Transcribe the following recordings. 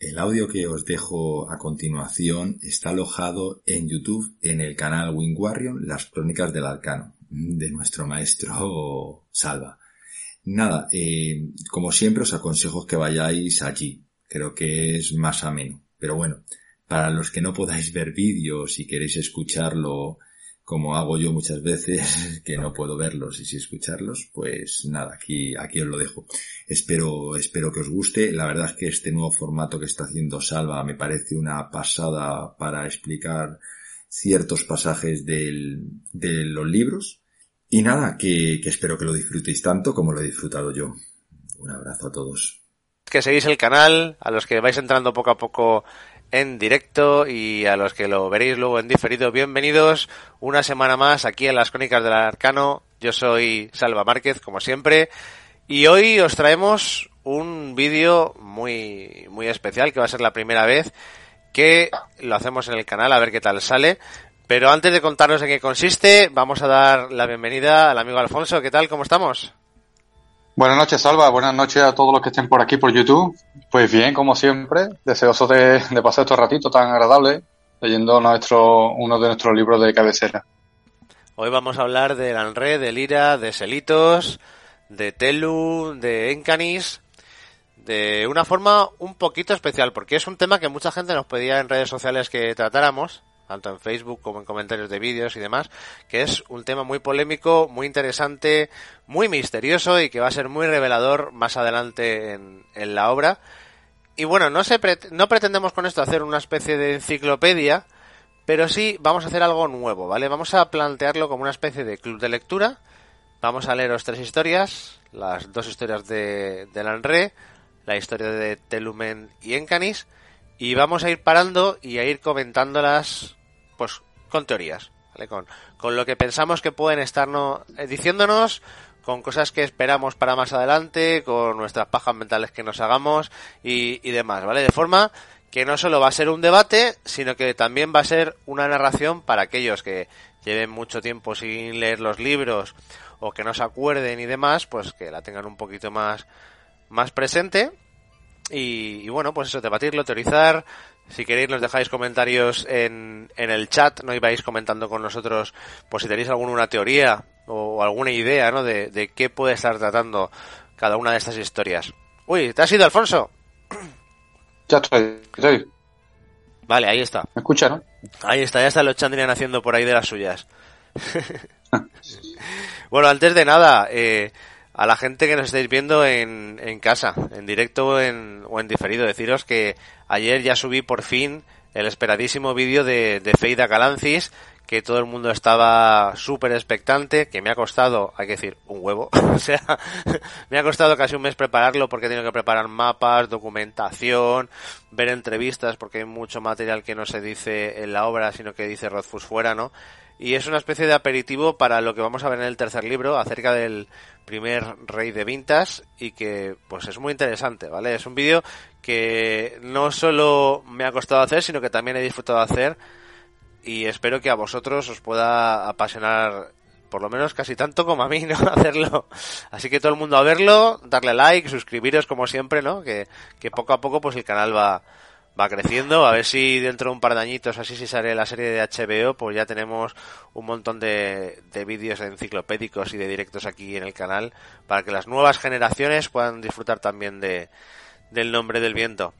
El audio que os dejo a continuación está alojado en YouTube en el canal Wingwarrior, las crónicas del arcano, de nuestro maestro Salva. Nada, eh, como siempre os aconsejo que vayáis allí. Creo que es más ameno. Pero bueno, para los que no podáis ver vídeos y queréis escucharlo como hago yo muchas veces, que no puedo verlos y sí escucharlos, pues nada, aquí, aquí os lo dejo. Espero, espero que os guste. La verdad es que este nuevo formato que está haciendo Salva me parece una pasada para explicar ciertos pasajes de los libros. Y nada, que, que espero que lo disfrutéis tanto como lo he disfrutado yo. Un abrazo a todos. Que seguís el canal, a los que vais entrando poco a poco en directo y a los que lo veréis luego en diferido, bienvenidos una semana más aquí en las Crónicas del Arcano. Yo soy Salva Márquez, como siempre, y hoy os traemos un vídeo muy, muy especial, que va a ser la primera vez que lo hacemos en el canal, a ver qué tal sale. Pero antes de contaros en qué consiste, vamos a dar la bienvenida al amigo Alfonso. ¿Qué tal? ¿Cómo estamos? Buenas noches, Salva. Buenas noches a todos los que estén por aquí por YouTube. Pues bien, como siempre, deseoso de, pasar estos ratitos tan agradables leyendo nuestro, uno de nuestros libros de cabecera. Hoy vamos a hablar de Lanre, de Lira, de Selitos, de Telu, de Encanis, de una forma un poquito especial, porque es un tema que mucha gente nos pedía en redes sociales que tratáramos tanto en Facebook como en comentarios de vídeos y demás, que es un tema muy polémico, muy interesante, muy misterioso y que va a ser muy revelador más adelante en, la obra. Y bueno, no, se no pretendemos con esto hacer una especie de enciclopedia, pero sí vamos a hacer algo nuevo, ¿vale? Vamos a plantearlo como una especie de club de lectura. Vamos a leeros tres historias, las dos historias de, de Lanre, la historia de Telumen y Encanis, y vamos a ir parando y a ir comentándolas pues con teorías, ¿vale? Con, con lo que pensamos que pueden estarnos eh, diciéndonos, con cosas que esperamos para más adelante, con nuestras pajas mentales que nos hagamos y, y demás, ¿vale? De forma que no solo va a ser un debate, sino que también va a ser una narración para aquellos que lleven mucho tiempo sin leer los libros o que no se acuerden y demás, pues que la tengan un poquito más, más presente. Y, y bueno, pues eso, debatirlo, teorizar, si queréis nos dejáis comentarios en, en el chat, no ibais comentando con nosotros, pues si tenéis alguna teoría o alguna idea, ¿no? De, de qué puede estar tratando cada una de estas historias. Uy, ¿te has ido, Alfonso? Ya estoy, estoy. Vale, ahí está. ¿Me escucha, no? Ahí está, ya está los Chandrian haciendo por ahí de las suyas. bueno, antes de nada, eh, a la gente que nos estáis viendo en, en casa, en directo en, o en diferido, deciros que ayer ya subí por fin el esperadísimo vídeo de, de Feida Galancis, que todo el mundo estaba súper expectante, que me ha costado, hay que decir, un huevo. o sea, me ha costado casi un mes prepararlo porque he tenido que preparar mapas, documentación, ver entrevistas, porque hay mucho material que no se dice en la obra, sino que dice Rothfuss fuera, ¿no? Y es una especie de aperitivo para lo que vamos a ver en el tercer libro acerca del primer rey de Vintas y que pues es muy interesante, ¿vale? Es un vídeo que no solo me ha costado hacer, sino que también he disfrutado hacer y espero que a vosotros os pueda apasionar por lo menos casi tanto como a mí, ¿no? Hacerlo. Así que todo el mundo a verlo, darle like, suscribiros como siempre, ¿no? Que, que poco a poco pues el canal va, va creciendo. A ver si dentro de un par de añitos, así si sale la serie de HBO, pues ya tenemos un montón de, de vídeos enciclopédicos y de directos aquí en el canal para que las nuevas generaciones puedan disfrutar también de, del nombre del viento.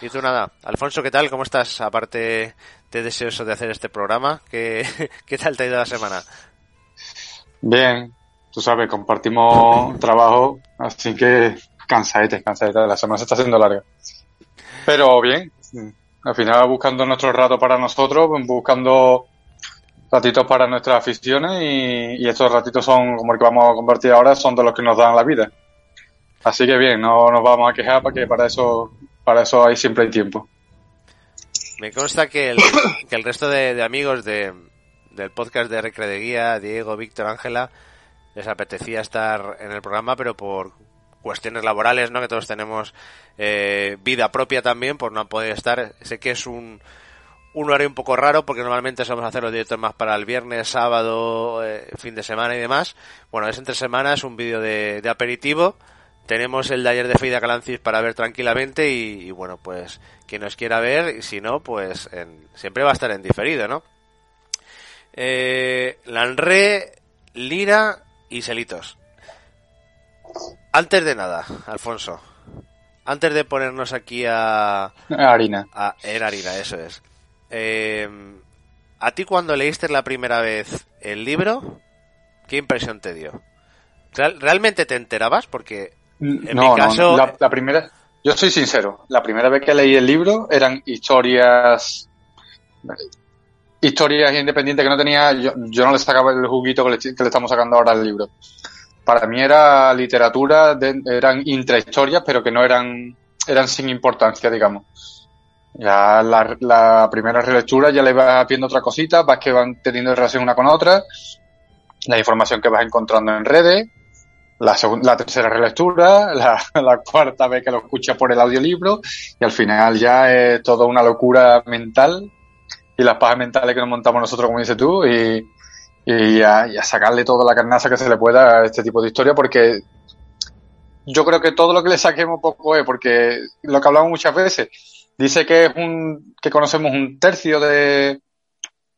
Y tú nada, Alfonso, ¿qué tal? ¿Cómo estás? Aparte de deseoso de hacer este programa, ¿qué, qué tal te ha ido la semana? Bien, tú sabes, compartimos trabajo, así que cansadete, cansadete, la semana se está haciendo larga. Pero bien, al final buscando nuestro rato para nosotros, buscando ratitos para nuestras aficiones y, estos ratitos son, como el que vamos a compartir ahora, son de los que nos dan la vida. Así que bien, no nos vamos a quejar porque para eso, para eso hay siempre hay tiempo. Me consta que el, que el resto de, amigos de, del podcast de Recre de Guía, Diego, Víctor, Ángela, les apetecía estar en el programa, pero por cuestiones laborales, ¿no? Que todos tenemos eh, vida propia también, por no poder estar. Sé que es un, un horario un poco raro porque normalmente solemos hacer los directos más para el viernes, sábado, eh, fin de semana y demás. Bueno, es entre semanas, un vídeo de, de aperitivo tenemos el ayer de Feida Calancis para ver tranquilamente y, bueno, pues quien nos quiera ver, y si no, pues siempre va a estar en diferido, ¿no? Eh, Lanre, Lira y Selitos. Antes de nada, Alfonso, antes de ponernos aquí a... Harina. A, harina, eso es. Eh, ¿A ti cuando leíste la primera vez el libro, qué impresión te dio? ¿Realmente te enterabas? Porque en no, mi caso... No, la, primera... Yo soy sincero, la primera vez que leí el libro eran historias historias independientes que no tenía, yo, no le sacaba el juguito que le, que le, estamos sacando ahora al libro. Para mí era literatura, eran intrahistorias, pero que no eran, eran sin importancia, digamos. Ya la, la primera relectura ya le vas viendo otra cosita, vas que van teniendo relación una con otra, la información que vas encontrando en redes, la, la tercera relectura, la, la, cuarta vez que lo escuchas por el audiolibro y al final ya es toda una locura mental y las pajas mentales que nos montamos nosotros, como dices tú, y, y, a, y a sacarle toda la carnaza que se le pueda a este tipo de historia porque yo creo que todo lo que le saquemos poco es porque lo que hablamos muchas veces dice que es un que conocemos un tercio de,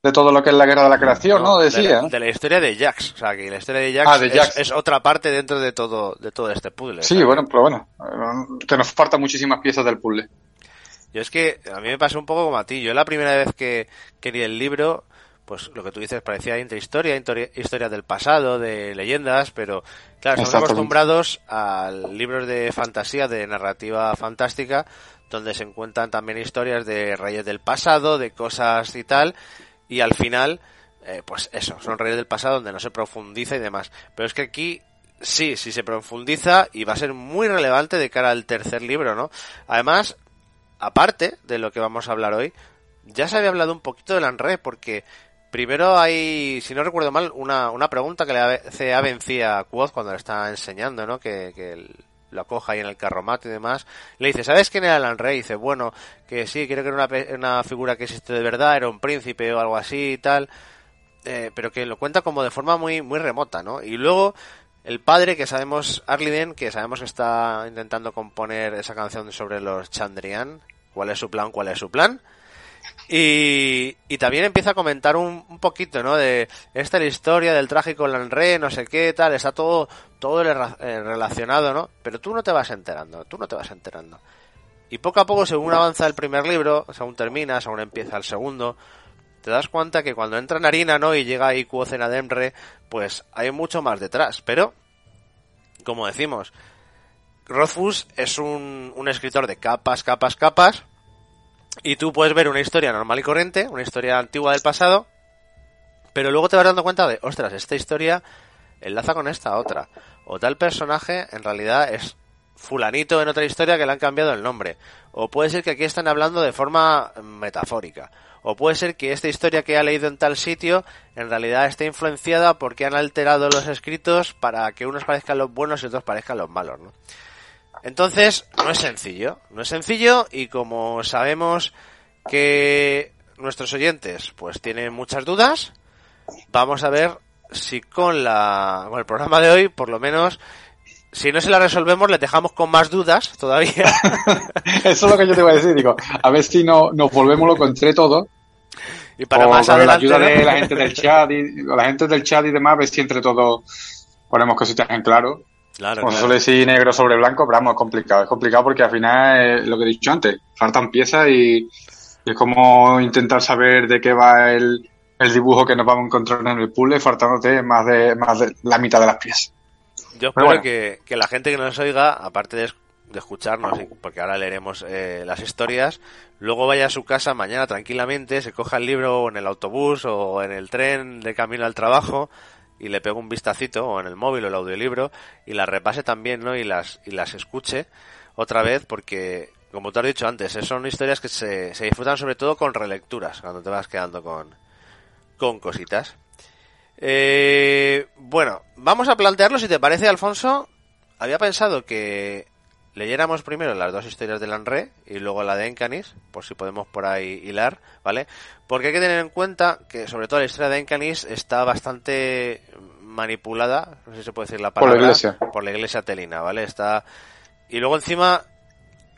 de todo lo que es la guerra de la creación, ¿no? Decía. De la, de la historia de Jax, o sea, que la historia de Jax, ah, de Jax. Es, es, otra parte dentro de todo de todo este puzzle. Sí, bueno, pero bueno, que nos faltan muchísimas piezas del puzzle. Yo es que a mí me pasó un poco como a ti. Yo la primera vez que quería el libro, pues lo que tú dices parecía intrahistoria, historia del pasado, de leyendas, pero claro, estamos acostumbrados a libros de fantasía, de narrativa fantástica, donde se encuentran también historias de reyes del pasado, de cosas y tal, y al final, eh, pues eso, son reyes del pasado donde no se profundiza y demás. Pero es que aquí sí, sí se profundiza y va a ser muy relevante de cara al tercer libro, ¿no? Además, aparte de lo que vamos a hablar hoy, ya se había hablado un poquito del ANRE, porque primero hay, si no recuerdo mal, una, una pregunta que le hace a Vencía a Quoth cuando le está enseñando, ¿no? Que, que lo acoja ahí en el carromato y demás. Le dice, ¿sabes quién era el Anre? Y dice, bueno, que sí, creo que era una, una figura que existe de verdad, era un príncipe o algo así y tal. Eh, pero que lo cuenta como de forma muy, muy remota, ¿no? Y luego el padre, que sabemos, Arliden, que sabemos que está intentando componer esa canción sobre los Chandrian. ¿Cuál es su plan? ¿Cuál es su plan? Y, y también empieza a comentar un, poquito, ¿no? De esta la historia del trágico Lanre, no sé qué, tal, está todo, todo eh, relacionado, ¿no? Pero tú no te vas enterando, tú no te vas enterando. Y poco a poco, según avanza el primer libro, según termina, según empieza el segundo, te das cuenta que cuando entra en harina, ¿no? Y llega ahí Cuocen Ademre, pues hay mucho más detrás. Pero, como decimos, Rothfuss es un, un escritor de capas, capas, capas, y tú puedes ver una historia normal y corriente, una historia antigua del pasado, pero luego te vas dando cuenta de, ostras, esta historia enlaza con esta otra. O tal personaje en realidad es fulanito en otra historia que le han cambiado el nombre. O puede ser que aquí están hablando de forma metafórica. O puede ser que esta historia que ha leído en tal sitio en realidad esté influenciada porque han alterado los escritos para que unos parezcan los buenos y otros parezcan los malos, ¿no? Entonces, no es sencillo, no es sencillo y como sabemos que nuestros oyentes pues tienen muchas dudas, vamos a ver si con la con el programa de hoy por lo menos si no se la resolvemos le dejamos con más dudas todavía. Eso es lo que yo te voy a decir, digo, a ver si no nos volvemos loco entre todos. Y para más adelante la ayuda de la gente del chat y la gente del chat y demás, a ver si entre todos ponemos cositas en claro Claro, Como suele decir negro sobre blanco, pero vamos, es complicado. Es complicado porque al final es lo que he dicho antes, faltan piezas y, es como intentar saber de qué va el, el, dibujo que nos vamos a encontrar en el puzzle, faltándote más de, más de la mitad de las piezas. Yo espero bueno. que, que, la gente que nos oiga, aparte de, de escucharnos, porque ahora leeremos eh, las historias, luego vaya a su casa mañana tranquilamente, se coja el libro en el autobús o en el tren de camino al trabajo y le pego un vistacito o en el móvil o el audiolibro y las repase también, ¿no? Y las, y las escuche otra vez porque, como te has dicho antes, son historias que se, se disfrutan sobre todo con relecturas, cuando te vas quedando con, con cositas. Eh, bueno, vamos a plantearlo si te parece, Alfonso. Había pensado que leyéramos primero las dos historias de Lanre y luego la de Encanis, por si podemos por ahí hilar, ¿vale? Porque hay que tener en cuenta que sobre todo la historia de Encanis está bastante manipulada, no sé si se puede decir la Por la palabra, iglesia. por la iglesia telina, ¿vale? Está y luego encima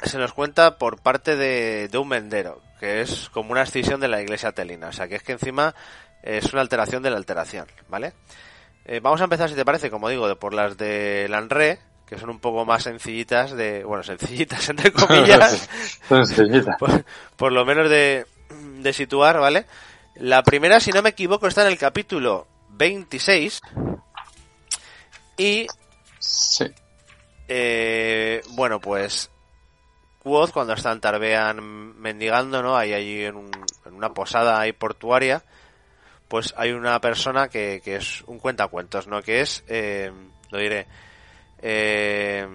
se nos cuenta por parte de, de un mendero, que es como una escisión de la iglesia telina, o sea, que es que encima es una alteración de la alteración, ¿vale? Eh, vamos a empezar, si te parece, como digo, por las de Lanre, que son un poco más sencillitas de, bueno, sencillitas entre comillas, Sencillita. por, por lo menos de, de situar, ¿vale? La primera, si no me equivoco, está en el capítulo 26 y Sí. eh, bueno, pues Quoth cuando están Tarbean mendigando, ¿no? Ahí allí en, un- en una posada ahí portuaria, pues hay una persona que, que es un cuentacuentos, ¿no? Que es, eh, lo diré, eh,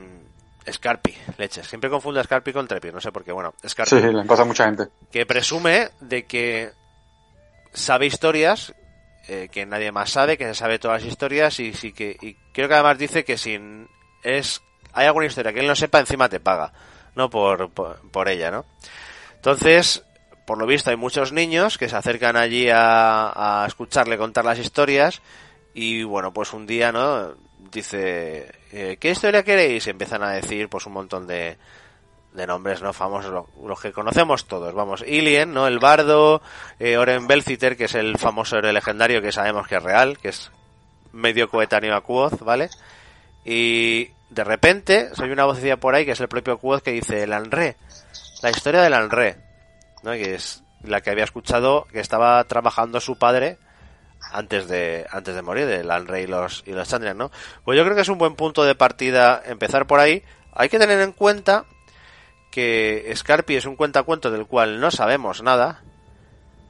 Scarpi, leche. Siempre confundo a Scarpi con Trepi, no sé por qué. Bueno, Scarpi Sí, le pasa a mucha gente. que presume de que sabe historias eh, que nadie más sabe, que se sabe todas las historias y sí que y creo que además dice que si es hay alguna historia que él no sepa encima te paga, no por, por, por ella, ¿no? Entonces, por lo visto hay muchos niños que se acercan allí a, a escucharle contar las historias y bueno, pues un día, ¿no? Dice, eh, ¿qué historia queréis? Empiezan a decir pues un montón de, de nombres no famosos, lo- los que conocemos todos, vamos, Ilien, ¿no? El bardo, eh, Oren Belciter, que es el famoso héroe legendario que sabemos que es real, que es medio coetáneo a Quoth, ¿vale? Y de repente soy una vocecilla por ahí que es el propio Quoth que dice el Anre, la historia del Anre, ¿no? Que es la que había escuchado que estaba trabajando su padre antes de antes de morir del Anre y los y los Chandrian, ¿no? Pues yo creo que es un buen punto de partida empezar por ahí. Hay que tener en cuenta que Scarpi es un cuentacuento del cual no sabemos nada,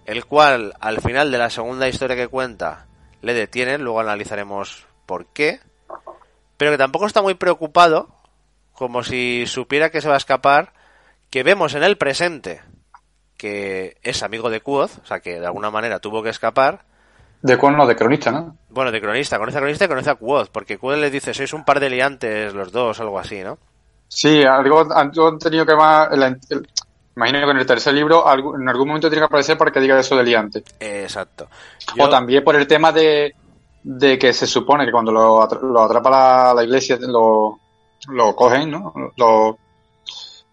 el cual al final de la segunda historia que cuenta le detienen, luego analizaremos por qué, pero que tampoco está muy preocupado, como si supiera que se va a escapar, que vemos en el presente que es amigo de Quoth, o sea que de alguna manera tuvo que escapar, De cuerno de cronista, ¿no? bueno, de cronista, conoce a cronista y conoce a Quoth, porque Quoth le dice, sois un par de liantes los dos, algo así, ¿no? Sí, algo han tenido que más. el- imagino que en el tercer libro en algún momento tiene que aparecer para que diga eso de liante. Exacto. O también por el tema de, de que se supone que cuando lo atrapa la, la iglesia lo, lo cogen, ¿no? Lo,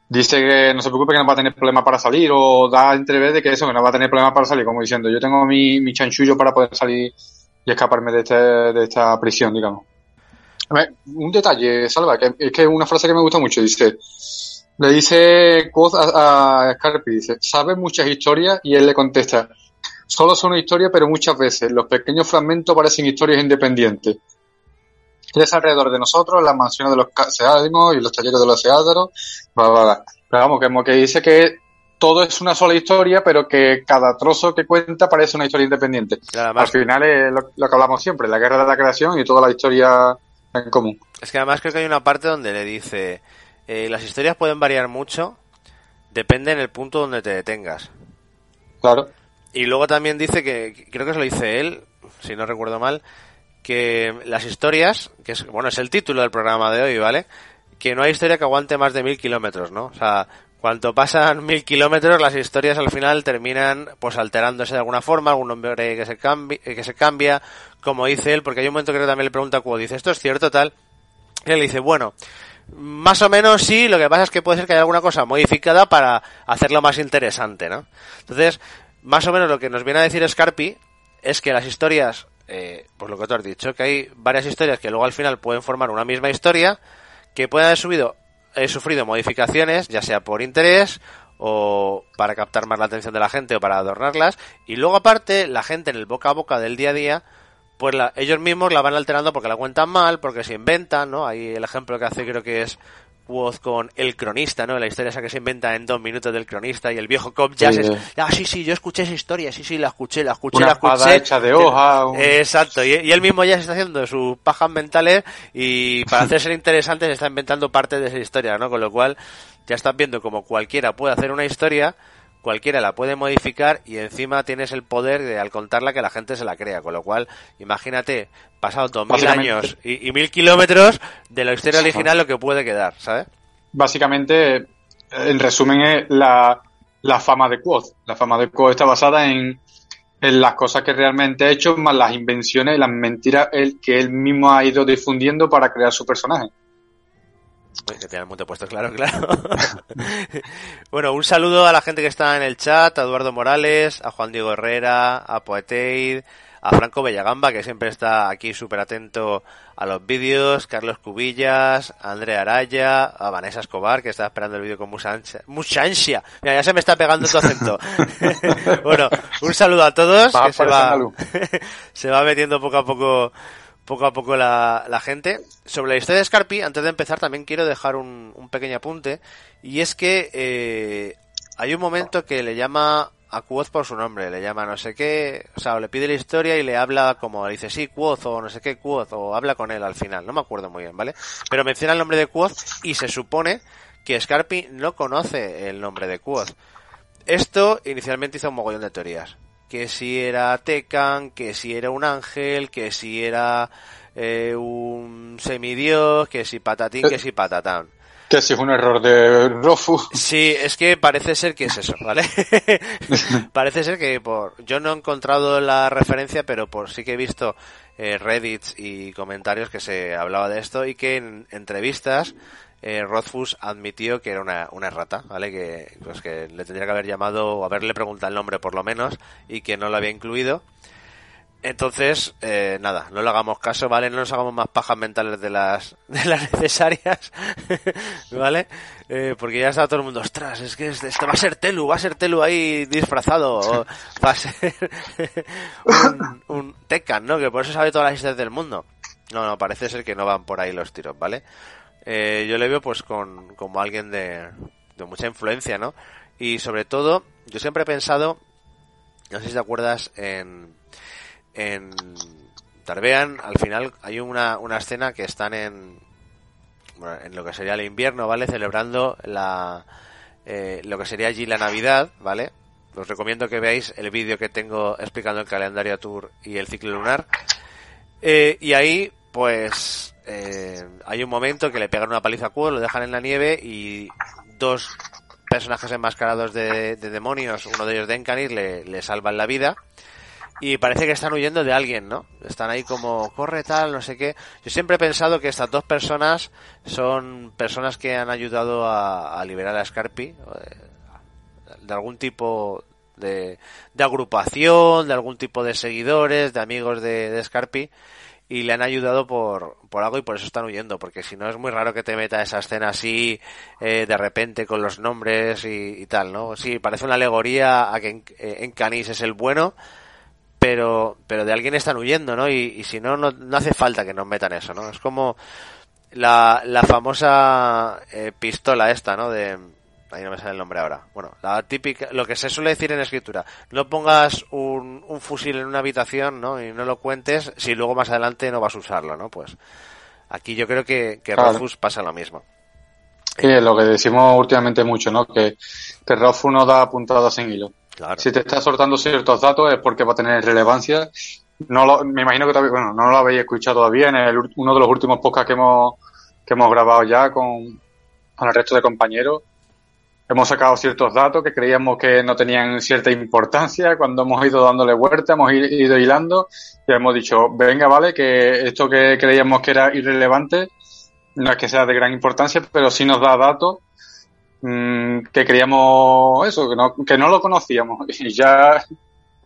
dice que no se preocupe que no va a tener problema para salir o da entrever de que eso, que no va a tener problema para salir, como diciendo, yo tengo mi, mi chanchullo para poder salir y escaparme de, este, de esta prisión, digamos. Un detalle, Salva, que es que una frase que me gusta mucho, dice, le dice Quoth a, a Scarpi, dice, sabe muchas historias y él le contesta, solo son una historia, pero muchas veces los pequeños fragmentos parecen historias independientes. Es alrededor de nosotros, las mansiones de los Seadimos y los talleres de los Seadaros, bla, bla, bla. Pero vamos, como que dice que todo es una sola historia, pero que cada trozo que cuenta parece una historia independiente. Al final es lo, lo que hablamos siempre, la guerra de la creación y toda la historia en común. es que además creo que hay una parte donde le dice, eh, las historias pueden variar mucho, depende en el punto donde te detengas. Claro. Y luego también dice que creo que se lo dice él, si no recuerdo mal, que las historias, que es, bueno, es el título del programa de hoy, ¿vale? Que no hay historia que aguante más de mil kilómetros, ¿no? O sea, cuanto pasan mil kilómetros, las historias al final terminan, pues, alterándose de alguna forma, algún nombre que se cambia, que se cambia, como dice él, porque hay un momento que también le pregunta como dice, ¿esto es cierto, tal? Y él dice, bueno, más o menos sí, lo que pasa es que puede ser que haya alguna cosa modificada para hacerlo más interesante, ¿no? Entonces, más o menos lo que nos viene a decir Scarpi es que las historias, eh, pues lo que tú has dicho, que hay varias historias que luego al final pueden formar una misma historia, que pueden haber subido, eh, sufrido modificaciones, ya sea por interés o para captar más la atención de la gente o para adornarlas, y luego aparte la gente en el boca a boca del día a día pues la- ellos mismos la van alterando porque la cuentan mal, porque se inventan, ¿no? Ahí el ejemplo que hace creo que es Woz con el cronista, ¿no? La historia esa que se inventa en dos minutos del cronista y el viejo cop ya Sí, se... sí. Ah, sí, sí, yo escuché esa historia, sí, sí, la escuché, la escuché, Una la escuché. hecha de hoja. un- Exacto, y, y él mismo ya se está haciendo sus pajas mentales y para hacerse interesante se está inventando parte de esa historia, ¿no? Con lo cual ya estás viendo como cualquiera puede hacer una historia, cualquiera la puede modificar y encima tienes el poder de al contarla que la gente se la crea, con lo cual imagínate, pasado dos mil años y, y mil kilómetros de la historia original lo que puede quedar, ¿sabes? básicamente, en resumen, es la, la fama de Quoth. La fama de Quoth está basada en, en las cosas que realmente ha hecho, más las invenciones y las mentiras que él mismo ha ido difundiendo para crear su personaje. Que monte puesto, claro, claro. bueno, un saludo a la gente que está en el chat, a Eduardo Morales, a Juan Diego Herrera, a Poeteid, a Franco Bellagamba, que siempre está aquí súper atento a los vídeos, Carlos Cubillas, a Andrea Araya, a Vanessa Escobar, que está esperando el vídeo con mucha ansia. Mucha ansia. Mira, ya se me está pegando tu acento. bueno, un saludo a todos, que va, se va metiendo poco a poco poco a poco la, la gente. Sobre la historia de Scarpi, antes de empezar también quiero dejar un, pequeño apunte, y es que eh, hay un momento que le llama a Quoth por su nombre, le llama no sé qué, o sea, o le pide la historia y le habla como, le dice sí, Quoth, o no sé qué, Quoth, o habla con él al final, no me acuerdo muy bien, ¿vale? Pero menciona el nombre de Quoth y se supone que Scarpi no conoce el nombre de Quoth. Esto inicialmente hizo un mogollón de teorías. Que si era Tecan, que si era un ángel, que si era eh, un semidios, que si patatín, que si patatán. Que si es un error de Rofu. Sí, es que parece ser que es eso, ¿vale? parece ser que por yo no he encontrado la referencia, pero por sí que he visto eh, Reddits y comentarios que se hablaba de esto y que en entrevistas eh, Rothfuss admitió que era una, una rata, ¿vale? Que pues que le tendría que haber llamado o haberle preguntado el nombre por lo menos y que no lo había incluido. Entonces, eh, nada, no le hagamos caso, ¿vale? No nos hagamos más pajas mentales de las, de las necesarias, ¿vale? Eh, porque ya está todo el mundo, ostras, es que este va a ser Telu, va a ser Telu ahí disfrazado, o va a ser un, un Tekken, ¿no? Que por eso sabe todas las historias del mundo. No, no, parece ser que no van por ahí los tiros, ¿vale? Eh, yo le veo pues con, como alguien de, de mucha influencia, ¿no? Y sobre todo, yo siempre he pensado, no sé si te acuerdas, en, en Tarbean, al final hay una, una escena que están en, bueno, en lo que sería el invierno, ¿vale? Celebrando la, eh, lo que sería allí la Navidad, ¿vale? Os recomiendo que veáis el vídeo que tengo explicando el calendario tour y el ciclo lunar. Eh, y ahí, pues, eh, hay un momento que le pegan una paliza a Quo, lo dejan en la nieve y dos personajes enmascarados de, de demonios, uno de ellos de Encanir, le, salvan la vida. Y parece que están huyendo de alguien, ¿no? Están ahí como, corre tal, no sé qué. Yo siempre he pensado que estas dos personas son personas que han ayudado a, a liberar a Scarpi eh, de algún tipo de, de agrupación, de algún tipo de seguidores, de amigos de, de Scarpi y le han ayudado por, por algo y por eso están huyendo, porque si no es muy raro que te meta esa escena así eh, de repente con los nombres y, tal, ¿no? Sí, parece una alegoría a que en, en Canis es el bueno, pero, pero de alguien están huyendo, ¿no? Y, y si no, no, no, hace falta que nos metan eso, ¿no? Es como la, la famosa eh, pistola esta, ¿no? De, ahí no me sale el nombre ahora. Bueno, la típica, lo que se suele decir en escritura, no pongas un, un fusil en una habitación, ¿no? Y no lo cuentes si luego más adelante no vas a usarlo, ¿no? Pues aquí yo creo que, que Claro. Rufus pasa lo mismo. Sí, es lo que decimos últimamente mucho, ¿no? Que, que Rofu no da puntadas sin hilo. Claro. Si te está soltando ciertos datos es porque va a tener relevancia. No lo, me imagino que todavía, bueno, no lo habéis escuchado todavía en el, uno de los últimos podcasts que hemos, que hemos grabado ya con, con el resto de compañeros. Hemos sacado ciertos datos que creíamos que no tenían cierta importancia. Cuando hemos ido dándole vuelta, hemos ido hilando y hemos dicho, venga, vale, que esto que creíamos que era irrelevante, no es que sea de gran importancia, pero sí nos da datos mm, que creíamos eso, que no, que no lo conocíamos. Y ya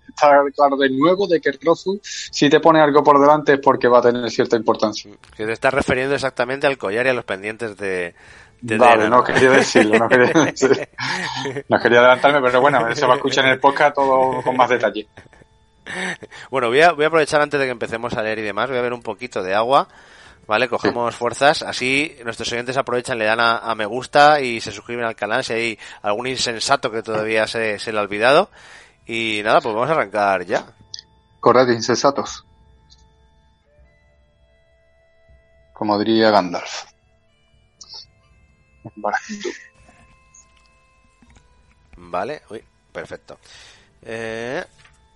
está claro de nuevo de que Rofu, si te pone algo por delante es porque va a tener cierta importancia. Que te estás refiriendo exactamente al collar y a los pendientes de, de Vale, no quería decirlo, no quería, sí. no quería adelantarme, pero bueno, se va a escuchar en el podcast todo con más detalle. Bueno, voy a, voy a aprovechar antes de que empecemos a leer y demás, voy a ver un poquito de agua, ¿vale? Cogemos fuerzas, así nuestros oyentes aprovechan, le dan a, a me gusta y se suscriben al canal si hay algún insensato que todavía se, se le ha olvidado. Y nada, pues vamos a arrancar ya. Corred, insensatos. Como diría Gandalf. Vale. Vale, uy, perfecto. Eh,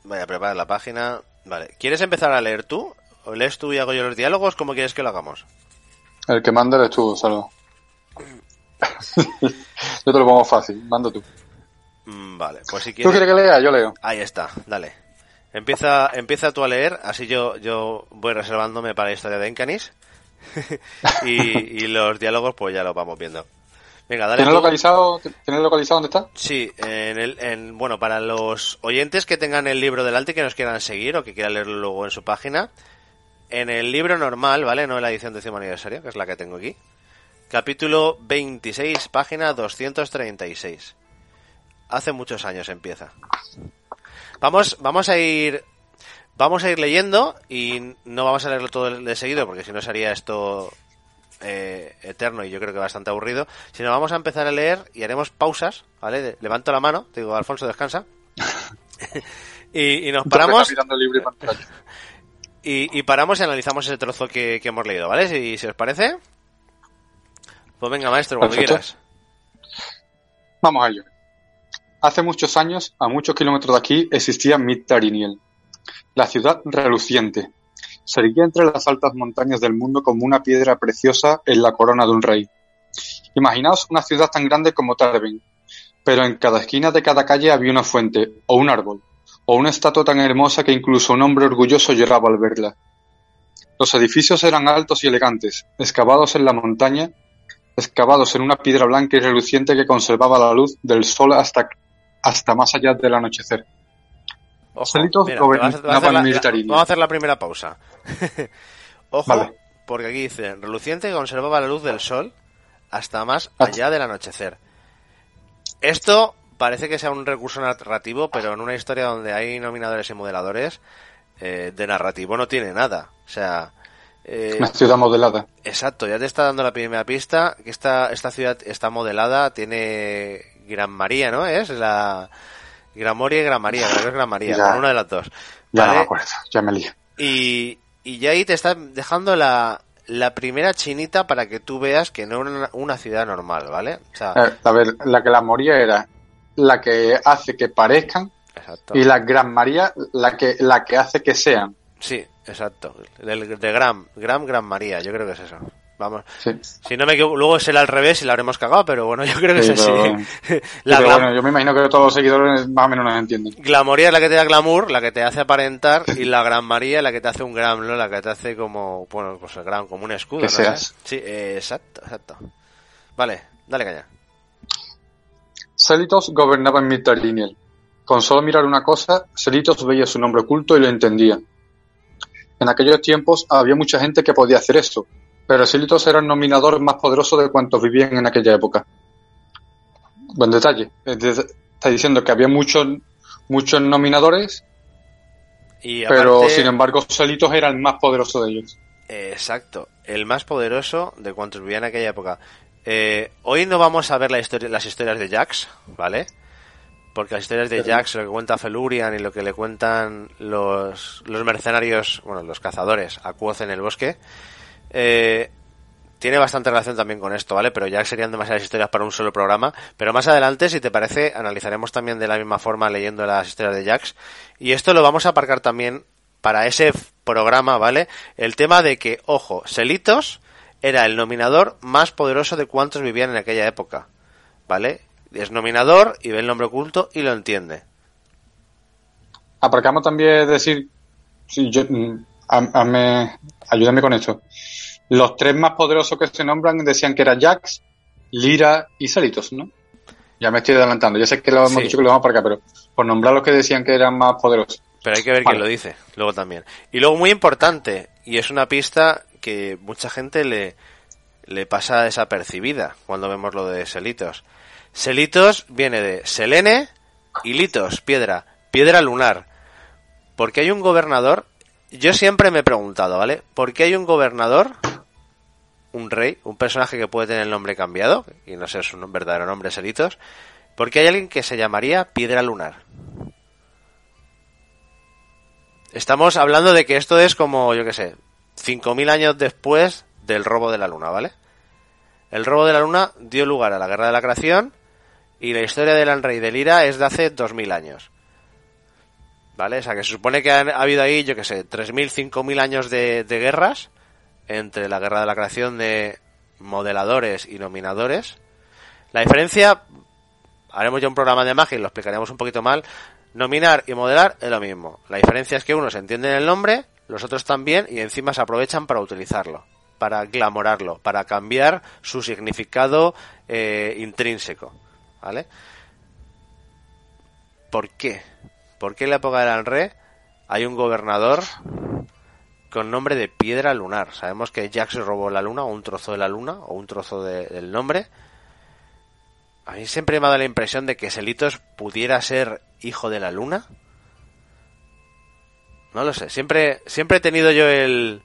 voy a preparar la página. Vale, ¿quieres empezar a leer tú? ¿O lees tú y hago yo los diálogos? ¿Cómo quieres que lo hagamos? El que manda eres tú, Salvo. yo te lo pongo fácil, mando tú. Mm, Vale, pues si ¿Tú quieres... quieres que lea? Yo leo. Ahí está, dale. Empieza, empieza tú a leer, así yo, yo voy reservándome para la historia de Encanis. y, y los diálogos, pues ya los vamos viendo. Venga, dale. ¿Tienes localizado, ¿Tienes localizado dónde está? Sí, en el, en, bueno, para los oyentes que tengan el libro delante y que nos quieran seguir o que quieran leerlo luego en su página, en el libro normal, ¿vale? No en la edición décimo aniversario, que es la que tengo aquí. Capítulo 26, página 236. Hace muchos años empieza. Vamos, vamos a ir, vamos a ir leyendo y no vamos a leerlo todo de seguido porque si no sería esto eh, eterno y yo creo que bastante aburrido, sino vamos a empezar a leer y haremos pausas, ¿vale? De- levanto la mano, digo, Alfonso, descansa. y, y nos paramos y pantalla. y, y paramos y analizamos ese trozo que, que hemos leído, ¿vale? Si, si os parece. Pues venga, maestro, cuando Perfecto. quieras. Vamos a ello. Hace muchos años, a muchos kilómetros de aquí, existía Mittariniel, la ciudad reluciente. Se erguía entre las altas montañas del mundo como una piedra preciosa en la corona de un rey. Imaginaos una ciudad tan grande como Tarben, pero en cada esquina de cada calle había una fuente, o un árbol, o una estatua tan hermosa que incluso un hombre orgulloso lloraba al verla. Los edificios eran altos y elegantes, excavados en la montaña excavados en una piedra blanca y reluciente que conservaba la luz del sol hasta, hasta más allá del anochecer. Ojo, mira, a- hacer la-. Vamos a hacer la primera pausa. Ojo, Vale. porque aquí dice, reluciente que conservaba la luz del sol hasta más Ah. allá del anochecer. Esto parece que sea un recurso narrativo, pero en una historia donde hay nominadores y modeladores, eh, de narrativo no tiene nada. O sea, eh, Una ciudad modelada. Exacto, ya te está dando la primera pista, que esta, esta ciudad está modelada, tiene Gran María, ¿no? Es la Gran Moria y Gran María, creo que es Gran María, Ya. con una de las dos. Ya no ¿vale? me acuerdo, ya me lío. Y, y ya ahí te está dejando la, la primera chinita para que tú veas que no es una, una ciudad normal, ¿vale? O sea, Eh, a ver, la que la moría era la que hace que parezcan exacto. y la Gran María la que, la que hace que sean. Sí, exacto. Del, de Gran, Gran, Gran María, yo creo que es eso. Vamos. Sí. Si no me equivoco, luego será al revés y la habremos cagado, pero bueno, yo creo que Sí, es así. La Pero Gran- bueno, yo me imagino que todos los seguidores más o menos nos entienden. Glamoría es la que te da glamour, la que te hace aparentar, y la Gran María es la que te hace un gran, ¿no? La que te hace como, bueno, pues el gran, como un escudo, Que ¿no? seas. Sí, eh, exacto, exacto. Vale, dale caña. Selitos gobernaba en Mittariniel. Con solo mirar una cosa, Selitos veía su nombre oculto y lo entendía. En aquellos tiempos había mucha gente que podía hacer eso, pero Selitos era el nominador más poderoso de cuantos vivían en aquella época. Buen detalle. Es de- Está diciendo que había muchos muchos nominadores, Y pero sin embargo Selitos era el más poderoso de ellos. eh, exacto, el más poderoso de cuantos vivían en aquella época. Eh, hoy no vamos a ver la historia, las historias de Jax, ¿vale? Porque las historias de Jax, lo que cuenta Felurian y lo que le cuentan los, los mercenarios, bueno, los cazadores a Quoth en el bosque, eh, tiene bastante relación también con esto, ¿vale? Pero ya serían demasiadas historias para un solo programa. Pero más adelante, si te parece, analizaremos también de la misma forma leyendo las historias de Jax. Y esto lo vamos a aparcar también para ese programa, ¿vale? El tema de que, ojo, Selitos era el nominador más poderoso de cuantos vivían en aquella época, ¿vale? Es nominador y ve el nombre oculto y lo entiende. Aparcamos también decir, sí, yo, mm, a- me- ayúdame con esto. Los tres más poderosos que se nombran decían que era Jax, Lira y Selitos, ¿no? Ya me estoy adelantando. Ya sé que lo hemos Sí. dicho que lo vamos a aparcar, pero por nombrar los que decían que eran más poderosos. Pero hay que ver Vale. quién lo dice, luego también. Y luego muy importante, y es una pista que mucha gente le, le pasa desapercibida cuando vemos lo de Selitos. Selitos viene de Selene y Litos, piedra, piedra lunar. Porque hay un gobernador, yo siempre me he preguntado, ¿vale? ¿Por qué hay un gobernador, un rey, un personaje que puede tener el nombre cambiado, y no sé su verdadero nombre Selitos, ¿por qué hay alguien que se llamaría piedra lunar? Estamos hablando de que esto es como, yo qué sé, 5.000 años después del robo de la luna, ¿vale? El robo de la luna dio lugar a la guerra de la creación y la historia del rey de Lira es de hace 2.000 años. ¿Vale? O sea, que se supone que ha habido ahí, yo qué sé, 3.000, 5.000 años de, de guerras entre la guerra de la creación de modeladores y nominadores. La diferencia, haremos ya un programa de magia y lo explicaremos un poquito mal, Nominar y modelar es lo mismo. La diferencia es que unos entienden el nombre, los otros también, y encima se aprovechan para utilizarlo, para glamorarlo, para cambiar su significado eh, intrínseco. ¿Vale? ¿Por qué? ¿Por qué en la época Anre hay un gobernador con nombre de piedra lunar? Sabemos que Jax robó la luna, o un trozo de la luna, o un trozo del nombre. A mí siempre me ha dado la impresión de que Selitos pudiera ser hijo de la luna. No lo sé, siempre, siempre he tenido yo el...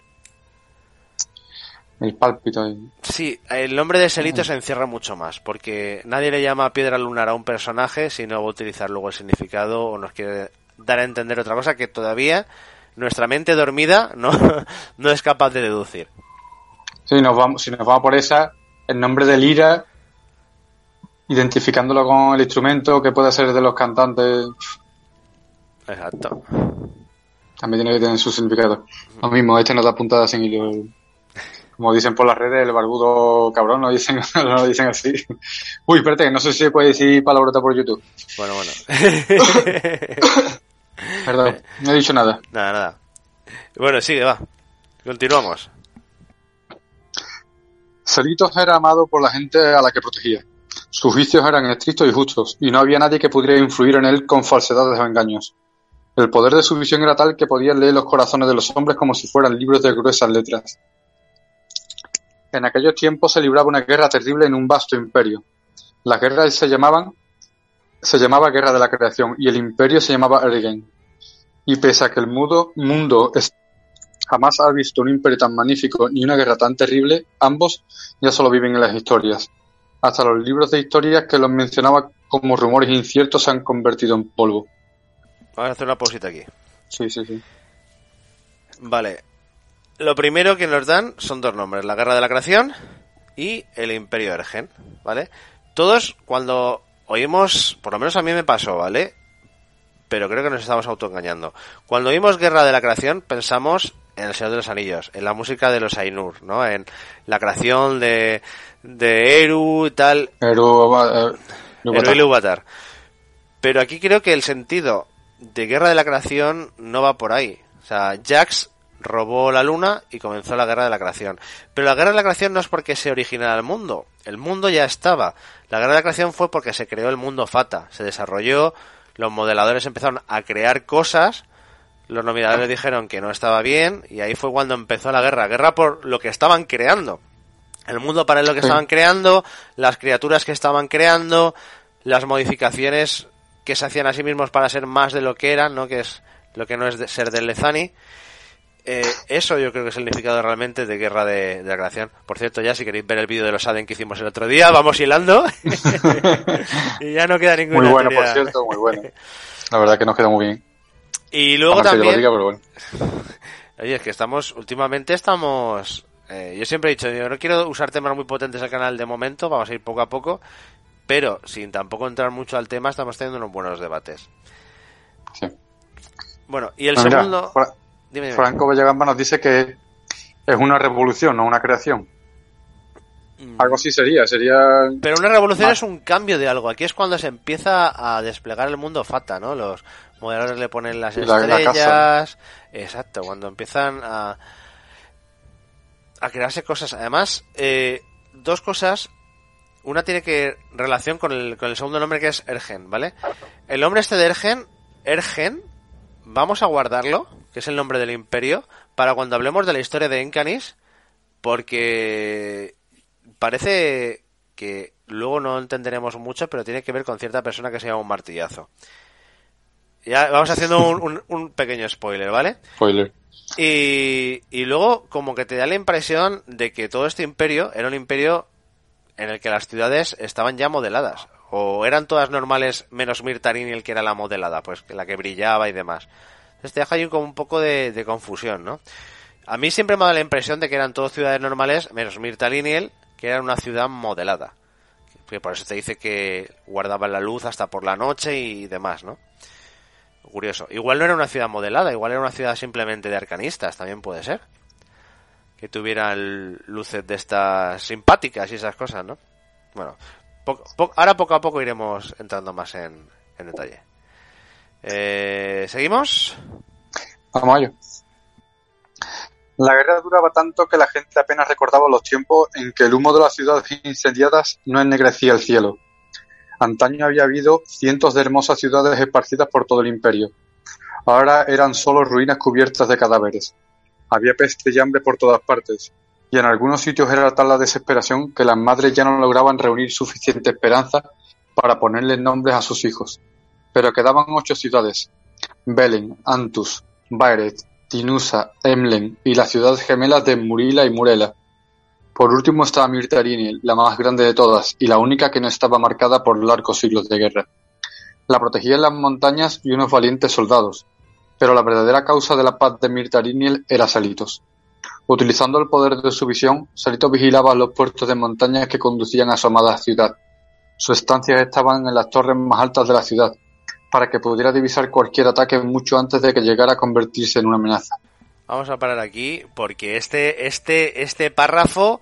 El pálpito. Sí, el nombre de Selitos se encierra mucho más, porque nadie le llama piedra lunar a un personaje si no va a utilizar luego el significado o nos quiere dar a entender otra cosa que todavía nuestra mente dormida no, no es capaz de deducir. Sí, nos vamos, si nos vamos por esa, el nombre de Lira, identificándolo con el instrumento que puede ser de los cantantes, Exacto. también tiene que tener su significado. Lo mismo, este nos da puntadas en hilo. Como dicen por las redes, el barbudo cabrón, no dicen, no dicen así. Uy, espérate, no sé si se puede decir palabrota por YouTube. Bueno, bueno. Perdón, no he dicho nada. nada, nada. Bueno, sigue, va. Continuamos. Selitos era amado por la gente a la que protegía. Sus juicios eran estrictos y justos, y no había nadie que pudiera influir en él con falsedades o engaños. El poder de su visión era tal que podía leer los corazones de los hombres como si fueran libros de gruesas letras. En aquellos tiempos se libraba una guerra terrible en un vasto imperio. Las guerras se llamaban se llamaba Guerra de la Creación y el imperio se llamaba Ergen. Y pese a que el mudo, mundo es- jamás ha visto un imperio tan magnífico ni una guerra tan terrible, ambos ya solo viven en las historias. Hasta los libros de historias que los mencionaba como rumores inciertos se han convertido en polvo. Vamos a hacer una pausita aquí. Sí, sí, sí. Vale. Lo primero que nos dan son dos nombres, la Guerra de la Creación y el Imperio Ergen, ¿vale? Todos cuando oímos, por lo menos a mí me pasó, ¿vale? Pero creo que nos estamos autoengañando. Cuando oímos Guerra de la Creación pensamos en El Señor de los Anillos, en la música de los Ainur, ¿no? En la creación de, de Eru y tal, Pero, eh, Eru y. Pero aquí creo que el sentido de Guerra de la Creación no va por ahí. O sea, Jax robó la luna y comenzó la Guerra de la Creación. Pero la Guerra de la Creación no es porque se originara el mundo. El mundo ya estaba. La Guerra de la Creación fue porque se creó el mundo Fata. Se desarrolló, los modeladores empezaron a crear cosas, los nominadores dijeron que no estaba bien y ahí fue cuando empezó la guerra. Guerra por lo que estaban creando. El mundo paralelo que Sí. estaban creando, las criaturas que estaban creando, las modificaciones que se hacían a sí mismos para ser más de lo que eran, ¿no? Que es lo que no es de ser del Lezani. Eh, eso yo creo que es el significado realmente de Guerra de, de la Creación. Por cierto, ya si queréis ver el vídeo de los Aden que hicimos el otro día, vamos hilando. y ya no queda ninguna Muy bueno, por cierto, muy bueno. La verdad que nos queda muy bien. Y luego lo también... diga, pero bueno. Oye, es que estamos, últimamente estamos... eh, yo siempre he dicho, yo no quiero usar temas muy potentes al canal de momento, vamos a ir poco a poco, pero sin tampoco entrar mucho al tema, estamos teniendo unos buenos debates. Sí. Bueno, y el No, mira, segundo... Dime, dime. Franco Vallagamba nos dice que es una revolución, no una creación. Mm. Algo así sería, sería... Pero una revolución es un cambio de algo. Aquí es cuando se empieza a desplegar el mundo Fata, ¿no? Los modeladores le ponen las la- estrellas. Exacto, cuando empiezan a, a crearse cosas. Además, eh, dos cosas. Una tiene que relación con el, con el segundo nombre que es Ergen, ¿vale? El nombre este de Ergen, Ergen, vamos a guardarlo, que es el nombre del imperio, para cuando hablemos de la historia de Encanis, porque parece que luego no entenderemos mucho, pero tiene que ver con cierta persona que se llama un martillazo. Ya vamos haciendo un, un- un pequeño spoiler, ¿vale? Spoiler. Y, y luego como que te da la impresión de que todo este imperio era un imperio en el que las ciudades estaban ya modeladas. O eran todas normales menos Mirtarini, que era la modelada, pues la que brillaba y demás. Entonces te deja ahí como un poco de, confusión, ¿no? A mí siempre me ha dado la impresión de que eran todas ciudades normales, menos Mirtaliniel, que era una ciudad modelada. Que por eso te dice que guardaban la luz hasta por la noche y demás, ¿no? Curioso. Igual no era una ciudad modelada, igual era una ciudad simplemente de arcanistas, también puede ser. Que tuvieran luces de estas simpáticas y esas cosas, ¿no? Bueno, po- ahora poco a poco iremos entrando más en detalle. Eh, ¿Seguimos? Vamos a ello. La guerra duraba tanto que la gente apenas recordaba los tiempos en que el humo de las ciudades incendiadas no ennegrecía el cielo. Antaño había habido cientos de hermosas ciudades esparcidas por todo el imperio. Ahora eran solo ruinas cubiertas de cadáveres. Había peste y hambre por todas partes, y en algunos sitios era tal la desesperación que las madres ya no lograban reunir suficiente esperanza para ponerle nombres a sus hijos. Pero quedaban ocho ciudades: Belen, Antus, Baeret, Tinusa, Emlen y las ciudades gemelas de Murila y Murela. Por último estaba Mirtarini, la más grande de todas y la única que no estaba marcada por largos siglos de guerra. La protegían las montañas y unos valientes soldados, pero la verdadera causa de la paz de Mirtariniel era Salitos. Utilizando el poder de su visión, Salitos vigilaba los puertos de montañas que conducían a su amada ciudad. Sus estancias estaban en las torres más altas de la ciudad, para que pudiera divisar cualquier ataque mucho antes de que llegara a convertirse en una amenaza. Vamos a parar aquí porque este, este, este párrafo,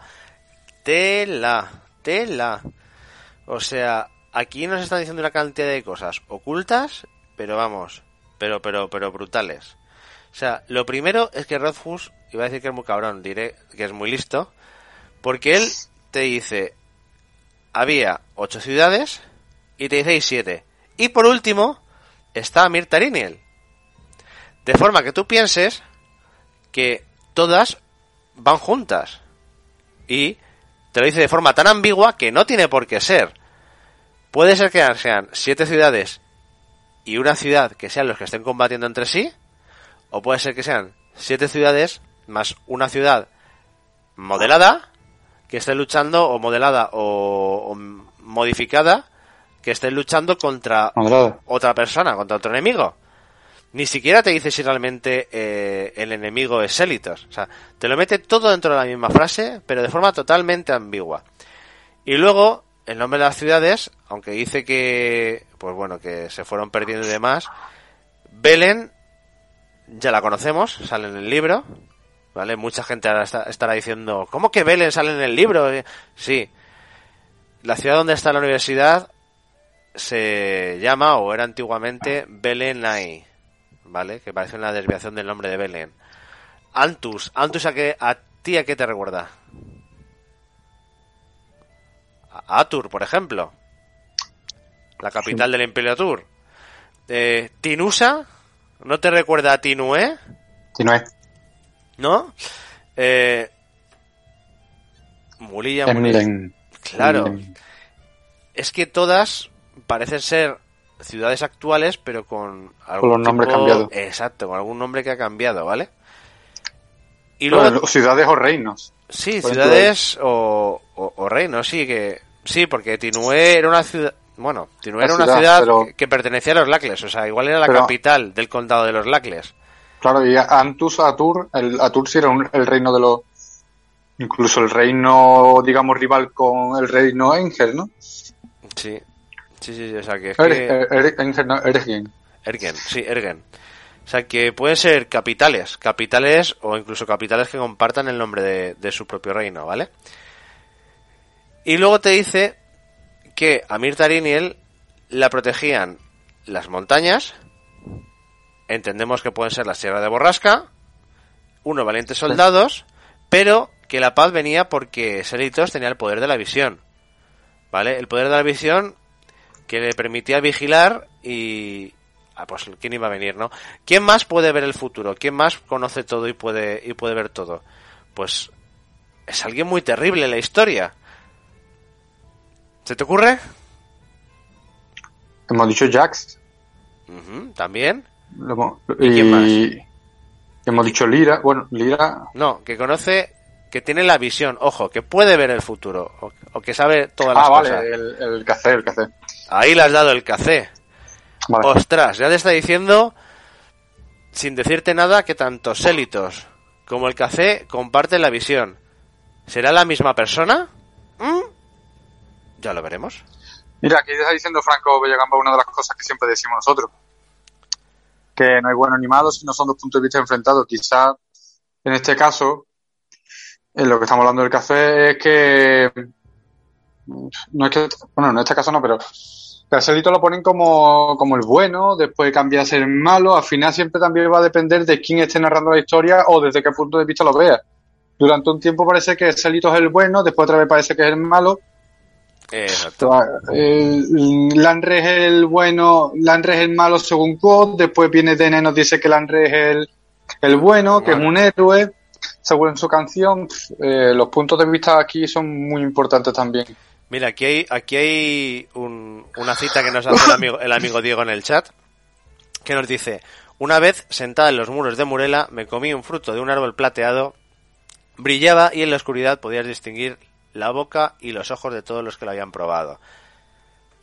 tela, tela. O sea, aquí nos están diciendo una cantidad de cosas ocultas, pero vamos, pero, pero, pero brutales. O sea, lo primero es que Rothfuss, iba a decir que es muy cabrón, diré que es muy listo, porque él te dice, había ocho ciudades y te dice siete. Y por último, está Mirtariniel. De forma que tú pienses que todas van juntas. Y te lo dice de forma tan ambigua que no tiene por qué ser. Puede ser que sean siete ciudades y una ciudad que sean los que estén combatiendo entre sí, o puede ser que sean siete ciudades más una ciudad modelada que esté luchando o modelada o, o modificada que esté luchando contra otra persona, contra otro enemigo. Ni siquiera te dice si realmente eh, el enemigo es Selitos. O sea, te lo mete todo dentro de la misma frase, pero de forma totalmente ambigua. Y luego, el nombre de las ciudades, aunque dice que, pues bueno, que se fueron perdiendo y demás, Belén, ya la conocemos, sale en el libro, ¿vale? Mucha gente ahora está- estará diciendo, ¿cómo que Belén sale en el libro? Sí. La ciudad donde está la universidad se llama, o era antiguamente, Belenai, ¿vale? Que parece una desviación del nombre de Belén. Antus, Antus a, qué, a ti a qué te recuerda? A Atur, por ejemplo. La capital del Imperio Atur. Eh, Tinusa, ¿no te recuerda a Tinue? Tinué. ¿No? Eh, Murilla. Emlen. Claro. Es que todas parecen ser ciudades actuales, pero con nombres cambiados. Exacto, con algún nombre que ha cambiado, ¿vale? Y luego, Bueno, ciudades o reinos. sí, ciudades o, o, o reinos, sí, que sí, porque Tinué era una ciudad, bueno, Tinué era una ciudad, pero- que, que pertenecía a los Lacles, o sea, igual era la Pero- capital del condado de los Lacles. Claro, y Antus Atur, el Atur sí era un- el reino de los. Incluso el reino, digamos, rival con el reino Engel, ¿no? Sí, sí, sí, sí, o sea, que es Er- que... er- er- no, Ergen. Ergen, sí, Ergen. O sea, que pueden ser capitales, capitales o incluso capitales que compartan el nombre de, de su propio reino, ¿vale? Y luego te dice que a Mirtariniel la protegían las montañas, entendemos que pueden ser la Sierra de Borrasca, unos valientes soldados, pero que la paz venía porque Selitos tenía el poder de la visión, ¿vale? El poder de la visión que le permitía vigilar y... Ah, pues quién iba a venir, ¿no? ¿Quién más puede ver el futuro? ¿Quién más conoce todo y puede, y puede ver todo? Pues es alguien muy terrible en la historia. ¿Se te ocurre? Hemos dicho Jax. También. lo ¿Y quién y hemos dicho Lira. Bueno, Lira. No, que conoce, que tiene la visión, ojo, que puede ver el futuro, o, o que sabe todas las Ah, vale, cosas. el, el café, el café. Ahí le has dado el café. Vale. Ostras, ya te está diciendo, sin decirte nada, que tanto Sélitos como el café comparten la visión. ¿Será la misma persona? ¿Mm? Ya lo veremos. Mira, aquí está diciendo Franco Villagamba una de las cosas que siempre decimos nosotros. Que no hay bueno ni malo, sino son dos puntos de vista enfrentados. Quizás en este caso, en lo que estamos hablando del café es que no es que, bueno, en este caso no, pero Caselito lo ponen como, como el bueno, después cambia a ser el malo, al final siempre también va a depender de quién esté narrando la historia o desde qué punto de vista lo vea. Durante un tiempo parece que Caselito es el bueno, después otra vez parece que es el malo. Exacto. Lanre es el bueno, Lanre es el malo según Quod, después viene Dene nos dice que Lanre es el, el bueno, que es un héroe, según su canción. Eh, los puntos de vista aquí son muy importantes también. Mira, aquí hay, aquí hay un- una cita que nos hace el amigo, el amigo Diego en el chat, que nos dice, una vez sentada en los muros de Murela, me comí un fruto de un árbol plateado, brillaba y en la oscuridad podías distinguir la boca y los ojos de todos los que lo habían probado.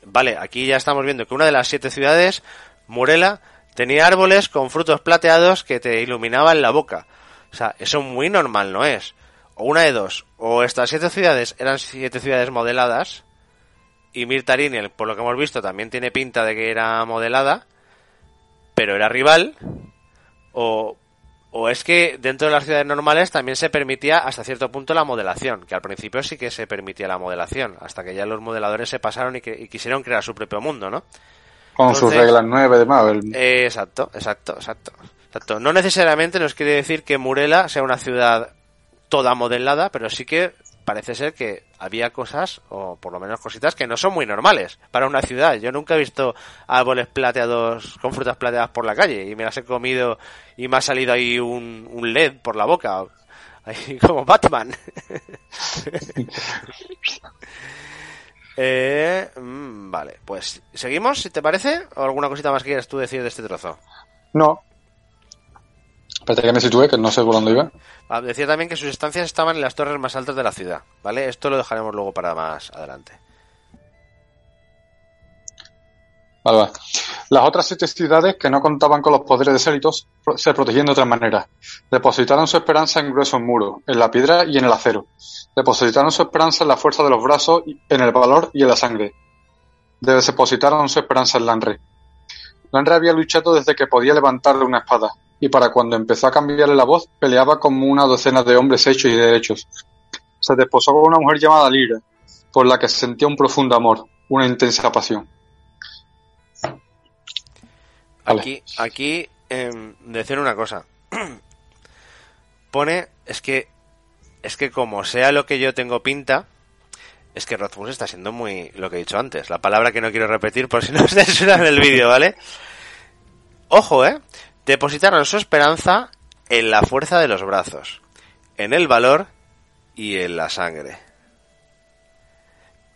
Vale, aquí ya estamos viendo que una de las siete ciudades, Murela, tenía árboles con frutos plateados que te iluminaban la boca. O sea, eso muy normal no es. O una de dos. O estas siete ciudades eran siete ciudades modeladas. Y Mirtarini, por lo que hemos visto, también tiene pinta de que era modelada. Pero era rival. O, o es que dentro de las ciudades normales también se permitía hasta cierto punto la modelación. Que al principio sí que se permitía la modelación. Hasta que ya los modeladores se pasaron y, que, y quisieron crear su propio mundo, ¿no? Con sus reglas nueve de Marvel. Eh, exacto, exacto, exacto, exacto. No necesariamente nos quiere decir que Murela sea una ciudad toda modelada, pero sí que parece ser que había cosas, o por lo menos cositas, que no son muy normales para una ciudad. Yo nunca he visto árboles plateados con frutas plateadas por la calle y me las he comido y me ha salido ahí un, LED por la boca. Ahí como Batman. Eh, mm, vale, pues seguimos, si te parece, o alguna cosita más que quieras tú decir de este trozo. No. Espérate que me sitúe, que no sé por dónde iba. Ah, Decía también que sus estancias estaban en las torres más altas de la ciudad, ¿vale? Esto lo dejaremos luego para más adelante. Vale, vale. Las otras siete ciudades que no contaban con los poderes de Célitos pro- se protegían de otra manera. Depositaron su esperanza en gruesos muros, en la piedra y en el acero. Depositaron su esperanza en la fuerza de los brazos, en el valor y en la sangre. Depositaron su esperanza en Lanre. Lanre había luchado desde que podía levantarle una espada, y para cuando empezó a cambiarle la voz, peleaba como una docena de hombres hechos y derechos. Se desposó con una mujer llamada Lira, por la que sentía un profundo amor, una intensa pasión. Aquí, aquí, em, decir una cosa. Pone, es que, es que como sea lo que yo tengo pinta, es que Rothfuss está siendo muy, lo que he dicho antes, la palabra que no quiero repetir por si no se suena en el vídeo, ¿vale? Ojo, eh. Depositaron su esperanza en la fuerza de los brazos, en el valor y en la sangre.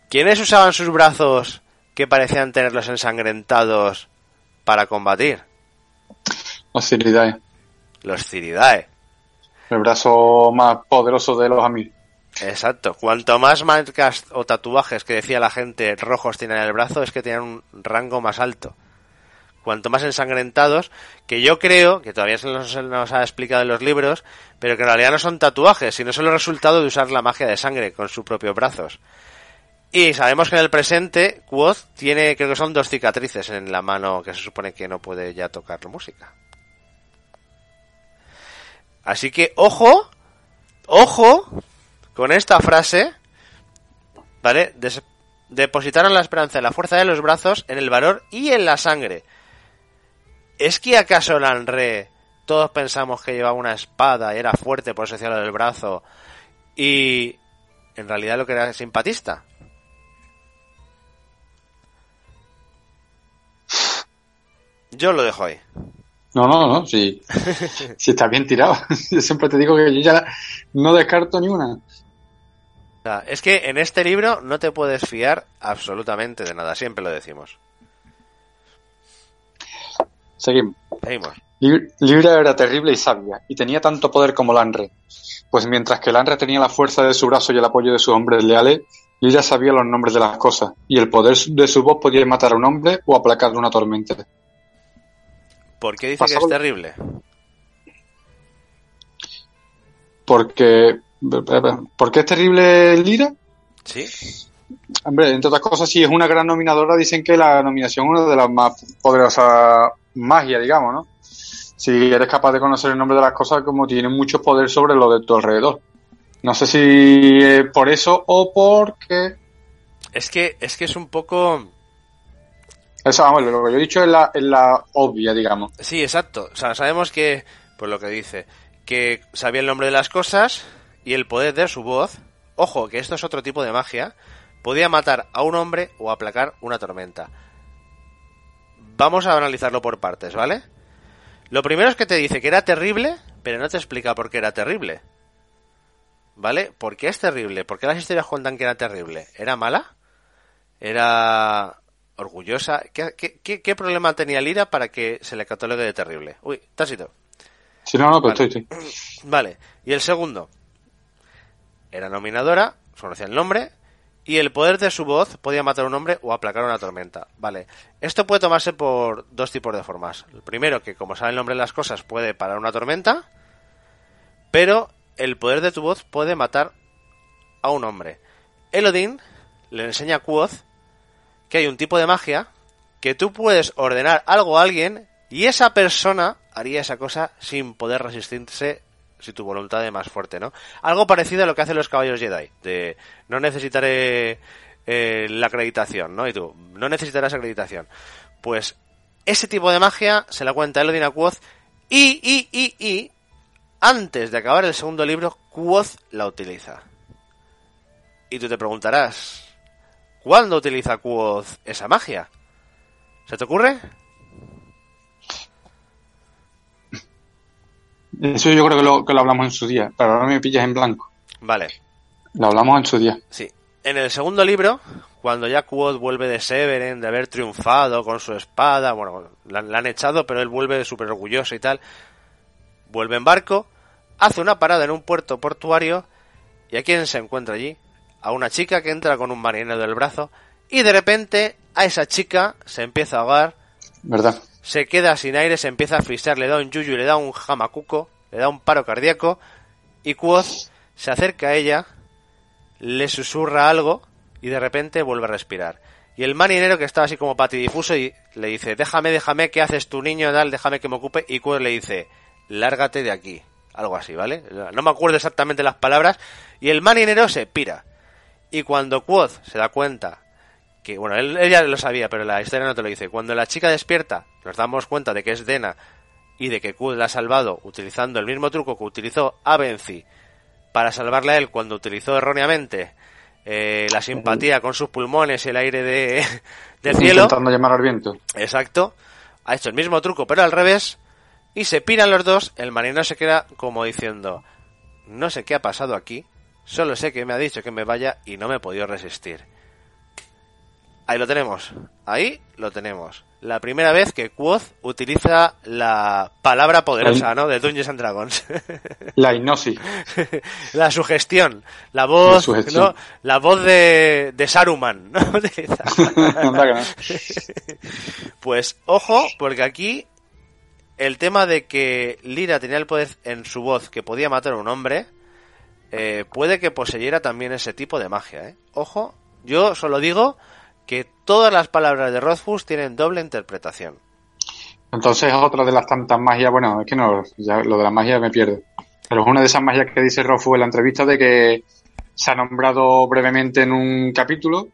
¿Quiénes usaban sus brazos que parecían tenerlos ensangrentados para combatir? Los Ciridae, Los Ciridae. el brazo más poderoso de los amigos. Exacto. Cuanto más marcas o tatuajes que decía la gente rojos tienen en el brazo, es que tienen un rango más alto. Cuanto más ensangrentados, que yo creo, que todavía se nos, ha explicado en los libros, pero que en realidad no son tatuajes, sino solo el resultado de usar la magia de sangre con sus propios brazos. Y sabemos que en el presente, Quoth tiene, creo que son dos cicatrices en la mano que se supone que no puede ya tocar la música. Así que, ojo, ojo con esta frase, ¿vale? Des- depositaron la esperanza en la fuerza de los brazos, en el valor y en la sangre. ¿Es que acaso Lanre todos pensamos que llevaba una espada y era fuerte por eso hacía lo del brazo y en realidad lo que era simpatista? Yo lo dejo ahí. No, no, no, sí, sí está bien tirado. Yo siempre te digo que yo ya no descarto ni una. Es que en este libro no te puedes fiar absolutamente de nada, siempre lo decimos. Seguimos. Seguimos. Lib- Libra era terrible y sabia, y tenía tanto poder como Lanre. Pues mientras que Lanre tenía la fuerza de su brazo y el apoyo de sus hombres leales, Lira sabía los nombres de las cosas, y el poder de su voz podía matar a un hombre o aplacarle una tormenta. ¿Por qué dice que es terrible? Porque... ¿Por qué es terrible Lira? ¿Sí? Hombre, entre otras cosas, si es una gran nominadora, dicen que la nominación es una de las más poderosas magia, digamos, ¿no? Si eres capaz de conocer el nombre de las cosas, como tiene mucho poder sobre lo de tu alrededor. No sé si es por eso o porque... Es que, es que es un poco. Eso, vamos, lo que yo he dicho es la, es la obvia, digamos. Sí, exacto. O sea, sabemos que, pues lo que dice, que sabía el nombre de las cosas y el poder de su voz. Ojo, que esto es otro tipo de magia. Podía matar a un hombre o aplacar una tormenta. Vamos a analizarlo por partes, ¿vale? Lo primero es que te dice que era terrible, pero no te explica por qué era terrible. ¿Vale? ¿Por qué es terrible? ¿Por qué las historias cuentan que era terrible? ¿Era mala? ¿Era orgullosa? ¿Qué, qué, qué, problema tenía Lira para que se le catalogue de terrible? Uy, tácito. Sí, no, no, pero pues estoy, Vale. Y el segundo. Era nominadora, conocía el nombre, y el poder de su voz podía matar a un hombre o aplacar una tormenta. Vale. Esto puede tomarse por dos tipos de formas. El primero, que como sabe el nombre de las cosas, puede parar una tormenta, pero el poder de tu voz puede matar a un hombre. Elodin le enseña a Quoth que hay un tipo de magia que tú puedes ordenar algo a alguien y esa persona haría esa cosa sin poder resistirse si tu voluntad es más fuerte, ¿no? Algo parecido a lo que hacen los caballos Jedi, de no necesitaré eh, la acreditación, ¿no? Y tú, no necesitarás acreditación. Pues ese tipo de magia se la cuenta Elodin Quoth y, y, y, y, antes de acabar el segundo libro, Quoth la utiliza. Y tú te preguntarás, ¿cuándo utiliza Quoth esa magia? ¿Se te ocurre? Eso yo creo que lo, que lo hablamos en su día, pero ahora me pillas en blanco. Vale. Lo hablamos en su día. Sí. En el segundo libro, cuando ya Quoth vuelve de Severen, de haber triunfado con su espada, bueno, la, la han echado, pero él vuelve súper orgulloso y tal, vuelve en barco, hace una parada en un puerto portuario, y ¿a quién se encuentra allí? A una chica que entra con un marinero del brazo, y de repente a esa chica se empieza a ahogar. ¿Verdad? Se queda sin aire, se empieza a asfixiar, le da un yuyu, le da un jamacuco, le da un paro cardíaco, y Quoth se acerca a ella, le susurra algo, y de repente vuelve a respirar. Y el marinero que estaba así como patidifuso y le dice, déjame, déjame, ¿qué haces tu niño? Tal, déjame que me ocupe. Y Quoth le dice, lárgate de aquí. Algo así, ¿vale? No me acuerdo exactamente las palabras. Y el marinero se pira. Y cuando Quoth se da cuenta que, bueno, él, ella lo sabía, pero la historia no te lo dice. Cuando la chica despierta, nos damos cuenta de que es Dena y de que Quoth la ha salvado utilizando el mismo truco que utilizó Avency para salvarle a él cuando utilizó erróneamente eh, la simpatía con sus pulmones y el aire de, del cielo. Intentando llamar al viento. Exacto. Ha hecho el mismo truco, pero al revés. Y se piran los dos. El marinero se queda como diciendo: No sé qué ha pasado aquí. Solo sé que me ha dicho que me vaya y no me he podido resistir. Ahí lo tenemos. Ahí lo tenemos. La primera vez que Quoth utiliza la palabra poderosa, ¿no? De Dungeons and Dragons. La hipnosis. la sugestión. La voz, La sugestión. ¿no? La voz de, de Saruman. Pues ojo, porque aquí el tema de que Lira tenía el poder en su voz que podía matar a un hombre, eh, puede que poseyera también ese tipo de magia, ¿eh? Ojo, yo solo digo que todas las palabras de Rothfuss tienen doble interpretación. Entonces otra de las tantas magias, bueno, es que no, ya lo de la magia me pierde. Pero es una de esas magias que dice Rothfuss en la entrevista de que se ha nombrado brevemente en un capítulo,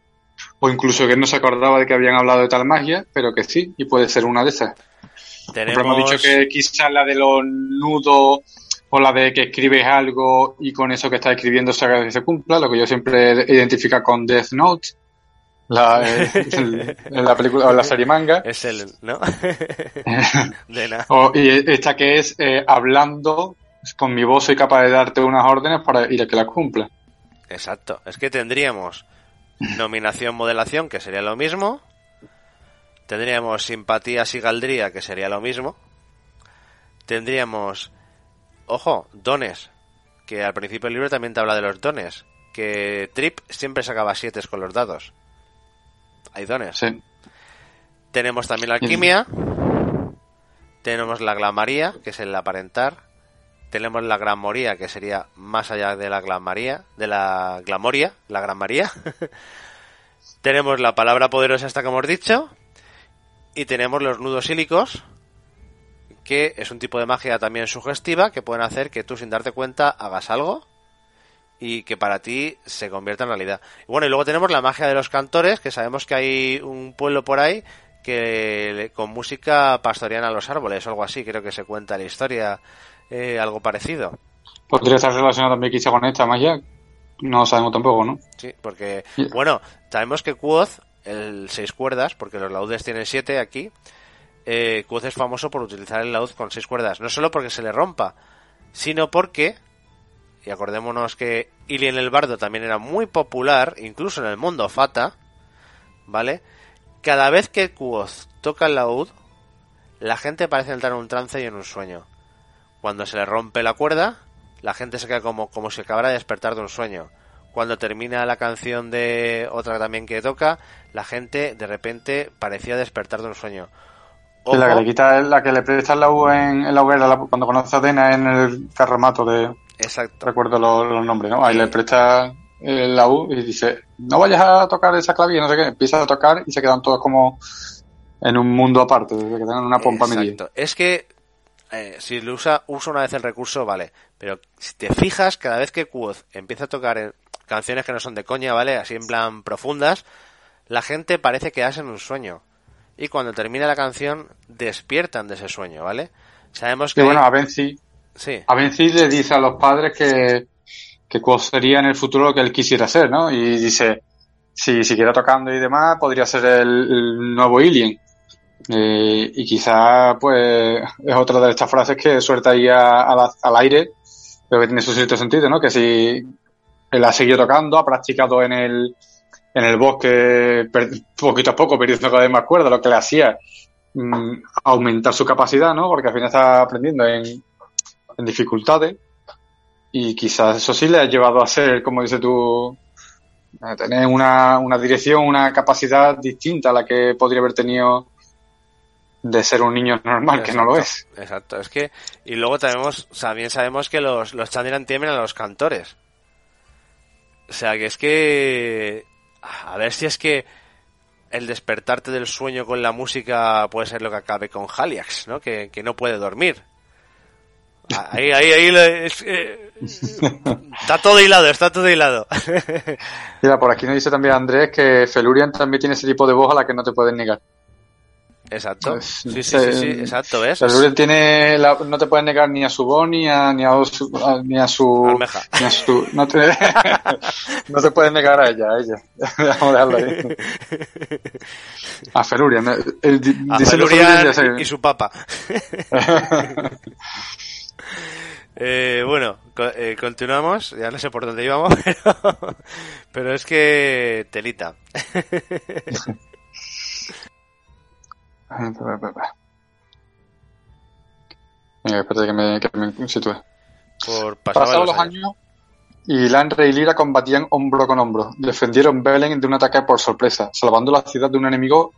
o incluso que él no se acordaba de que habían hablado de tal magia, pero que sí, y puede ser una de esas. Siempre hemos dicho que quizás la de los nudos o la de que escribes algo y con eso que estás escribiendo se, haga que se cumpla, lo que yo siempre identifica con Death Note, la, en la película o en la serie manga. Es el, ¿no? de nada. O- y esta que es eh, hablando con mi voz soy capaz de darte unas órdenes para ir a que las cumpla. Exacto. Es que tendríamos nominación modelación, que sería lo mismo. Tendríamos simpatía sigaldría, que sería lo mismo. Tendríamos, ojo, dones, que al principio del libro también te habla de los dones. Que Trip siempre sacaba siete con los dados. Hay dones. Sí. Tenemos también la alquimia. Tenemos la glamaría, que es el aparentar. Tenemos la gramoría, que sería más allá de la glamaría, de la glamoria, la gran María. tenemos la palabra poderosa esta que hemos dicho. Y tenemos los nudos sílicos, que es un tipo de magia también sugestiva, que pueden hacer que tú sin darte cuenta hagas algo y que para ti se convierta en realidad. Y bueno, y luego tenemos la magia de los cantores, que sabemos que hay un pueblo por ahí que con música pastorean a los árboles o algo así, creo que se cuenta la historia, eh, algo parecido. Podría estar relacionado también quizá con esta magia, no sabemos tampoco, ¿no? Sí, porque, bueno, sabemos que Quoth, el seis cuerdas, porque los laudes tienen siete aquí, eh, Quoth es famoso por utilizar el laúd con seis cuerdas, no solo porque se le rompa, sino porque, y acordémonos que Ilien el Bardo también era muy popular, incluso en el mundo Fata, ¿vale? Cada vez que Quoth toca el laúd, la gente parece entrar en un trance y en un sueño. Cuando se le rompe la cuerda, la gente se queda como, como si acabara de despertar de un sueño. Cuando termina la canción de otra también que toca, la gente de repente parecía despertar de un sueño. la que le quita la que le presta la U en, la hoguera cuando conoce a Dena en el carromato de Exacto. Recuerdo los, nombres, ¿no? Ahí le presta la U y dice, no vayas a tocar esa clave y no sé qué, empieza a tocar y se quedan todos como en un mundo aparte, que tengan una pompa Exacto. Es que eh, si lo usa, usa una vez el recurso, vale. Pero si te fijas, cada vez que Quoth empieza a tocar canciones que no son de coña, ¿vale? Así en plan profundas, la gente parece que hace en un sueño. Y cuando termina la canción, despiertan de ese sueño, ¿vale? Sabemos que. Y bueno, a Benzi. A Benzi le dice a los padres que, que sería en el futuro lo que él quisiera ser, ¿no? Y dice, si siguiera tocando y demás, podría ser el, nuevo Alien. Eh, y quizá, pues, es otra de estas frases que suelta ahí al aire, pero que tiene su cierto sentido, ¿no? Que si él ha seguido tocando, ha practicado en el, en el bosque poquito a poco, perdiendo cada vez más cuerda, lo que le hacía mm, aumentar su capacidad, ¿no? Porque al final está aprendiendo en, en dificultades y quizás eso sí le ha llevado a ser, como dices tú, a tener una, una dirección, una capacidad distinta a la que podría haber tenido de ser un niño normal, que no lo es. Exacto, es que, y luego tenemos, también sabemos que los, los Chandran temen a los cantores. O sea, que es que, a ver si es que el despertarte del sueño con la música puede ser lo que acabe con Haliax, ¿no? Que, que no puede dormir. Ahí, ahí, ahí, está todo hilado, está todo hilado. Mira, por aquí nos dice también Andrés que Felurian también tiene ese tipo de voz a la que no te pueden negar. Exacto. Pues, sí, sí, sí, sí, exacto, ¿ves? Felurian tiene no te pueden negar ni a su voz ni a, ni a su, ni a su, ni a su, no te, no te pueden negar a ella, a ella. Vamos a dejarlo ahí. A Felurian. El, a Felurian y su papa. Eh, bueno, eh, continuamos. Ya no sé por dónde íbamos, pero, es que telita. Venga, espérate que me, que me sitúe. Por Pasados los años, y Lanre y Lira combatían hombro con hombro. Defendieron Belen de un ataque por sorpresa, salvando la ciudad de un enemigo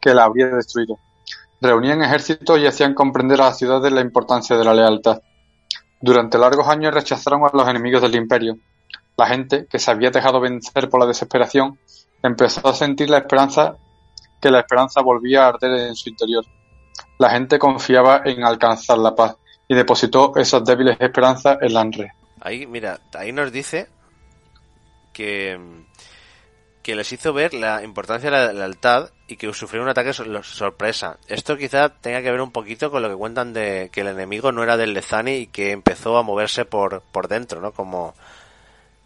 que la habría destruido. Reunían ejércitos y hacían comprender a las ciudades la importancia de la lealtad. Durante largos años rechazaron a los enemigos del imperio. La gente, que se había dejado vencer por la desesperación, empezó a sentir la esperanza que la esperanza volvía a arder en su interior. La gente confiaba en alcanzar la paz y depositó esas débiles esperanzas en la Lanre. Ahí, mira, ahí nos dice que, que les hizo ver la importancia de la lealtad y que sufrió un ataque sorpresa. Esto quizá tenga que ver un poquito con lo que cuentan de que el enemigo no era del Lezani y que empezó a moverse por, por dentro, ¿no? Como,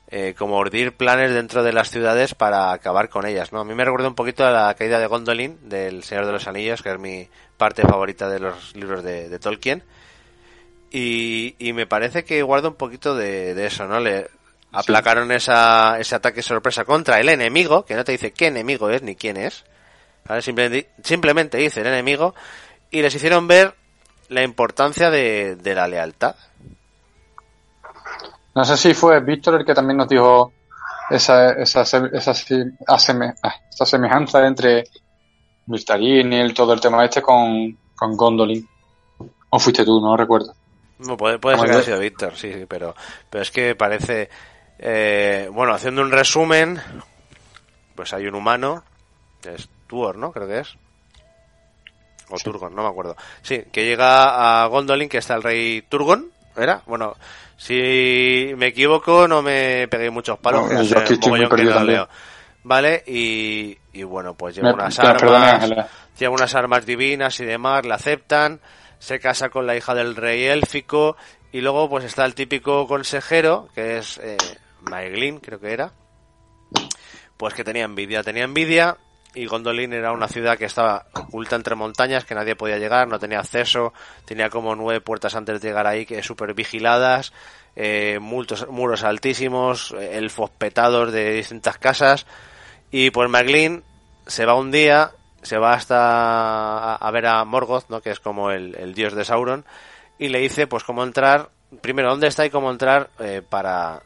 eh, como ordir planes dentro de las ciudades para acabar con ellas, ¿no? A mí me recuerda un poquito a la caída de Gondolin del Señor de los Anillos, que es mi parte favorita de los libros de, Tolkien. Y, y, me parece que guarda un poquito de, de eso, ¿no? Le aplacaron esa, ese ataque sorpresa contra el enemigo, que no te dice qué enemigo es ni quién es Simplemente, simplemente dice el enemigo y les hicieron ver la importancia de, la lealtad. No sé si fue Víctor el que también nos dijo esa, esa, esa, ah, esa semejanza entre Mirtarín y el, todo el tema este con, con Gondolin. ¿O fuiste tú? No recuerdo. No, puede, puede ser que haya sido Víctor, sí, sí, pero, pero es que parece... Eh, bueno, haciendo un resumen, pues hay un humano, que es Tuor, ¿no? Creo que es. O Turgon, no me acuerdo. Sí, que llega a Gondolin, que está el rey Turgon, ¿era? Bueno, si me equivoco, no me pegué muchos palos. yo estoy muy perdido ¿vale? Y, y bueno, pues lleva Me- unas perdona, armas, Ángela. lleva unas armas divinas y demás, la aceptan, se casa con la hija del rey élfico y luego pues está el típico consejero, que es eh, Maeglin, creo que era, pues que tenía envidia, tenía envidia y Gondolin era una ciudad que estaba oculta entre montañas, que nadie podía llegar, no tenía acceso, tenía como nueve puertas antes de llegar ahí, que súper vigiladas, eh, multos- muros altísimos, eh, elfos petados de distintas casas, y pues Maeglin se va un día, se va hasta a- ver a Morgoth, ¿no? que es como el, el dios de Sauron, y le dice pues cómo entrar, primero dónde está y cómo entrar eh, para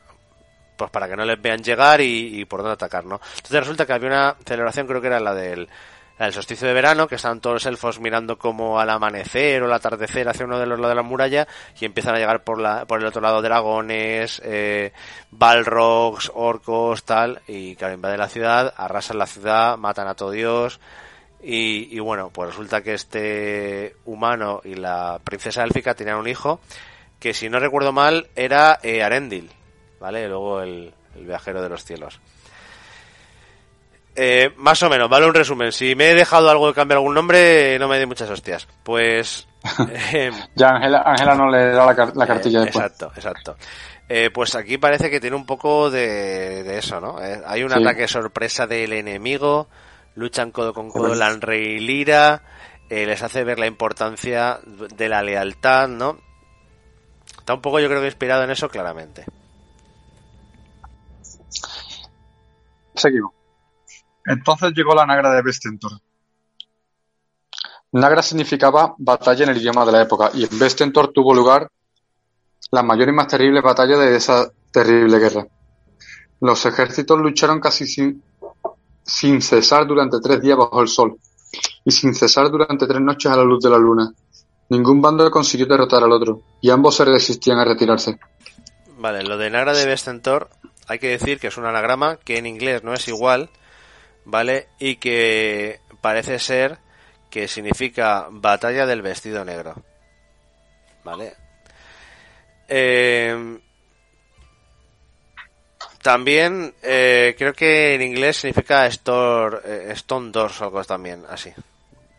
pues para que no les vean llegar y, y por dónde atacar, ¿no? Entonces resulta que había una celebración, creo que era la del, la del solsticio de verano, que estaban todos los elfos mirando como al amanecer o al atardecer hacia uno de los lados de la muralla y empiezan a llegar por la, por el otro lado dragones, eh, balrogs, orcos, tal, y claro, invaden la ciudad, arrasan la ciudad, matan a todo Dios, y, y bueno, pues resulta que este humano y la princesa élfica tenían un hijo que si no recuerdo mal era eh, Arendil, ¿vale? Luego el, el viajero de los cielos. Eh, más o menos, vale un resumen. Si me he dejado algo de cambiar algún nombre, no me dé muchas hostias. Pues... eh, Ya Ángela, Ángela no le da la, car- la cartilla eh, después. Exacto, exacto. Eh, pues aquí parece que tiene un poco de, de eso, ¿no? Eh, hay un Sí. ataque sorpresa del enemigo, luchan codo con codo Correcto. Lanrey y Lira, eh, les hace ver la importancia de la lealtad, ¿no? Está un poco yo creo que inspirado en eso claramente. Seguimos. Entonces llegó la Nagra de Vestentor. Nagra significaba batalla en el idioma de la época y en Vestentor tuvo lugar la mayor y más terrible batalla de esa terrible guerra. Los ejércitos lucharon casi sin, sin cesar durante tres días bajo el sol y sin cesar durante tres noches a la luz de la luna. Ningún bando consiguió derrotar al otro y ambos se resistían a retirarse. Vale, lo de Nagra de Vestentor, hay que decir que es un anagrama que en inglés no es igual, ¿vale? Y que parece ser que significa batalla del vestido negro. ¿Vale? Eh, también eh, creo que en inglés significa store, eh, Stone Doors o algo también, así.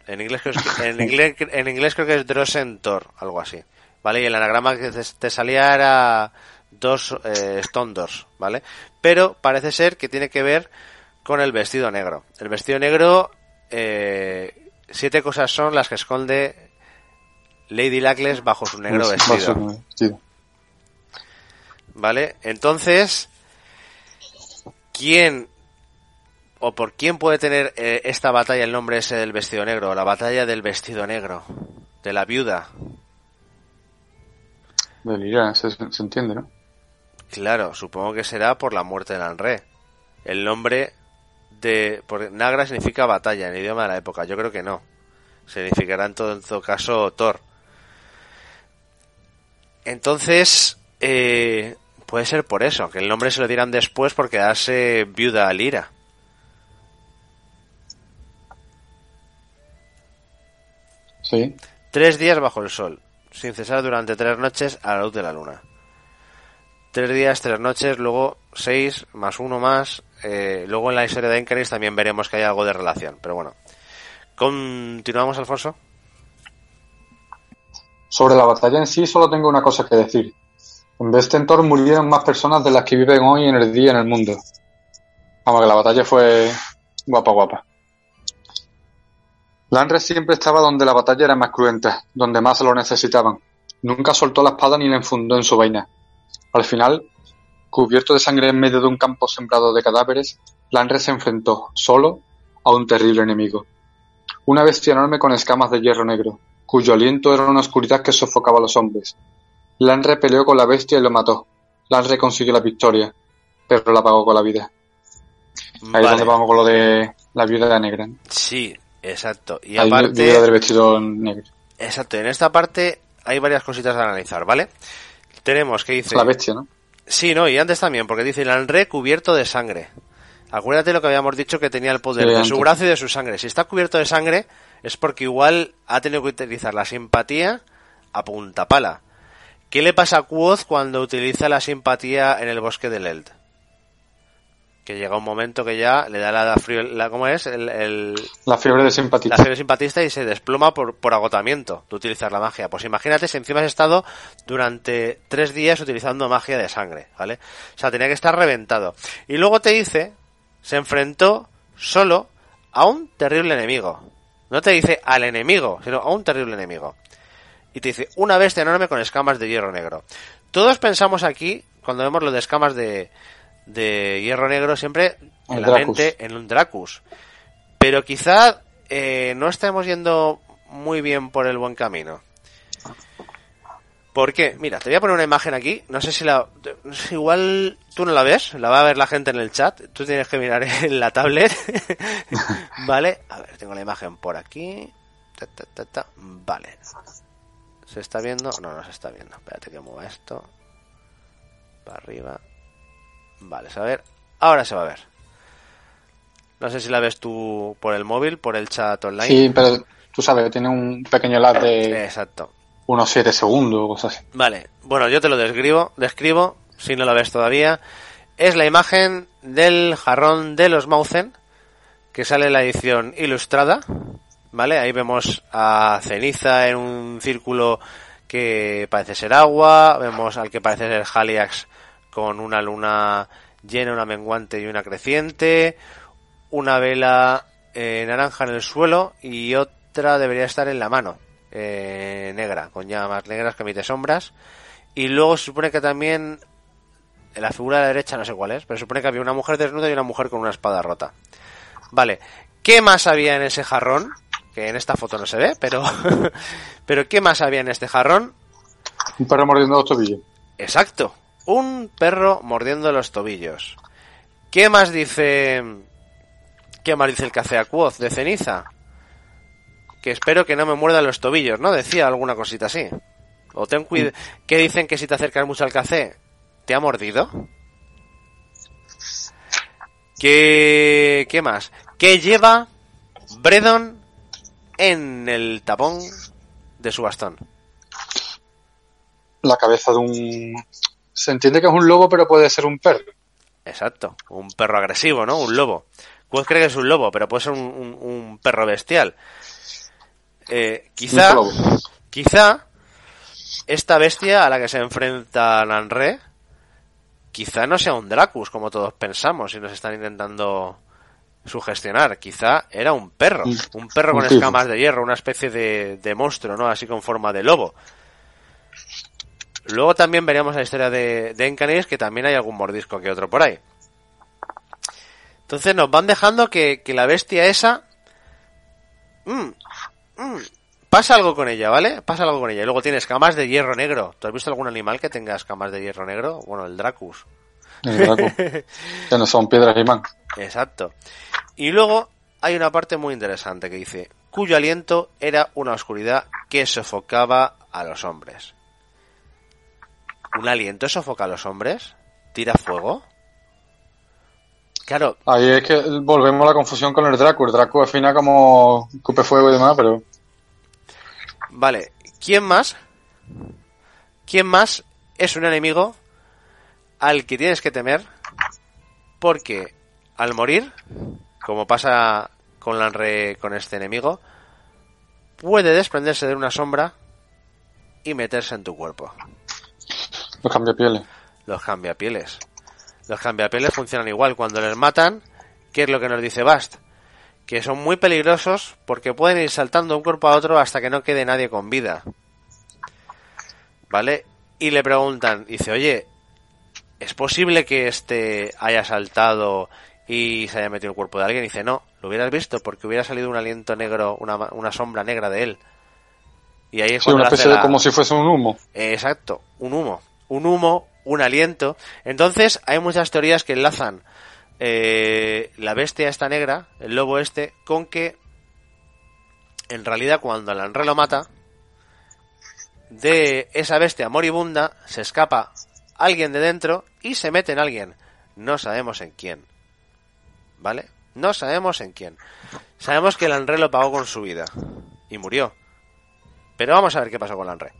En inglés, creo que- en inglés, en inglés creo que es Drosentor, algo así. ¿Vale? Y el anagrama que te salía era dos eh, ¿vale? Pero parece ser que tiene que ver con el vestido negro. El vestido negro, eh, siete cosas son las que esconde Lady Lackless bajo su negro vestido. ¿Vale? Entonces, ¿quién o por quién puede tener eh, esta batalla el nombre ese del vestido negro? La batalla del vestido negro, de la viuda. Se entiende, ¿no? Claro, supongo que será por la muerte de Lanre. El nombre de... Porque Nagra significa batalla en el idioma de la época. Yo creo que no. Significará en todo, en todo caso Thor. Entonces, eh, puede ser por eso, que el nombre se lo dieran después por quedarse viuda a Lira. Sí. Tres días bajo el sol, sin cesar durante tres noches a la luz de la luna. Tres días, tres noches, luego seis más uno más. eh, luego en la historia de Encaris también veremos que hay algo de relación, pero bueno. Continuamos, Alfonso. Sobre la batalla en sí solo tengo una cosa que decir. En Vestentor murieron más personas de las que viven hoy en el día en el mundo. Vamos, que la batalla fue guapa, guapa. Lanre siempre estaba donde la batalla era más cruenta, donde más lo necesitaban. Nunca soltó la espada ni la enfundó en su vaina. Al final, cubierto de sangre en medio de un campo sembrado de cadáveres, Lanre se enfrentó, solo, a un terrible enemigo. Una bestia enorme con escamas de hierro negro, cuyo aliento era una oscuridad que sofocaba a los hombres. Lanre peleó con la bestia y lo mató. Lanre consiguió la victoria, pero la pagó con la vida. Ahí es Vale. donde vamos con lo de la viuda negra. ¿no? Sí, exacto. Y Ahí aparte, viuda del vestido negro. exacto, en esta parte hay varias cositas a analizar, ¿vale? Tenemos que dice... La bestia, ¿no? Sí, no, y antes también, porque dice el Anre cubierto de sangre. Acuérdate lo que habíamos dicho que tenía el poder Sí, de antes. su brazo y de su sangre. Si está cubierto de sangre, es porque igual ha tenido que utilizar la simpatía a punta pala. ¿Qué le pasa a Quoth cuando utiliza la simpatía en el bosque del Eld? Que llega un momento que ya le da la, frío, la ¿cómo es? El, el- La fiebre de la simpatía. fiebre simpatista y se desploma por, por agotamiento de utilizar la magia. Pues imagínate si encima has estado durante tres días utilizando magia de sangre, ¿vale? O sea, tenía que estar reventado. Y luego te dice, se enfrentó solo a un terrible enemigo. No te dice al enemigo, sino a un terrible enemigo. Y te dice, una bestia enorme con escamas de hierro negro. Todos pensamos aquí, cuando vemos lo de escamas de, de hierro negro, siempre en El la Dracus. mente en un Dracus. Pero quizá eh, no estemos yendo muy bien por el buen camino. ¿Por qué? Mira, te voy a poner una imagen aquí. No sé si la... Igual tú no la ves, la va a ver la gente en el chat. Tú tienes que mirar en la tablet. vale, a ver, tengo la imagen por aquí. Ta, ta, ta, ta. Vale. ¿Se está viendo? No, no se está viendo. Espérate que mueva esto. Para arriba. Vale, a ver. Ahora se va a ver. No sé si la ves tú por el móvil, por el chat online. Sí, pero tú sabes, tiene un pequeño lag de Exacto. unos 7 segundos o cosas así. Vale, bueno, yo te lo describo, describo, si no lo ves todavía. Es la imagen del jarrón de los Mauzen, que sale en la edición ilustrada. ¿Vale? Ahí vemos a Ceniza en un círculo que parece ser agua. Vemos al que parece ser Haliax con una luna llena, una menguante y una creciente. Una vela eh, naranja en el suelo y otra debería estar en la mano, eh, negra, con llamas negras que emite sombras. Y luego se supone que también en la figura de la derecha no sé cuál es, pero se supone que había una mujer desnuda y una mujer con una espada rota. Vale, ¿qué más había en ese jarrón? Que en esta foto no se ve, pero pero ¿qué más había en este jarrón? Un perro mordiendo los tobillos. Exacto, un perro mordiendo los tobillos. ¿Qué más dice qué más dice el caceacuoz de ceniza? Que espero que no me muerda los tobillos, ¿no? Decía alguna cosita así. O ten cuidado. ¿Qué dicen que si te acercas mucho al café te ha mordido? ¿Qué qué más? ¿Qué lleva Bredon en el tapón de su bastón? La cabeza de un... Se entiende que es un lobo, pero puede ser un perro. Exacto, un perro agresivo, ¿no? Un lobo. Pues cree que es un lobo, pero puede ser un, un- un perro bestial. Eh, quizá, quizá esta bestia a la que se enfrenta Lanre, quizá no sea un Dracus como todos pensamos y nos están intentando sugestionar. Quizá era un perro, Un- un perro con escamas de hierro, una especie de, de monstruo, ¿no? Así con forma de lobo. Luego también veríamos la historia de, de Encanis, que también hay algún mordisco que otro por ahí. Entonces nos van dejando que, que la bestia esa... mm, mm, pasa algo con ella, ¿vale? Pasa algo con ella. Y luego tiene escamas de hierro negro. ¿Tú has visto algún animal que tenga escamas de hierro negro? Bueno, el Dracus. El Draco. que no son piedras de imán. Exacto. Y luego hay una parte muy interesante que dice, cuyo aliento era una oscuridad que sofocaba a los hombres. ¿Un aliento sofoca a los hombres? ¿Tira fuego? Claro, Ahí es que volvemos a la confusión con el Draco. El Draco es fina como escupe fuego y demás, pero vale. ¿Quién más? ¿Quién más es un enemigo al que tienes que temer? Porque al morir, como pasa con, la re- con este enemigo, puede desprenderse de una sombra y meterse en tu cuerpo. Los cambia pieles. Los cambiapieles. Los cambiapieles funcionan igual. Cuando les matan, ¿qué es lo que nos dice Bast? Que son muy peligrosos porque pueden ir saltando de un cuerpo a otro hasta que no quede nadie con vida. ¿Vale? Y le preguntan, dice, oye, ¿es posible que este haya saltado y se haya metido el cuerpo de alguien? dice, no, lo hubieras visto porque hubiera salido un aliento negro, una, una sombra negra de él. Y ahí es Sí, una especie de la- como si fuese un humo. eh, Exacto, un humo. Un humo, un aliento. Entonces, hay muchas teorías que enlazan eh, la bestia esta negra, el lobo este, con que en realidad cuando el Anre lo mata, de esa bestia moribunda se escapa alguien de dentro y se mete en alguien. No sabemos en quién. ¿Vale? No sabemos en quién. Sabemos que el Anre lo pagó con su vida y murió. Pero vamos a ver qué pasó con el Anre.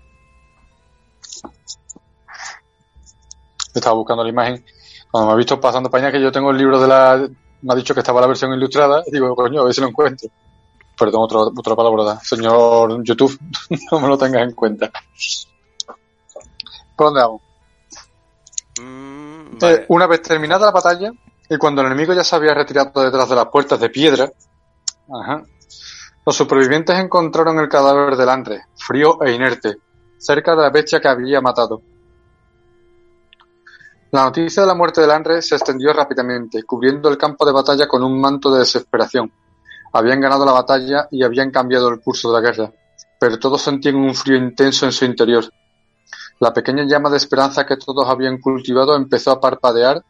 Estaba buscando la imagen. Cuando me ha visto pasando paña que yo tengo el libro de la... Me ha dicho que estaba la versión ilustrada y digo, coño, a ver si lo encuentro. Perdón, otra, otra palabra. Señor YouTube, no me lo tengas en cuenta. ¿Por dónde vamos? Mm, Eh, una vez terminada la batalla, y cuando el enemigo ya se había retirado detrás de las puertas de piedra, ajá, los supervivientes encontraron el cadáver del Anre, frío e inerte, cerca de la bestia que había matado. La noticia de la muerte del Anre se extendió rápidamente, cubriendo el campo de batalla con un manto de desesperación. Habían ganado la batalla y habían cambiado el curso de la guerra, pero todos sentían un frío intenso en su interior. La pequeña llama de esperanza que todos habían cultivado empezó a parpadear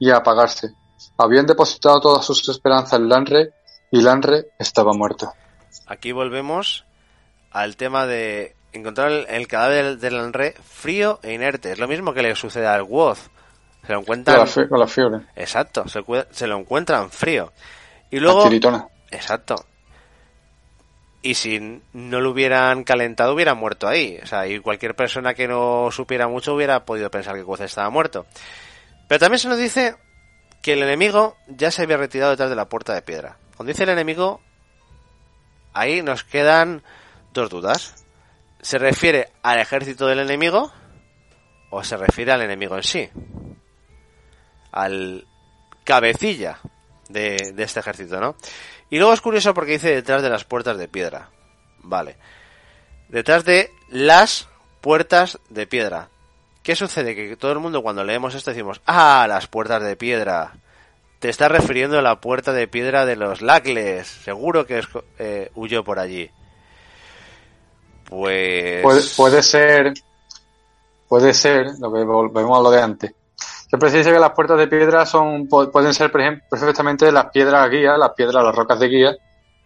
y a apagarse. Habían depositado todas sus esperanzas en Lanre y Lanre estaba muerto. Aquí volvemos al tema de encontrar el, cadáver del Anre frío e inerte. Es lo mismo que le sucede al Woz. Se lo Con la, con la fiebre, Exacto, se, se lo encuentran frío. Y la luego... tiritona. Exacto. Y si no lo hubieran calentado, hubiera muerto ahí. O sea, y cualquier persona que no supiera mucho hubiera podido pensar que Quoth estaba muerto. Pero también se nos dice que el enemigo ya se había retirado detrás de la puerta de piedra. Cuando dice el enemigo, ahí nos quedan dos dudas. ¿Se refiere al ejército del enemigo o se refiere al enemigo en sí? Al cabecilla de, este ejército, ¿no? Y luego es curioso porque dice detrás de las puertas de piedra. Vale. Detrás de las puertas de piedra. ¿Qué sucede? Que todo el mundo cuando leemos esto decimos, ah, las puertas de piedra. Te estás refiriendo a la puerta de piedra de los Lacles. Seguro que eh, huyó por allí. Pues... Puede, puede ser, puede ser, lo que volvemos a lo de antes. Se dice que las puertas de piedra son, pu- pueden ser, por ejemplo, perfectamente las piedras guía, las piedras, las rocas de guía,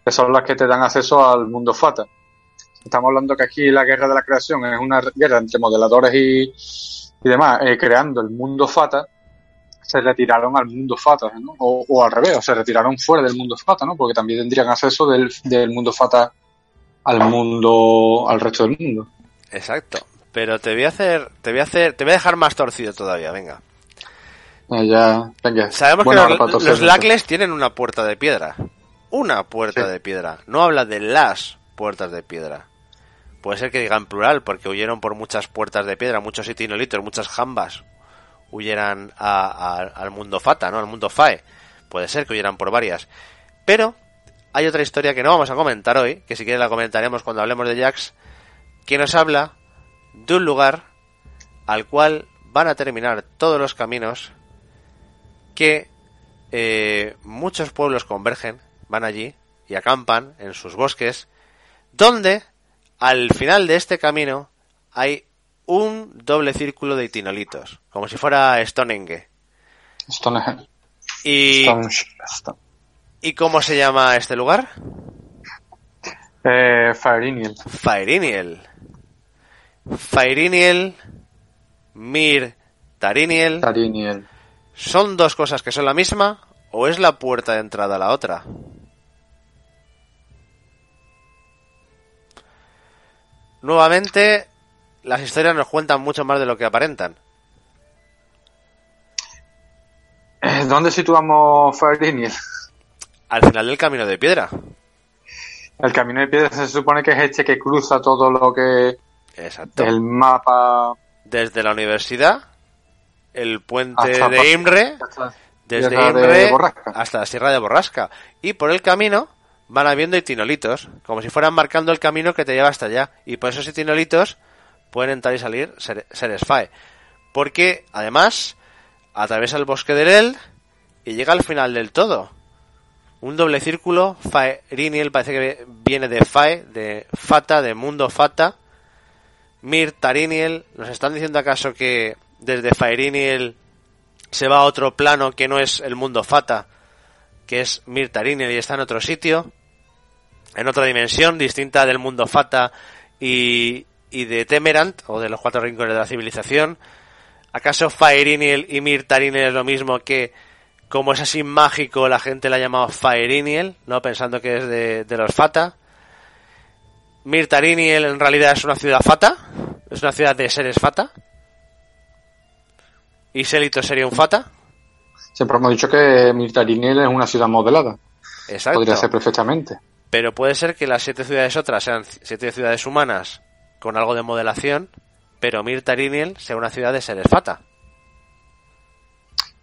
que son las que te dan acceso al mundo Fata. Estamos hablando que aquí la guerra de la creación es una guerra entre modeladores y, y demás, eh, creando el mundo Fata, se retiraron al mundo Fata, ¿no? O, o al revés, o se retiraron fuera del mundo Fata, ¿no? Porque también tendrían acceso del, del mundo Fata al mundo, al resto del mundo. Exacto. Pero te voy a hacer, te voy a hacer, te voy a dejar más torcido todavía, venga. Venga. Sabemos Buena que los. Lacles tienen una puerta de piedra. Una puerta Sí. de piedra. No habla de las puertas de piedra. Puede ser que diga en plural, porque huyeron por muchas puertas de piedra, muchos itinolitos, muchas jambas. Huyeran a- a- al mundo Fata, ¿no? Al mundo Fae. Puede ser que huyeran por varias. Pero hay otra historia que no vamos a comentar hoy, que si quieres la comentaremos cuando hablemos de Jax, que nos habla de un lugar al cual van a terminar todos los caminos que eh, muchos pueblos convergen, van allí y acampan en sus bosques, donde al final de este camino hay un doble círculo de itinolitos, como si fuera Stonehenge. Stonehenge. ¿Y, Stonehenge. ¿Y cómo se llama este lugar? Eh, Faeriniel. Faeriniel. Faeriniel, Mir Tariniel, Tariniel. ¿Son dos cosas que son la misma o es la puerta de entrada a la otra? Nuevamente, las historias nos cuentan mucho más de lo que aparentan. Eh, ¿Dónde situamos Faeriniel? Al final del camino de piedra. El camino de piedra se supone que es este que cruza todo lo que Exacto. el mapa. Desde la universidad, el puente Hasta de Imre, desde de Imre hasta la Sierra de Borrasca. Y por el camino van habiendo itinolitos, como si fueran marcando el camino que te lleva hasta allá. Y por esos itinolitos pueden entrar y salir ser- seres Fae. Porque, además, atraviesa el bosque de Eld y llega al final del todo. Un doble círculo, Faeriniel parece que viene de Fae, de Fata, de mundo Fata. Mir Tariniel, ¿nos están diciendo acaso que desde Faeriniel se va a otro plano que no es el mundo Fata, que es Mir Tariniel y está en otro sitio, en otra dimensión distinta del mundo Fata y, y de Temerant, o de los cuatro rincones de la civilización? ¿Acaso Faeriniel y Mir Tariniel es lo mismo que, como es así mágico, la gente la ha llamado Faeriniel, no pensando que es de, de los Fata? Mir Tariniel en realidad es una ciudad Fata, es una ciudad de seres Fata. Y Selito sería un Fata. siempre hemos dicho que Mirtarinel es una ciudad modelada. Exacto. Podría ser perfectamente. Pero puede ser que las siete ciudades otras sean siete ciudades humanas con algo de modelación, pero Mirtariniel sea una ciudad de seres fata.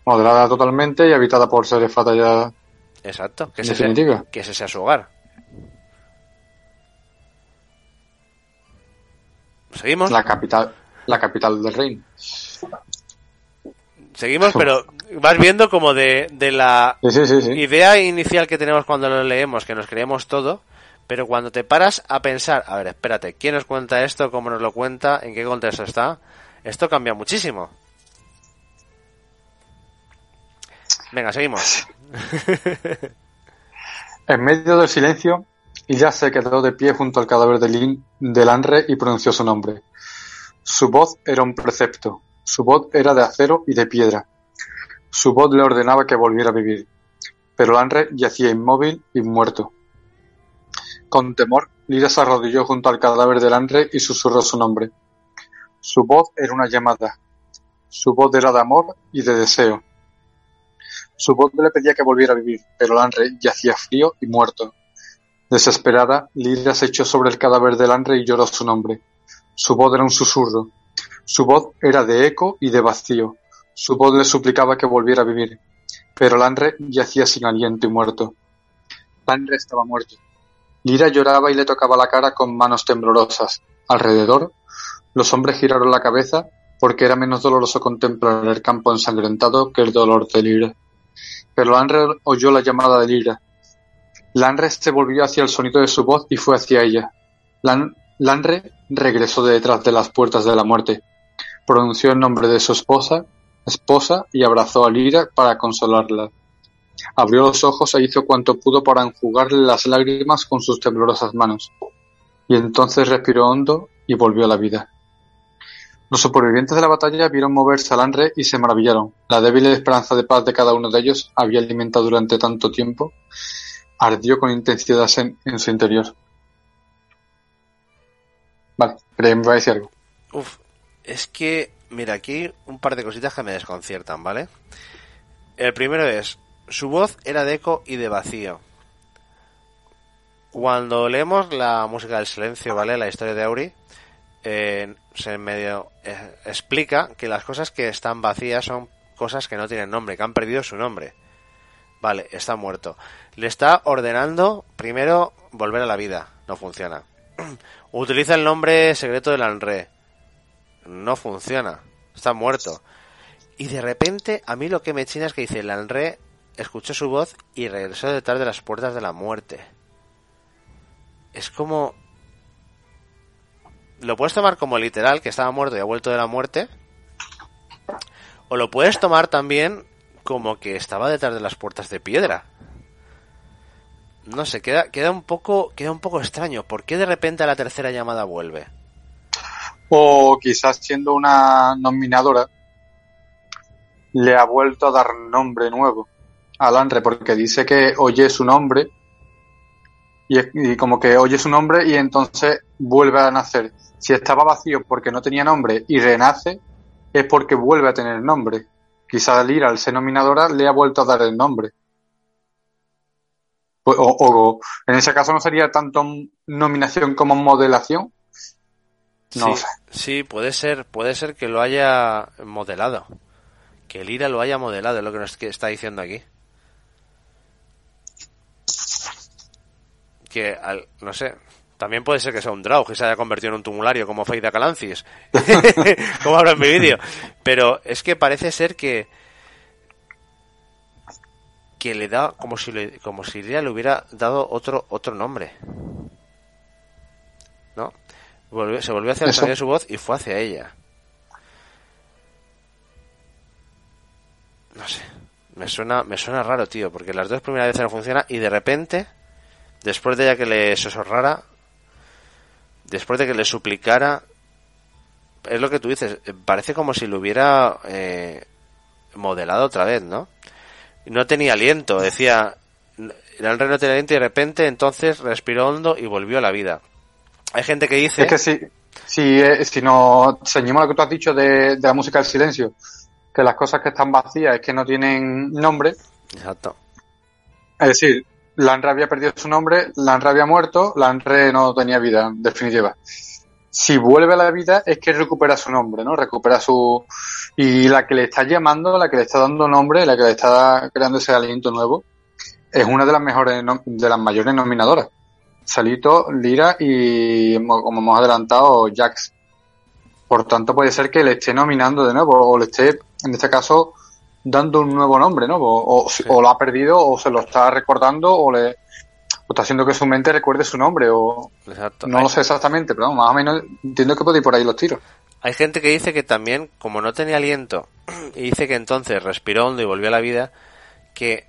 Modelada totalmente y habitada por seres fata ya. Exacto, que ese, sea, que ese sea su hogar. ¿Seguimos? La capital, la capital del reino. Seguimos, pero vas viendo como de, de la Sí, sí, sí, sí. idea inicial que tenemos cuando lo leemos, que nos creemos todo, pero cuando te paras a pensar, a ver, espérate, ¿quién nos cuenta esto? ¿Cómo nos lo cuenta? ¿En qué contexto está? Esto cambia muchísimo. Venga, seguimos. En medio del silencio, Illa se quedó de pie junto al cadáver de, Lin, de Lanre y pronunció su nombre. Su voz era un precepto. Su voz era de acero y de piedra. Su voz le ordenaba que volviera a vivir. Pero Lanre yacía inmóvil y muerto. Con temor, Lira se arrodilló junto al cadáver de Lanre y susurró su nombre. Su voz era una llamada. Su voz era de amor y de deseo. Su voz le pedía que volviera a vivir, pero Lanre yacía frío y muerto. Desesperada, Lira se echó sobre el cadáver de Lanre y lloró su nombre. Su voz era un susurro. Su voz era de eco y de vacío. Su voz le suplicaba que volviera a vivir, pero Lanre yacía sin aliento y muerto. Lanre estaba muerto. Lira lloraba y le tocaba la cara con manos temblorosas. Alrededor, los hombres giraron la cabeza porque era menos doloroso contemplar el campo ensangrentado que el dolor de Lira. Pero Lanre oyó la llamada de Lira. Lanre se volvió hacia el sonido de su voz y fue hacia ella. Lan- Lanre regresó de detrás de las puertas de la muerte. Pronunció el nombre de su esposa, esposa y abrazó a Lira para consolarla. Abrió los ojos e hizo cuanto pudo para enjugarle las lágrimas con sus temblorosas manos. Y entonces respiró hondo y volvió a la vida. Los supervivientes de la batalla vieron moverse a Lanre y se maravillaron. La débil esperanza de paz de cada uno de ellos, había alimentado durante tanto tiempo, ardió con intensidad en, su interior. Vale, me va a decir algo. Es que, mira, aquí un par de cositas que me desconciertan, ¿vale? El primero es, su voz era de eco y de vacío. Cuando leemos la música del silencio, ¿vale? La historia de Auri, eh, se medio eh, explica que las cosas que están vacías son cosas que no tienen nombre, que han perdido su nombre. Vale, está muerto. Le está ordenando primero volver a la vida. No funciona. Utiliza el nombre secreto del Anre. No funciona. Está muerto. Y de repente, a mí lo que me china es que dice, el Anre escuchó su voz y regresó detrás de las puertas de la muerte. Es como... Lo puedes tomar como literal, que estaba muerto y ha vuelto de la muerte. O lo puedes tomar también como que estaba detrás de las puertas de piedra. No sé, queda, queda un poco, queda un poco extraño. ¿Por qué de repente a la tercera llamada vuelve? O quizás siendo una nominadora, le ha vuelto a dar nombre nuevo a Lanre, porque dice que oye su nombre y, y como que oye su nombre y entonces vuelve a nacer. Si estaba vacío porque no tenía nombre y renace, es porque vuelve a tener nombre. Quizás al ir al ser nominadora le ha vuelto a dar el nombre. O, o en ese caso no sería tanto nominación como modelación. No sí, puede ser, puede ser que lo haya modelado. Que el IRA lo haya modelado, es lo que nos está diciendo aquí. Que, al, no sé, también puede ser que sea un Draug y se haya convertido en un tumulario como Feida Calancis. como ahora en mi vídeo. Pero es que parece ser que que le da como si le, como si Lira le hubiera dado otro otro nombre. ¿No? Volvió- se volvió hacia el de su voz y fue hacia ella. No sé. Me suena, me suena raro, tío, porque las dos primeras veces no funciona y de repente, después de ya que le susurrara, después de que le suplicara, es lo que tú dices, parece como si lo hubiera eh, modelado otra vez, ¿no? No tenía aliento, decía, el Henry no tenía aliento y de repente entonces respiró hondo y volvió a la vida. Hay gente que dice... Es que si, si, eh, si nos ceñimos lo que tú has dicho de, de la música del silencio, que las cosas que están vacías es que no tienen nombre. Exacto. Es decir, Lanre había perdido su nombre, Lanre había muerto, Lanre no tenía vida, en definitiva. Si vuelve a la vida es que recupera su nombre, ¿no? Recupera su... Y la que le está llamando, la que le está dando nombre, la que le está creando ese aliento nuevo, es una de las mejores, de las mayores nominadoras. Salito, Lira y, como hemos adelantado, Jax. Por tanto, puede ser que le esté nominando de nuevo, o le esté, en este caso, dando un nuevo nombre, ¿no? O, o, lo ha perdido, o se lo está recordando, o le o está haciendo que su mente recuerde su nombre, o Exacto. no lo sé exactamente, pero más o menos entiendo que puede ir por ahí los tiros. Hay gente que dice que también, como no tenía aliento, y dice que entonces respiró hondo y volvió a la vida, que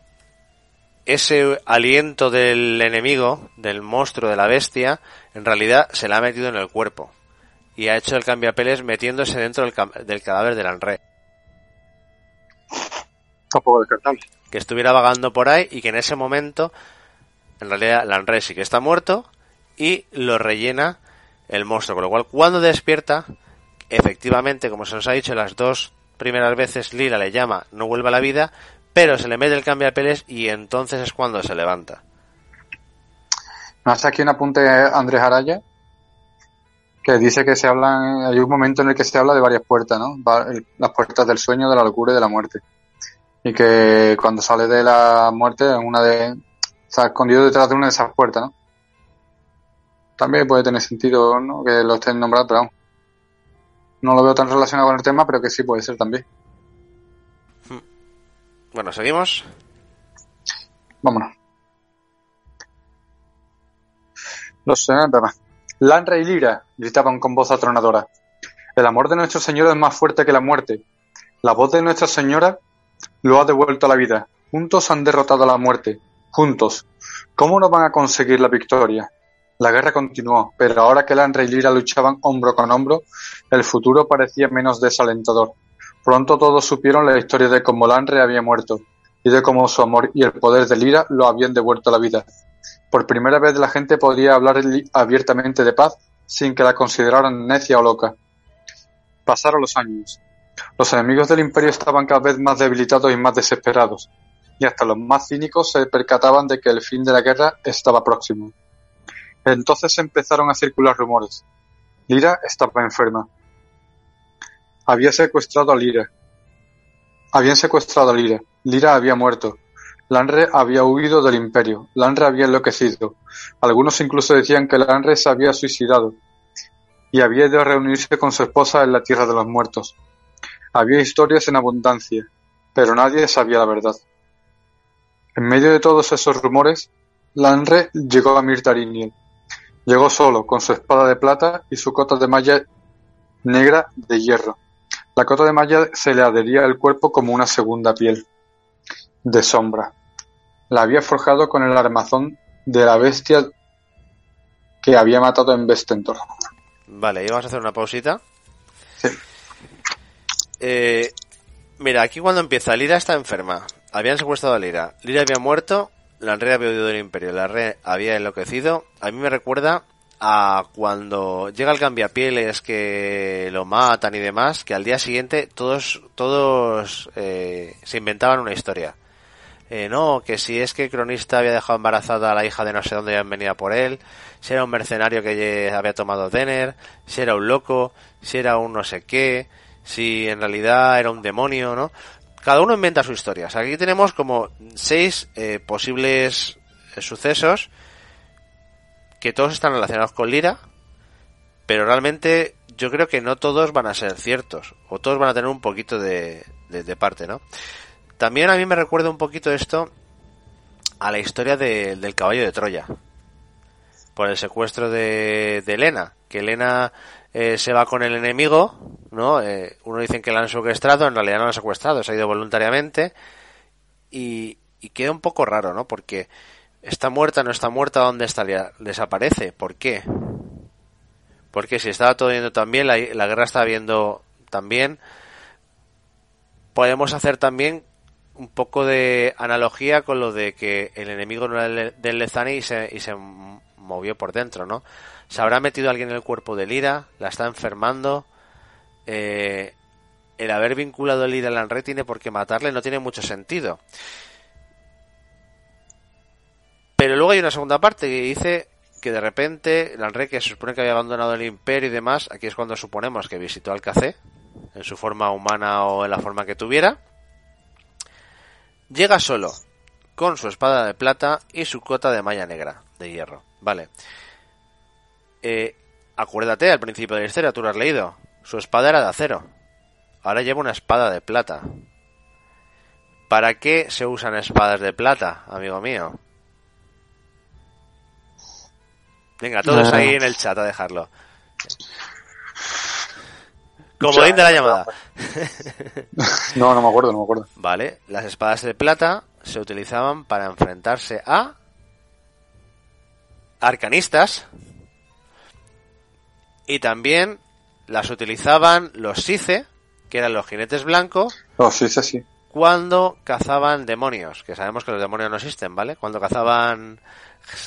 ese aliento del enemigo, del monstruo, de la bestia, en realidad se le ha metido en el cuerpo. Y ha hecho el cambiapeles metiéndose dentro del, del cadáver del Anre. Tampoco descartable. Que estuviera vagando por ahí y que en ese momento, en realidad, Lanre sí que está muerto y lo rellena el monstruo. Con lo cual, cuando despierta, efectivamente, como se nos ha dicho las dos primeras veces, Lila le llama, no vuelve a la vida, pero se le mete el cambiapeles y entonces es cuando se levanta. ¿No aquí un apunte Andrés Araya? Que dice que se hablan, hay un momento en el que se habla de varias puertas, ¿no? Las puertas del sueño, de la locura y de la muerte. Y que cuando sale de la muerte, una de, está escondido detrás de una de esas puertas, ¿no? También puede tener sentido, ¿no? Que lo estén nombrando, pero no lo veo tan relacionado con el tema, pero que sí puede ser también. Bueno, ¿seguimos? Vámonos. Los. Lanra y Lira gritaban con voz atronadora. El amor de nuestro Señor es más fuerte que la muerte. La voz de Nuestra Señora lo ha devuelto a la vida. Juntos han derrotado a la muerte. Juntos. ¿Cómo no van a conseguir la victoria? La guerra continuó, pero ahora que Lanra y Lira luchaban hombro con hombro, el futuro parecía menos desalentador. Pronto todos supieron la historia de cómo Lanre había muerto y de cómo su amor y el poder de Lira lo habían devuelto a la vida. Por primera vez la gente podía hablar abiertamente de paz sin que la consideraran necia o loca. Pasaron los años. Los enemigos del imperio estaban cada vez más debilitados y más desesperados, y hasta los más cínicos se percataban de que el fin de la guerra estaba próximo. Entonces empezaron a circular rumores. Lira estaba enferma. Había secuestrado a Lira. Habían secuestrado a Lira. Lira había muerto. Lanre había huido del imperio. Lanre había enloquecido. Algunos incluso decían que Lanre se había suicidado y había ido a reunirse con su esposa en la tierra de los muertos. Había historias en abundancia, pero nadie sabía la verdad. En medio de todos esos rumores, Lanre llegó a Mirtariniel. Llegó solo, con su espada de plata y su cota de malla negra de hierro. La cota de malla se le adhería al cuerpo como una segunda piel de sombra. La había forjado con el armazón de la bestia que había matado en Vestentor. Vale, y vamos a hacer una pausita. Sí. Eh, mira, aquí cuando empieza, Lira está enferma. Habían secuestrado a Lira. Lira había muerto, la Rey había huido del imperio, la Rey había enloquecido. A mí me recuerda a cuando llega el cambiapieles que lo matan y demás, que al día siguiente todos, todos eh, se inventaban una historia. Eh, no, que si es que el cronista había dejado embarazada a la hija de no sé dónde habían venido por él, si era un mercenario que había tomado Denner, si era un loco, si era un no sé qué, si en realidad era un demonio, ¿no? Cada uno inventa su historia. O sea, aquí tenemos como seis eh, posibles sucesos que todos están relacionados con Lira, pero realmente yo creo que no todos van a ser ciertos, o todos van a tener un poquito de, de, parte, ¿no? También a mí me recuerda un poquito esto a la historia de, del caballo de Troya, por el secuestro de, de Elena, que Elena eh, se va con el enemigo, ¿no? Eh, uno dicen que la han secuestrado, en realidad no la han secuestrado, se ha ido voluntariamente, y, y queda un poco raro, ¿no? Porque está muerta, no está muerta, ¿dónde estaría? Desaparece, ¿por qué? Porque si estaba todo yendo tan bien, la, guerra estaba viendo tan bien, podemos hacer también un poco de analogía con lo de que el enemigo no era del Lezani y se, y se movió por dentro, ¿no? Se habrá metido alguien en el cuerpo de Lira, la está enfermando, eh, el haber vinculado el ir al Lanre tiene por qué matarle, no tiene mucho sentido. Pero luego hay una segunda parte que dice que de repente Lanre, que se supone que había abandonado el imperio y demás, aquí es cuando suponemos que visitó al Cacé, en su forma humana o en la forma que tuviera, llega solo, con su espada de plata y su cota de malla negra, de hierro. Vale. Eh, acuérdate, al principio de la historia, tú lo has leído, su espada era de acero. Ahora lleva una espada de plata. ¿Para qué se usan espadas de plata, amigo mío? Venga, todos ahí en el chat a dejarlo. Comodín de la llamada. No, no me acuerdo, no me acuerdo. Vale, las espadas de plata se utilizaban para enfrentarse a arcanistas y también las utilizaban los Sice, que eran los jinetes blancos, Oh, sí, sí, sí. cuando cazaban demonios, que sabemos que los demonios no existen, ¿vale? Cuando cazaban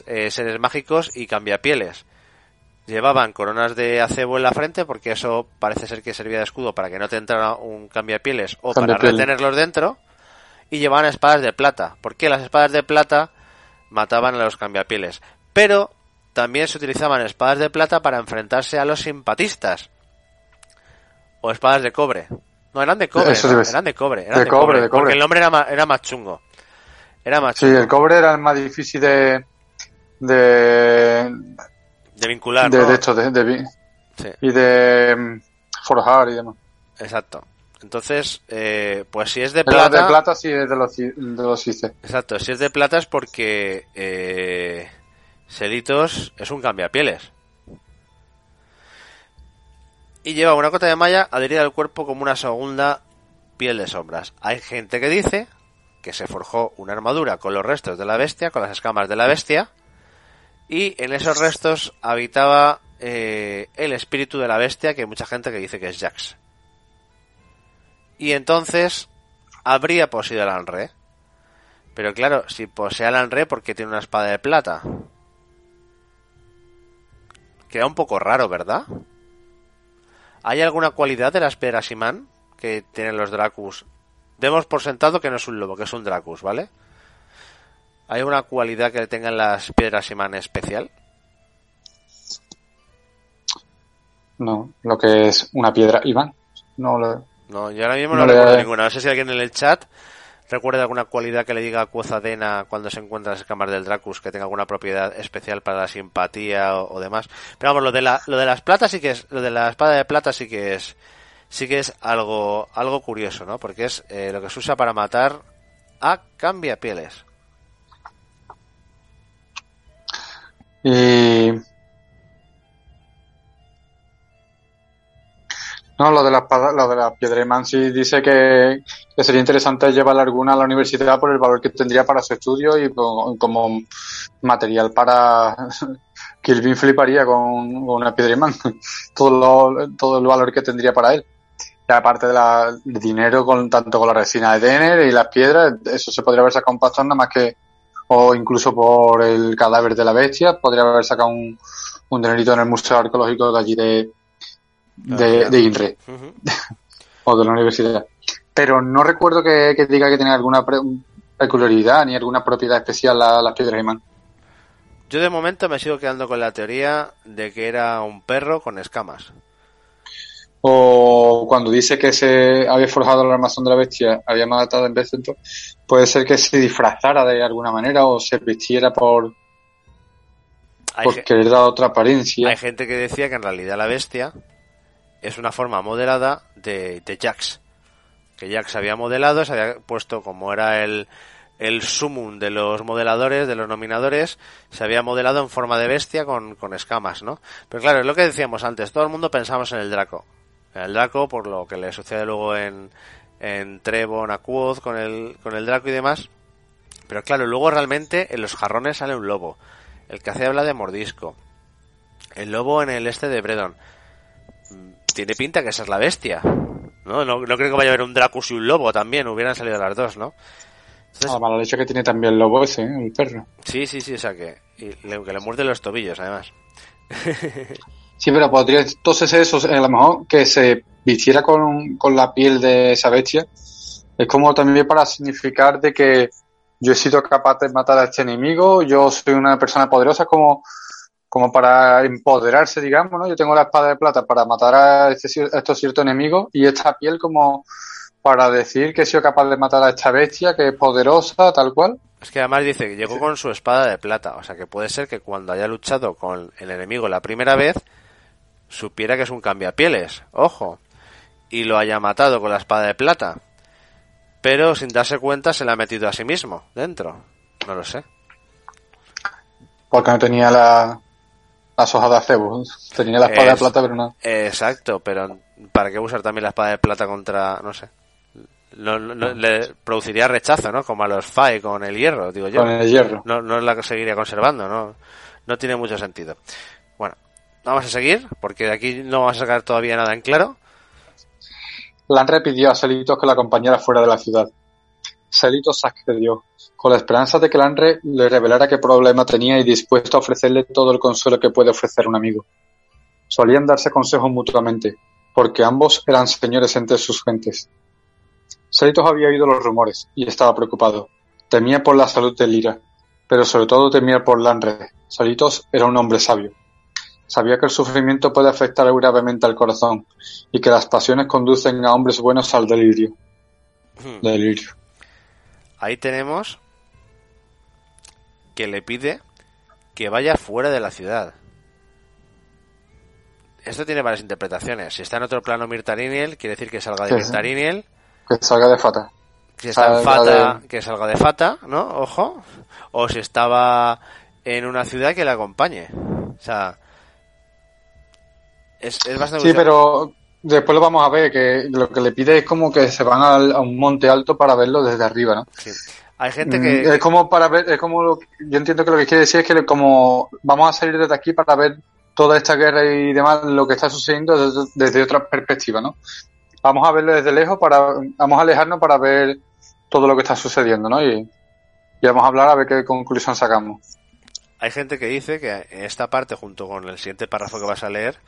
eh, seres mágicos y cambiapieles. Llevaban coronas de acebo en la frente porque eso parece ser que servía de escudo para que no te entrara un cambiapieles o para retenerlos dentro. Y llevaban espadas de plata. porque las espadas de plata mataban a los cambiapieles? Pero también se utilizaban espadas de plata para enfrentarse a los simpatistas. O espadas de cobre. No, eran de cobre. Eran de cobre. Eran De de, cobre, cobre, de cobre. Porque el nombre era más, era más chungo. Era más Sí, chungo. el cobre era el más difícil de. De. De vincular, de, ¿no? de hecho, de, de Sí. y de. mm, forjar y demás. Exacto. Entonces, eh, pues si es de Pero plata, de plata sí es de los, de los ICE. exacto, si es de plata es porque eh, Selitos es un cambiapieles. Y lleva una cota de malla adherida al cuerpo como una segunda piel de sombras. Hay gente que dice que se forjó una armadura con los restos de la bestia, con las escamas de la bestia, y en esos restos habitaba eh, el espíritu de la bestia, que hay mucha gente que dice que es Jax. Y entonces habría poseído al Anre. Pero claro, si posee al Anre, ¿por qué tiene una espada de plata? Queda un poco raro, ¿verdad? ¿Hay alguna cualidad de las piedras imán que tienen los Dracus? Demos por sentado que no es un lobo, que es un Dracus, ¿vale? ¿Hay alguna cualidad que tengan las piedras imán especial? No, lo que es una piedra Iván. No lo. No, yo ahora mismo No no, le- recuerdo ninguna. No sé si alguien en el chat recuerda alguna cualidad que le diga a Cuozadena cuando se encuentra en las escamas del Dracus que tenga alguna propiedad especial para la simpatía o, o demás. Pero vamos, lo de la, lo de las platas sí que es, lo de la espada de plata sí que es, sí que es algo, algo curioso, ¿no? Porque es eh, lo que se usa para matar a cambiapieles. Y. No, lo de la lo de la sí dice que, que sería interesante llevar alguna a la universidad por el valor que tendría para su estudio y como material para Kilvin fliparía con, una piedra imán. Todo, lo- todo el valor que tendría para él. Aparte de dinero con tanto con la resina de Denner y las piedras, eso se podría haber sacado un nada más que o incluso por el cadáver de la bestia, podría haber sacado un, un dinerito en el Museo Arqueológico de allí de, de, Ah, de INRE o de la universidad. Pero no recuerdo que, que diga que tenga alguna pre- peculiaridad ni alguna propiedad especial la- las piedras imán. Yo de momento me sigo quedando con la teoría de que era un perro con escamas. O cuando dice que se había forjado el armazón de la bestia, había matado en vez de puede ser que se disfrazara de alguna manera o se vistiera por, Hay, por ge- querer dar otra apariencia. hay gente que decía que en realidad la bestia es una forma modelada de, de Jax. Que Jax había modelado, se había puesto como era el, el sumum de los modeladores, de los nominadores, se había modelado en forma de bestia con, con escamas, ¿no? Pero claro, es lo que decíamos antes, todo el mundo pensamos en el Draco. El Draco, por lo que le sucede luego en, en Trevon, Aquoth, con el, con el Draco y demás. Pero claro, luego realmente en los jarrones sale un lobo. El que hace habla de mordisco. El lobo en el este de Bredon. Mm, Tiene pinta que esa es la bestia. ¿No? No, no creo que vaya a haber un Dracus y un lobo también. Hubieran salido las dos, ¿no? Entonces, La mala leche que tiene también el lobo ese, ¿eh? el perro. sí, sí, sí, o sea que, y le, que le muerde los tobillos, además. Sí, pero podría entonces eso, a lo mejor que se vistiera con, con la piel de esa bestia, es como también para significar de que yo he sido capaz de matar a este enemigo, yo soy una persona poderosa como, como para empoderarse, digamos, ¿no? Yo tengo la espada de plata para matar a, este, a estos ciertos enemigos y esta piel como para decir que he sido capaz de matar a esta bestia que es poderosa, tal cual. Es que además dice que llegó con su espada de plata, o sea que puede ser que cuando haya luchado con el enemigo la primera vez, supiera que es un cambiapieles, ojo, y lo haya matado con la espada de plata, pero sin darse cuenta se la ha metido a sí mismo dentro, no lo sé. Porque no tenía la, las hojas de acebo, tenía la espada de plata pero no. Exacto, pero ¿para qué usar también la espada de plata contra, no sé? no, le produciría rechazo, ¿no? Como a los FAE con el hierro, digo yo. Con el hierro. No, no la seguiría conservando, ¿no? No tiene mucho sentido. Bueno, vamos a seguir, porque de aquí no vamos a sacar todavía nada en claro. Lanre pidió a Selitos que la acompañara fuera de la ciudad. Selitos accedió, con la esperanza de que Lanre le revelara qué problema tenía y dispuesto a ofrecerle todo el consuelo que puede ofrecer un amigo. Solían darse consejos mutuamente, porque ambos eran señores entre sus gentes. Salitos había oído los rumores y estaba preocupado. Temía por la salud de Lira, pero sobre todo temía por Lanre. Salitos era un hombre sabio. Sabía que el sufrimiento puede afectar gravemente al corazón y que las pasiones conducen a hombres buenos al delirio. Hmm. Delirio. Ahí tenemos que le pide que vaya fuera de la ciudad. Esto tiene varias interpretaciones. Si está en otro plano Mirtariniel, quiere decir que salga de Mirtariniel. Que salga de Fata. Si está en Fata, que salga de Fata, ¿no? Ojo. O si estaba en una ciudad que le acompañe. O sea. Es, es bastante. Sí, pero después lo vamos a ver, que lo que le pide es como que se van a, un monte alto para verlo desde arriba, ¿no? Sí. Hay gente que... Mm, es como para ver, es como lo, yo entiendo que lo que quiere decir es que como vamos a salir desde aquí para ver toda esta guerra y demás, lo que está sucediendo desde, desde otra perspectiva, ¿no? vamos a verlo desde lejos para, vamos a alejarnos para ver todo lo que está sucediendo, ¿no? Y, vamos a hablar a ver qué conclusión sacamos. Hay gente que dice que esta parte, junto con el siguiente párrafo que vas a leer,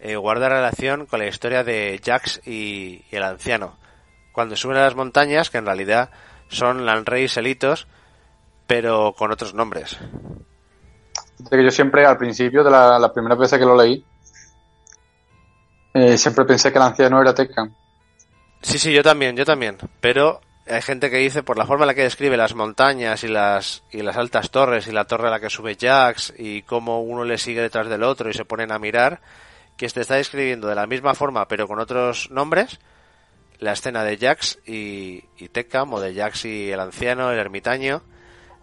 eh, guarda relación con la historia de Jax y, el anciano. Cuando suben a las montañas, que en realidad son Lanrey Selitos, pero con otros nombres. Que yo siempre, al principio de la, la primera vez que lo leí, eh, siempre pensé que el anciano era Tekken. Sí, sí, yo también, yo también. Pero hay gente que dice, por la forma en la que describe las montañas y las, y las altas torres y la torre a la que sube Jax y cómo uno le sigue detrás del otro y se ponen a mirar, que este está describiendo de la misma forma pero con otros nombres la escena de Jax y, y o de Jax y el anciano, el ermitaño,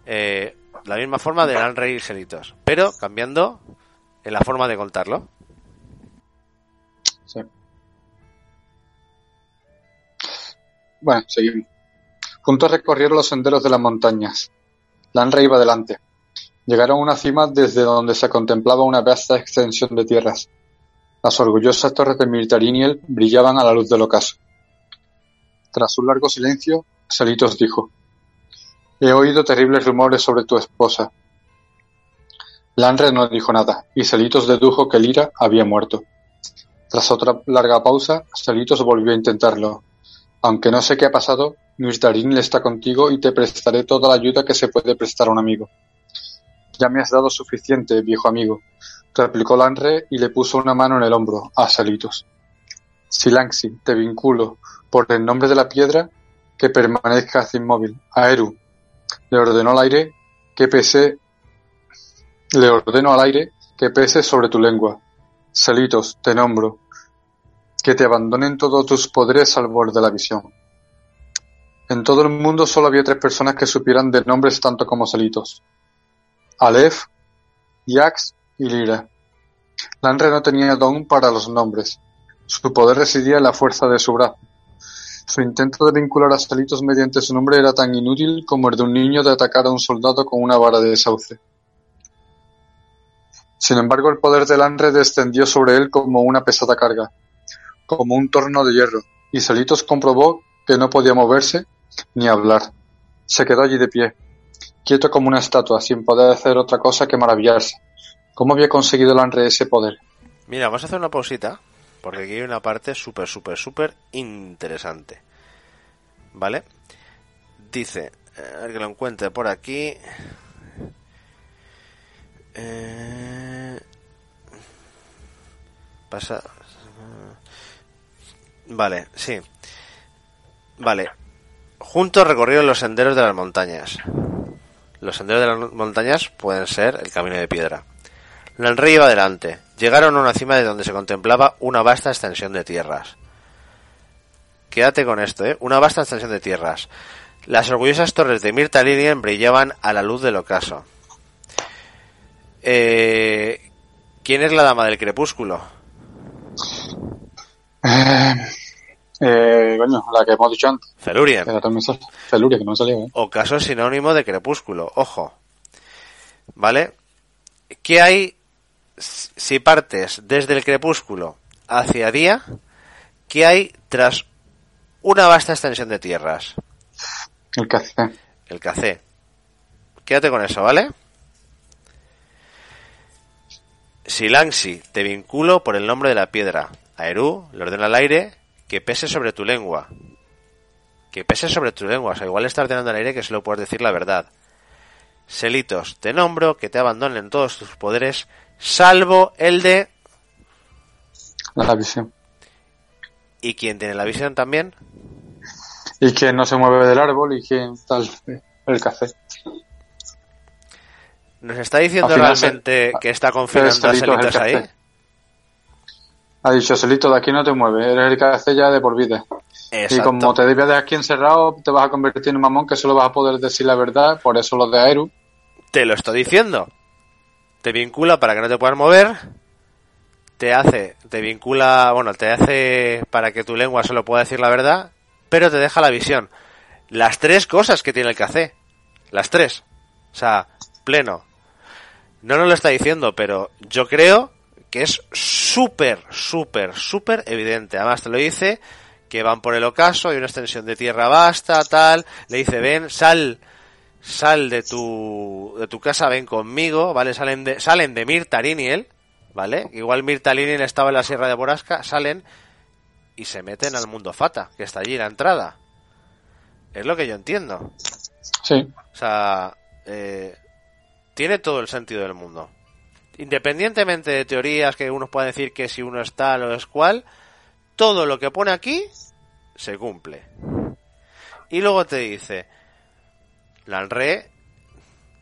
eh, la misma forma de Rey y Gelitos, pero cambiando en la forma de contarlo. Bueno, seguimos. Juntos recorrieron los senderos de las montañas. Lanre iba adelante. Llegaron a una cima desde donde se contemplaba una vasta extensión de tierras. Las orgullosas torres de Miltariniel brillaban a la luz del ocaso. Tras un largo silencio, Selitos dijo: He oído terribles rumores sobre tu esposa. Lanre no dijo nada, y Selitos dedujo que Lira había muerto. Tras otra larga pausa, Selitos volvió a intentarlo, aunque no sé qué ha pasado, le está contigo y te prestaré toda la ayuda que se puede prestar a un amigo. Ya me has dado suficiente, viejo amigo, replicó Lanre y le puso una mano en el hombro a Salitos. Silanxi, te vinculo, por el nombre de la piedra, que permanezcas inmóvil. A Eru, le ordenó al aire que pese, le ordeno al aire que pese sobre tu lengua. Salitos, te nombro, que te abandonen todos tus poderes al borde de la visión. En todo el mundo solo había tres personas que supieran de nombres tanto como Selitos. Aleph, Yax y Lira. Lanre no tenía don para los nombres. Su poder residía en la fuerza de su brazo. Su intento de vincular a Selitos mediante su nombre era tan inútil como el de un niño de atacar a un soldado con una vara de sauce. Sin embargo, el poder de Lanre descendió sobre él como una pesada carga como un torno de hierro, y Salitos comprobó que no podía moverse ni hablar. Se quedó allí de pie, quieto como una estatua, sin poder hacer otra cosa que maravillarse. ¿Cómo había conseguido Lanre ese poder? Mira, vamos a hacer una pausita porque aquí hay una parte súper, súper, súper interesante. ¿Vale? Dice, a ver que lo encuentre por aquí. Eh, pasa. Vale, sí. Vale. Juntos recorrieron los senderos de las montañas. Los senderos de las montañas pueden ser el camino de piedra. El rey iba adelante. Llegaron a una cima de donde se contemplaba una vasta extensión de tierras. Quédate con esto, ¿eh? Una vasta extensión de tierras. Las orgullosas torres de Mirtalirien brillaban a la luz del ocaso. Eh, ¿Quién es la dama del crepúsculo? Eh, eh, coño, la que hemos dicho antes. Sale. Feluria, que no salió, ¿eh? Ocaso sinónimo de crepúsculo, ojo. ¿Vale? ¿Qué hay si partes desde el crepúsculo hacia día? ¿Qué hay tras una vasta extensión de tierras? El café. El café. Quédate con eso, ¿vale? Silanxi, te vinculo por el nombre de la piedra. Aerú le ordena al aire que pese sobre tu lengua. Que pese sobre tu lengua. O sea, igual está ordenando al aire que solo puedes decir la verdad. Selitos, te nombro que te abandonen todos tus poderes, salvo el de... La visión. ¿Y quién tiene la visión también? Y que no se mueve del árbol y que tal. El café. ¿Nos está diciendo final realmente se- que está confinando a Selitos el Selitos ahí? café. Ha dicho, Celito, de aquí no te mueves, eres el café ya de por vida. Y como te debías de aquí encerrado, te vas a convertir en un mamón que solo vas a poder decir la verdad, por eso los de Aeru. Te lo estoy diciendo. Te vincula para que no te puedas mover. Te hace, te vincula, bueno, te hace para que tu lengua solo pueda decir la verdad, pero te deja la visión. Las tres cosas que tiene el café. Las tres. O sea, pleno. No nos lo está diciendo, pero yo creo que es súper, súper, súper evidente. Además te lo dice que van por el ocaso, hay una extensión de tierra vasta, tal. Le dice, ven, sal, sal de tu, de tu casa, ven conmigo, ¿vale? Salen de, salen de Mirtariniel, ¿vale? Igual Mirtariniel estaba en la Sierra de Borasca, salen y se meten al mundo Fata, que está allí la entrada. Es lo que yo entiendo. Sí. O sea, eh, tiene todo el sentido del mundo. Independientemente de teorías que unos puedan decir que si uno es tal o es cual, todo lo que pone aquí se cumple. Y luego te dice, Lanre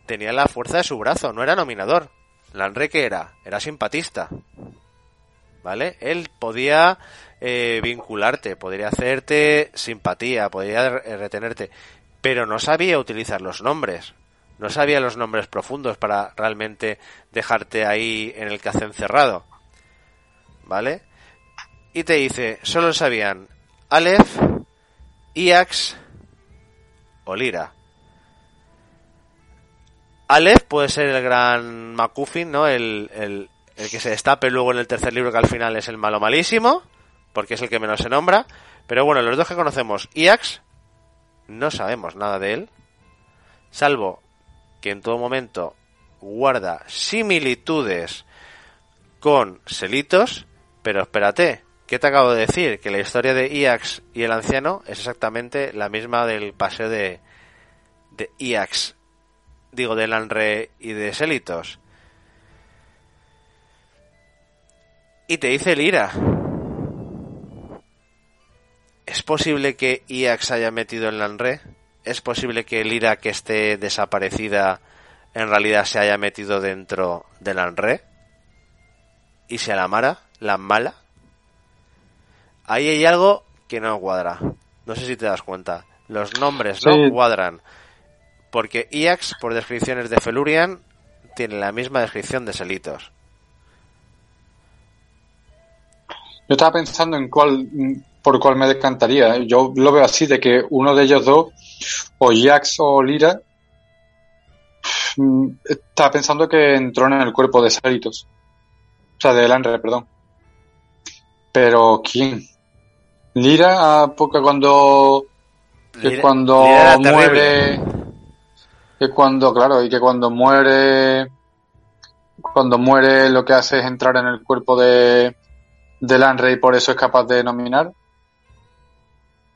tenía la fuerza de su brazo, no era nominador. Lanre que era, era simpatista. ¿Vale? Él podía eh, vincularte, podría hacerte simpatía, podría re- retenerte, pero no sabía utilizar los nombres. No sabía los nombres profundos para realmente dejarte ahí en el café encerrado. ¿Vale? Y te dice, solo sabían Aleph, Iax o Lira. Aleph puede ser el gran MacGuffin, ¿no? El, el, el que se destape luego en el tercer libro que al final es el malo malísimo, porque es el que menos se nombra. Pero bueno, los dos que conocemos, Iax, no sabemos nada de él, salvo que en todo momento guarda similitudes con Selitos, pero espérate, ¿qué te acabo de decir? Que la historia de Iax y el anciano es exactamente la misma del paseo de, de Iax, digo, de Lanre y de Selitos. Y te dice Lira. ¿Es posible que Iax haya metido en Lanre? ¿Es posible que Lira que esté desaparecida en realidad se haya metido dentro de Lanre? ¿Y se la mara? ¿La mala? Ahí hay algo que no cuadra. No sé si te das cuenta. Los nombres no Sí. cuadran. Porque Iax, por descripciones de Felurian, tiene la misma descripción de Selitos. Yo estaba pensando en cuál, por cuál me decantaría. Yo lo veo así, de que uno de ellos dos, o Jax o Lira, estaba pensando que entró en el cuerpo de Saritos. O sea, de Lanre, perdón. Pero, ¿quién? Lira, ah, porque cuando, Lira- cuando Lira muere. Que cuando, claro, y que cuando muere, cuando muere lo que hace es entrar en el cuerpo de, de Lanrey por eso es capaz de nominar.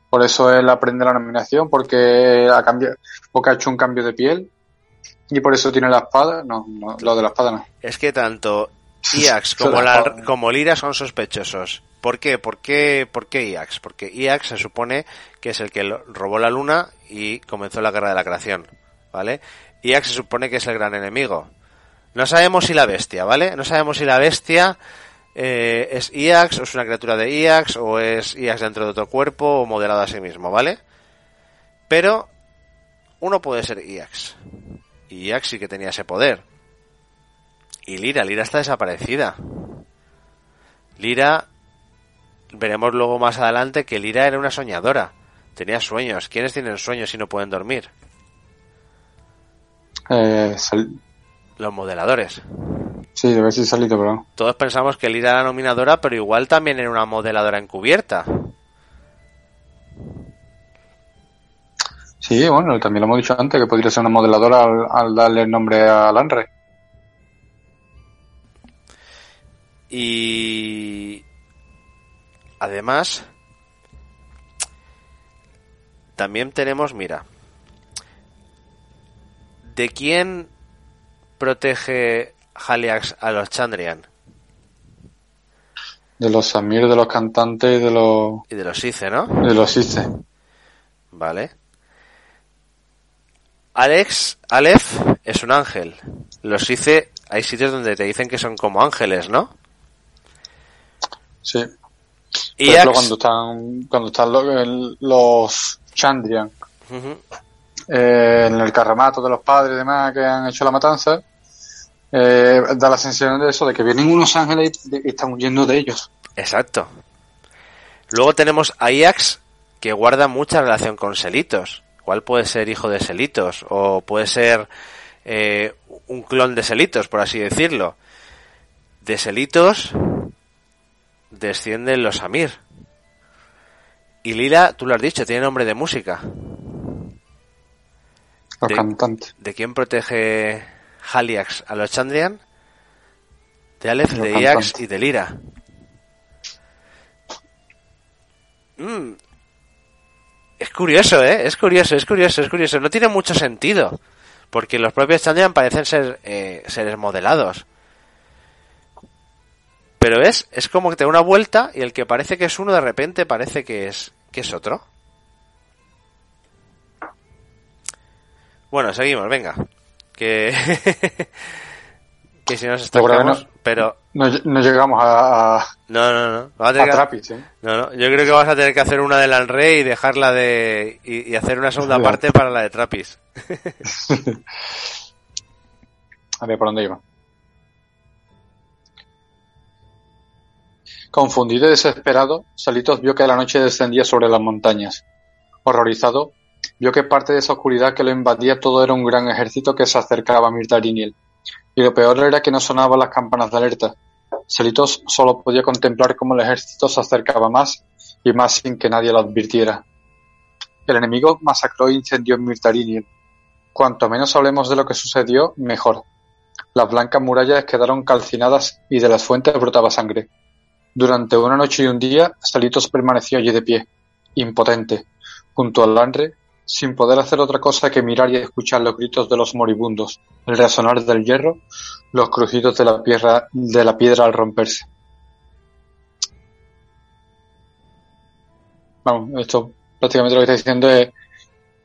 Por eso él aprende la nominación, porque ha cambiado, porque ha hecho un cambio de piel. Y por eso tiene la espada. No, no lo de la espada no. Es que tanto Iax como, la, como Lira son sospechosos. ¿Por qué? ¿Por qué, ¿Por qué Iax? Porque Iax se supone que es el que robó la luna y comenzó la guerra de la creación. ¿Vale? Iax se supone que es el gran enemigo. No sabemos si la bestia, ¿vale? No sabemos si la bestia eh, es Iax o es una criatura de Iax o es Iax dentro de otro cuerpo o modelado a sí mismo, ¿vale? Pero uno puede ser Iax. Y Iax sí que tenía ese poder. Y Lira, Lira está desaparecida. Lira, veremos luego más adelante que Lira era una soñadora. Tenía sueños. ¿Quiénes tienen sueños y no pueden dormir? Eh, Los modeladores. Sí, debe ser salido, pero... Todos pensamos que Lira era nominadora, pero igual también era una modeladora encubierta. Sí, bueno, también lo hemos dicho antes, que podría ser una modeladora al, darle el nombre a Lanre. Y además, también tenemos, mira, ¿de quién protege Haliax a los Chandrian? De los Samir, de los cantantes y de los... Y de los Ice, ¿no? De los Ice. Vale. Alex, Aleph es un ángel. Los Ice, hay sitios donde te dicen que son como ángeles, ¿no? Sí. Y cuando están, cuando están los, los Chandrian eh, en el carramato de los padres y demás que han hecho la matanza, eh, da la sensación de eso, de que vienen unos ángeles y, están huyendo de ellos. Exacto. Luego tenemos a Iax, que guarda mucha relación con Selitos. ¿Cuál puede ser hijo de Selitos? O puede ser eh, un clon de Selitos, por así decirlo. De Selitos descienden los Amir. Y Lila, tú lo has dicho, tiene nombre de música. Los cantantes. ¿De quién protege Haliax a los Chandrian? De Aleph, de Iax y de Lira. Mm. Es curioso, ¿eh? Es curioso, es curioso, es curioso. No tiene mucho sentido. Porque los propios Chandrian parecen ser eh, seres modelados. Pero es, es como que te da una vuelta y el que parece que es uno de repente parece que es, que es otro. Bueno, seguimos, venga. Que, que si nos estancamos, pero... No, llegamos a... No, no, no. a, Trapis, ¿eh? No, no. Yo creo que vas a tener que hacer una de Lanrey y dejarla de... Y, hacer una segunda parte para la de Trapis. a ver, ¿por dónde iba? Confundido y desesperado, Salitos vio que la noche descendía sobre las montañas. Horrorizado, vio que parte de esa oscuridad que lo invadía todo era un gran ejército que se acercaba a Mirtariniel. Y lo peor era que no sonaban las campanas de alerta. Salitos solo podía contemplar cómo el ejército se acercaba más y más sin que nadie lo advirtiera. El enemigo masacró e incendió Mirtariniel. Cuanto menos hablemos de lo que sucedió, mejor. Las blancas murallas quedaron calcinadas y de las fuentes brotaba sangre. Durante una noche y un día, Salitos permaneció allí de pie, impotente, junto al Lanre, sin poder hacer otra cosa que mirar y escuchar los gritos de los moribundos, el resonar del hierro, los crujidos de la piedra, de la piedra al romperse. Vamos, esto prácticamente lo que está diciendo es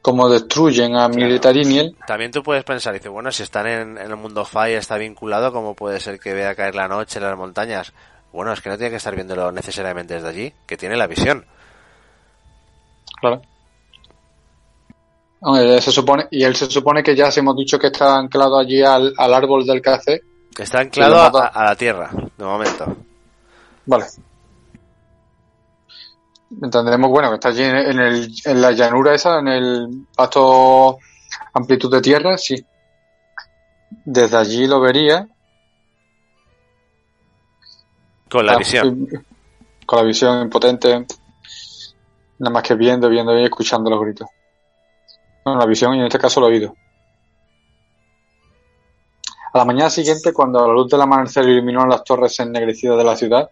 cómo destruyen a Militariniel. También tú puedes pensar, dice, bueno, si están en, en el mundo Fire, está vinculado, ¿cómo puede ser que vea caer la noche en las montañas? Bueno, es que no tiene que estar viéndolo necesariamente desde allí, que tiene la visión. Claro. Se supone, y él se supone que ya se hemos dicho que está anclado allí al, árbol del café. Está anclado a, la tierra, de momento. Vale. Entenderemos, bueno, que está allí en, el, en la llanura esa, en el pasto amplitud de tierra, sí. Desde allí lo vería con la ah, visión. con la visión impotente. Nada más que viendo, viendo y escuchando los gritos. La visión y en este caso el oído. A la mañana siguiente, cuando la luz del amanecer iluminó las torres ennegrecidas de la ciudad,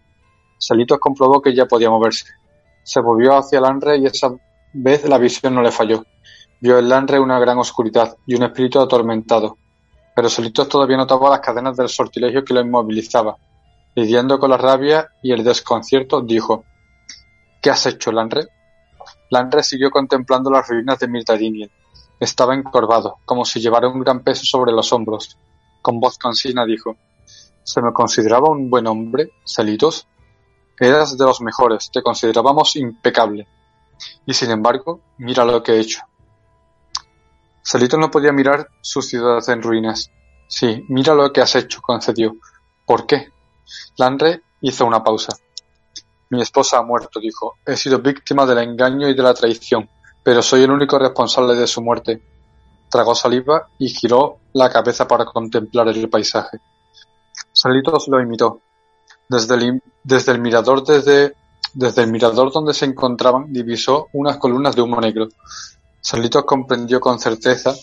Selitos comprobó que ya podía moverse. Se volvió hacia el Lanre y esa vez la visión no le falló. Vio en Lanre una gran oscuridad y un espíritu atormentado. Pero Selitos todavía notaba las cadenas del sortilegio que lo inmovilizaba. Lidiando con la rabia y el desconcierto, dijo ¿Qué has hecho, Lanre? Lanre siguió contemplando las ruinas de Mirtadinien. Estaba encorvado, como si llevara un gran peso sobre los hombros. Con voz cansina dijo ¿Se me consideraba un buen hombre, Selitos? Eras de los mejores, te considerábamos impecable. Y sin embargo, mira lo que he hecho. Selitos no podía mirar su ciudad en ruinas. Sí, mira lo que has hecho, concedió. ¿Por qué? Lanre hizo una pausa. Mi esposa ha muerto, dijo. He sido víctima del engaño y de la traición, pero soy el único responsable de su muerte. Tragó saliva y giró la cabeza para contemplar el paisaje. Salitos lo imitó. Desde el, desde el mirador desde, desde el mirador donde se encontraban divisó unas columnas de humo negro. Salitos comprendió con certeza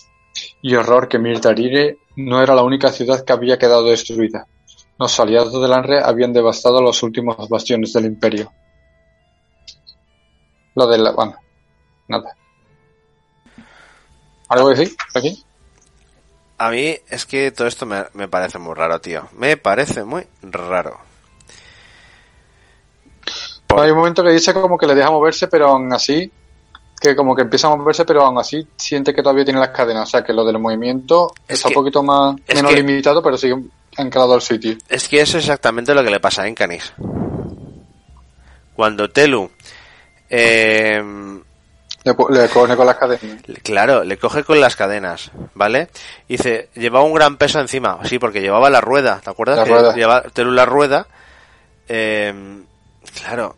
y horror que Mirtarire no era la única ciudad que había quedado destruida. Los aliados del Anre habían devastado los últimos bastiones del Imperio. Lo de la... bueno, nada. ¿Algo que decir aquí? A mí es que todo esto me, me parece muy raro, tío. Me parece muy raro. Por- Hay un momento que dice como que le deja moverse, pero aún así, que como que empieza a moverse, pero aún así siente que todavía tiene las cadenas. O sea, que lo del movimiento Es está que- un poquito más, es menos que- limitado, pero sigue anclado al sitio. Es que eso es exactamente lo que le pasa a Encanis. Cuando Telu, eh, Le, pone con las cadenas. claro, le coge con las cadenas, ¿vale? Y dice, llevaba un gran peso encima, sí, porque llevaba la rueda, ¿te acuerdas? La que rueda. llevaba Telu la rueda, eh, claro.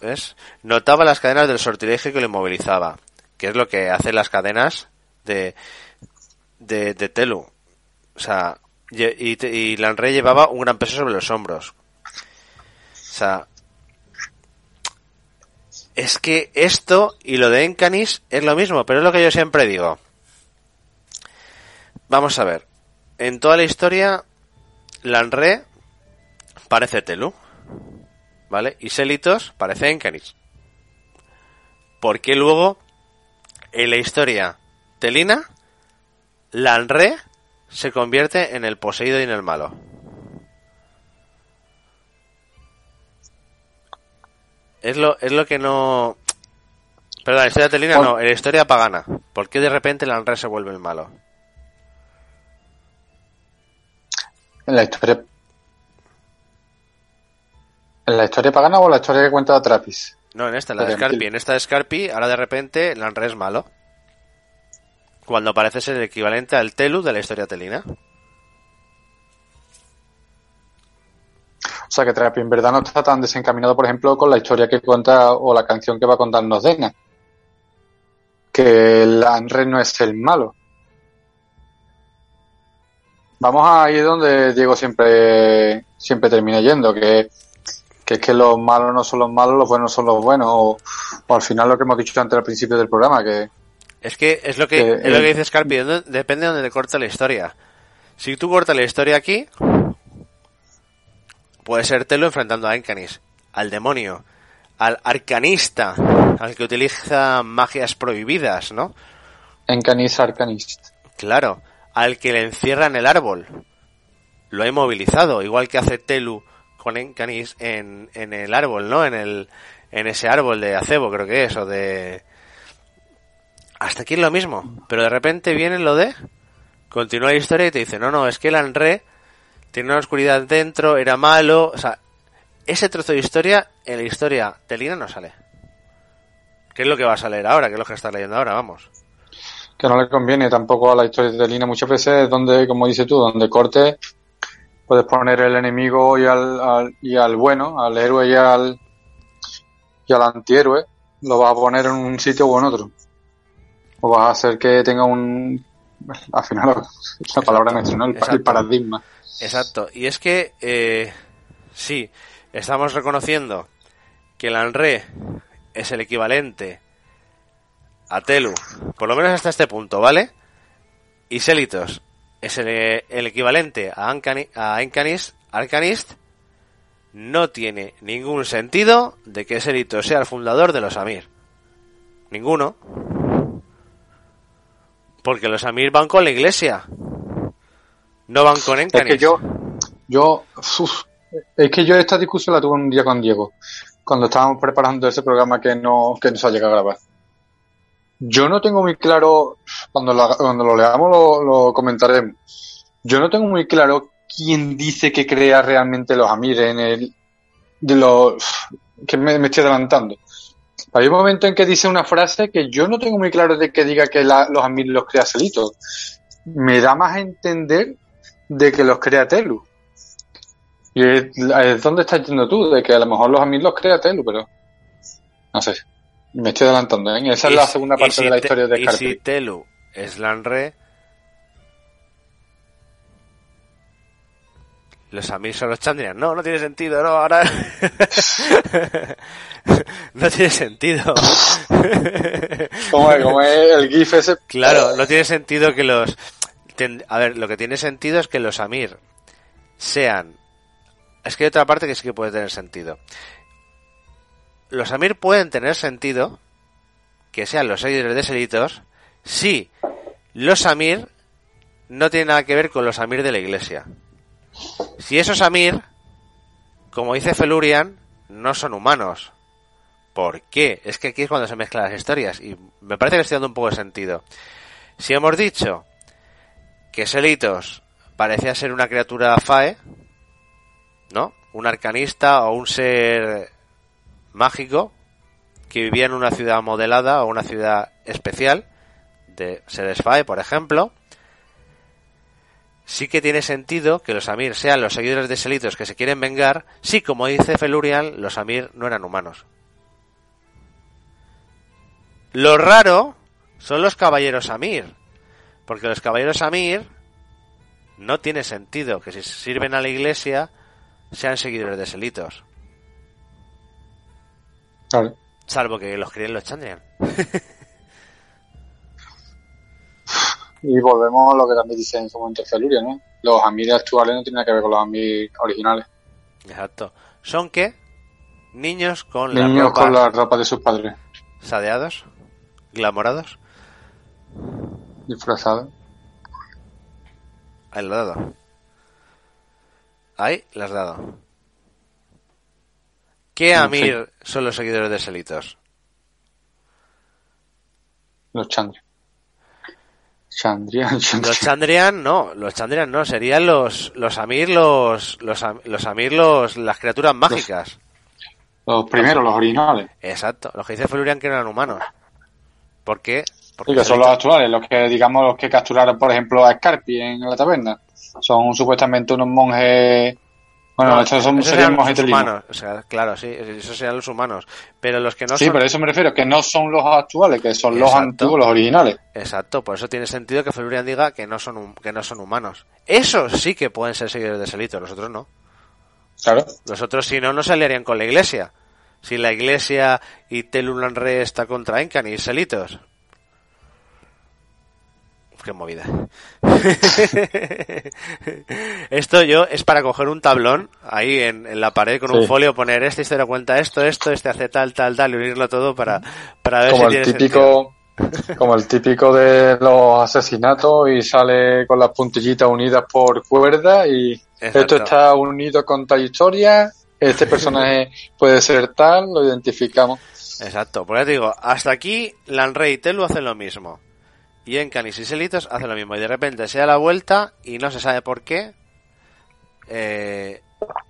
¿Ves? Notaba las cadenas del sortilegio que lo inmovilizaba, que es lo que hacen las cadenas de, de, de Telu. O sea, y, y Lanre llevaba un gran peso sobre los hombros. Sea, es que esto y lo de Encanis es lo mismo, pero es lo que yo siempre digo. Vamos a ver. En toda la historia, Lanre parece Telu. ¿Vale? Y Selitos parece Encanis. ¿Por qué luego, en la historia telina, Lanre se convierte en el poseído y en el malo? Es lo, es lo que no... Perdón, la historia telina no, en la historia pagana. ¿Por qué de repente Lanre se vuelve el malo? En la historia. ¿En la historia pagana o la historia que cuenta Trapis? No, en esta, en la de Scarpi. En esta de Scarpi, ahora de repente Lanre es malo. Cuando parece ser el equivalente al Telu de la historia telina. O sea, que Trapi en verdad no está tan desencaminado, por ejemplo, con la historia que cuenta o la canción que va a contarnos Dena. Que el Anre no es el malo. Vamos a ir donde Diego siempre, siempre termina yendo, que, que es que los malos no son los malos, los buenos son los buenos, o, o al final lo que hemos dicho antes al principio del programa, que Es que es lo que, Que, es lo que dice Scarpi, ¿dónde- depende de donde te corta la historia. Si tú cortas la historia aquí, puede ser Telo enfrentando a Encanis, al demonio, al arcanista, al que utiliza magias prohibidas, ¿no? Encanis Arcanist. Claro, al que le encierra en el árbol. Lo ha inmovilizado, igual que hace Telu con Encanis en, en el árbol, ¿no? En el, en ese árbol de acebo, creo que es, o de... Hasta aquí es lo mismo, pero de repente viene lo de... Continúa la historia y te dice, no, no, es que el Anre tiene una oscuridad dentro, era malo, o sea, ese trozo de historia en la historia telina no sale. ¿Qué es lo que va a salir ahora? ¿Qué es lo que estás leyendo ahora? Vamos. que no le conviene tampoco a la historia de Lina muchas veces donde, como dices tú, donde corte puedes poner el enemigo y al, al- y al bueno, al héroe y al y al antihéroe, lo vas a poner en un sitio o en otro. O vas a hacer que tenga un al final la palabra ¿no? El, el paradigma. Exacto. Y es que, eh, sí, estamos reconociendo que el Anre es el equivalente a Telu, por lo menos hasta este punto, ¿vale? Y Selitos es el, el equivalente a, Ancani- a Encanis, Arcanist, no tiene ningún sentido de que Selito sea el fundador de los Amir. Ninguno. Porque los Amir van con la iglesia. No van con Es Encanis. que yo, yo, es que yo esta discusión la tuve un día con Diego, cuando estábamos preparando ese programa que no, que no ha llegado a grabar. Yo no tengo muy claro, cuando lo, cuando lo leamos lo, comentaremos. Yo no tengo muy claro quién dice que crea realmente los Amir en el, de los, que me, estoy adelantando. Hay un momento en que dice una frase que yo no tengo muy claro de que diga que la- los Amir los crea Celito. Me da más a entender de que los crea Telu. Y es, es donde estás yendo tú, de que a lo mejor los Amir los crea Telu, pero no sé. Me estoy adelantando, ¿eh? Esa es Y la segunda y parte si de la historia de Y Scarpe. si Telu es Lanre, los Amir son los Chandrian. No, no tiene sentido, no, ahora... no tiene sentido. ¿Cómo es? ¿Cómo es el GIF ese? Claro, no tiene sentido que los... A ver, lo que tiene sentido es que los Amir sean... Es que hay otra parte que sí que puede tener sentido. Los Amir pueden tener sentido que sean los seguidores de Selitos si los Amir no tienen nada que ver con los Amir de la iglesia. Si esos Amir, como dice Felurian, no son humanos. ¿Por qué? Es que aquí es cuando se mezclan las historias y me parece que estoy dando un poco de sentido. Si hemos dicho que Selitos parecía ser una criatura fae, ¿no? Un arcanista o un ser mágico que vivía en una ciudad modelada o una ciudad especial de seres fae, por ejemplo, sí que tiene sentido que los Amir sean los seguidores de Selitos que se quieren vengar, si como dice Felurian, los Amir no eran humanos. Lo raro son los caballeros Amir, porque los caballeros Amir no tiene sentido que si sirven a la iglesia sean seguidores de Selitos, salvo que los críen los Chandrian. Y volvemos a lo que también dice en su momento Feluria, ¿no? Los Amir actuales no tienen nada que ver con los Amir originales. Exacto. Son que niños con la Niños ropa con la ropa de sus padres, sadeados, glamorados. Disfrazados. Ahí lo he dado. Ahí lo has dado. ¿Qué Amir son los seguidores de Selitos? Los Chandrian. Chandrian, Chandrian. Los Chandrian no, los Chandrian no, serían los, los Amir, los, los, los Amir, los, las criaturas mágicas. Los primeros, los originales. Exacto, los que dice Felurian que eran humanos. ¿Por qué? Porque Sí, que son los actuales, los que, digamos, los que capturaron, por ejemplo, a Scarpi en la taberna. Son supuestamente unos monjes. Bueno, No, estos son, esos serían los humanos. O sea, claro, sí, esos serían los humanos. Pero los que no Sí, son... pero a eso me refiero, que no son los actuales, que son los antiguos, los originales. Exacto, por eso tiene sentido que Felurian diga que no son que no son humanos. Esos sí que pueden ser seguidores de Selito, los otros no. Claro. Los otros si no, no se aliarían con la iglesia. Si la iglesia y Telulanre está contra Encan y Selitos. Qué movida. esto yo es para coger un tablón ahí en, en la pared con un folio, poner este historia cuenta esto, esto, este hace tal, tal, tal, y unirlo todo para, para ver Como si el tiene sentido. típico, como el típico de los asesinatos y sale con las puntillitas unidas por cuerda y Exacto. esto está unido con tal historia, este personaje puede ser tal, lo identificamos. Exacto, por eso te digo, hasta aquí Lanrey y Telu hacen lo mismo. Y Encanis y Selitos hacen lo mismo. Y de repente se da la vuelta y no se sabe por qué. Eh,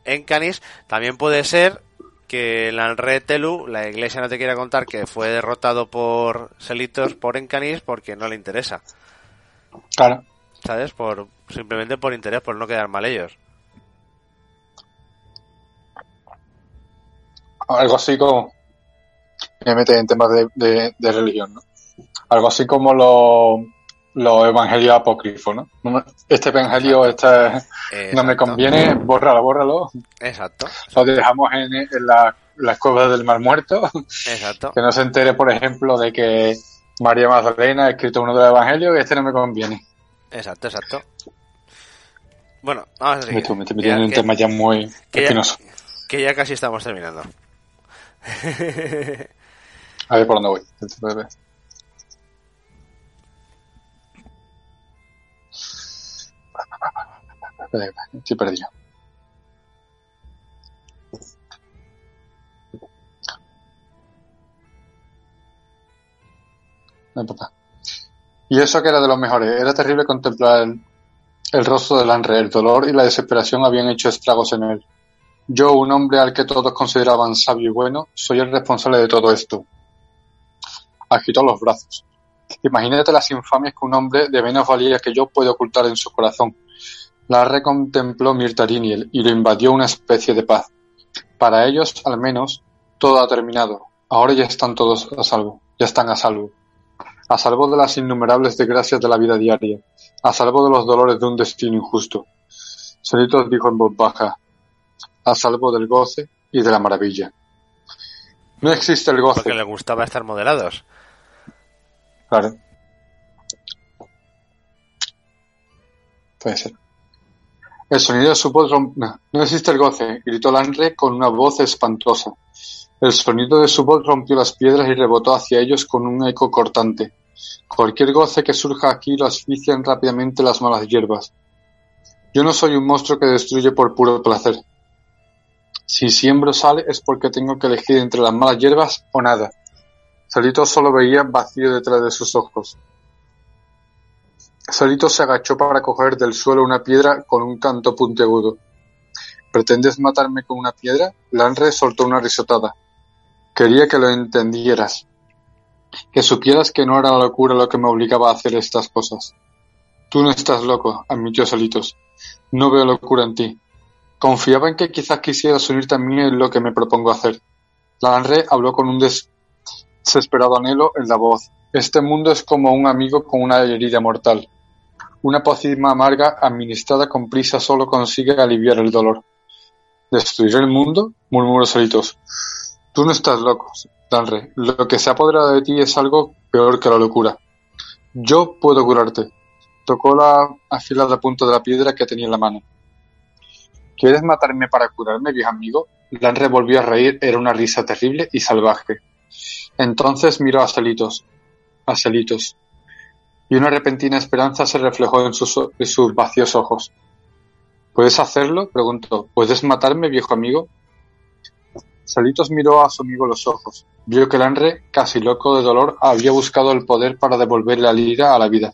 Encanis también puede ser que Lanre Telu, la iglesia no te quiera contar que fue derrotado por Selitos por Encanis porque no le interesa. Claro. ¿Sabes? Por, simplemente por interés, por no quedar mal ellos. Algo así como, me mete en temas de, de- de religión, ¿no? Algo así como los, los evangelios apócrifos, ¿no? Este evangelio este, no me conviene, bórralo, bórralo. Exacto, Lo dejamos en, en la, las cuevas del mar muerto. exacto. Que no se entere, por ejemplo, de que María Magdalena ha escrito uno de los evangelios y este no me conviene. Exacto, exacto. Bueno, vamos a seguir. Me estoy metiendo Que un que- tema ya muy que ya-. Que ya casi estamos terminando. A ver por dónde voy. Y eso que era de los mejores. Era terrible contemplar el, el rostro del Henry. El dolor y la desesperación habían hecho estragos en él. Yo, un hombre al que todos consideraban sabio y bueno, soy el responsable de todo esto. Agitó los brazos. Imagínate las infamias que un hombre de menos valía que yo puede ocultar en su corazón. La recontempló Mirtariniel y lo invadió una especie de paz. Para ellos, al menos, todo ha terminado. Ahora ya están todos a salvo. Ya están a salvo. A salvo de las innumerables desgracias de la vida diaria. A salvo de los dolores de un destino injusto. Solitos dijo en voz baja. A salvo del goce y de la maravilla. No existe el goce. Porque le gustaba estar modelados. Claro. Puede ser. El sonido de su voz rom- no, existe el goce, gritó Lanre con una voz espantosa. El sonido de su voz rompió las piedras y rebotó hacia ellos con un eco cortante. Cualquier goce que surja aquí lo asfixian rápidamente las malas hierbas. Yo no soy un monstruo que destruye por puro placer. Si siembro sale es porque tengo que elegir entre las malas hierbas o nada. Solito solo veía vacío detrás de sus ojos. Solito se agachó para coger del suelo una piedra con un canto puntiagudo. ¿Pretendes matarme con una piedra? Lanre soltó una risotada. Quería que lo entendieras. Que supieras que no era locura lo que me obligaba a hacer estas cosas. Tú no estás loco, admitió Solitos. No veo locura en ti. Confiaba en que quizás quisieras unirte a mí en lo que me propongo hacer. Lanre habló con un des desesperado anhelo en la voz. Este mundo es como un amigo con una herida mortal. Una pócima amarga administrada con prisa solo consigue aliviar el dolor. ¿Destruir el mundo? murmuró Solitos. Tú no estás loco, Danre. Lo que se ha apoderado de ti es algo peor que la locura. Yo puedo curarte. Tocó la afilada punta de la piedra que tenía en la mano. ¿Quieres matarme para curarme, viejo amigo? Lanre volvió a reír, era una risa terrible y salvaje. Entonces miró a Celitos, a Celitos, y una repentina esperanza se reflejó en sus, en vacíos ojos. ¿Puedes hacerlo? preguntó. ¿Puedes matarme, viejo amigo? Celitos miró a su amigo los ojos. Vio que Lanre, casi loco de dolor, había buscado el poder para devolver la lira a la vida.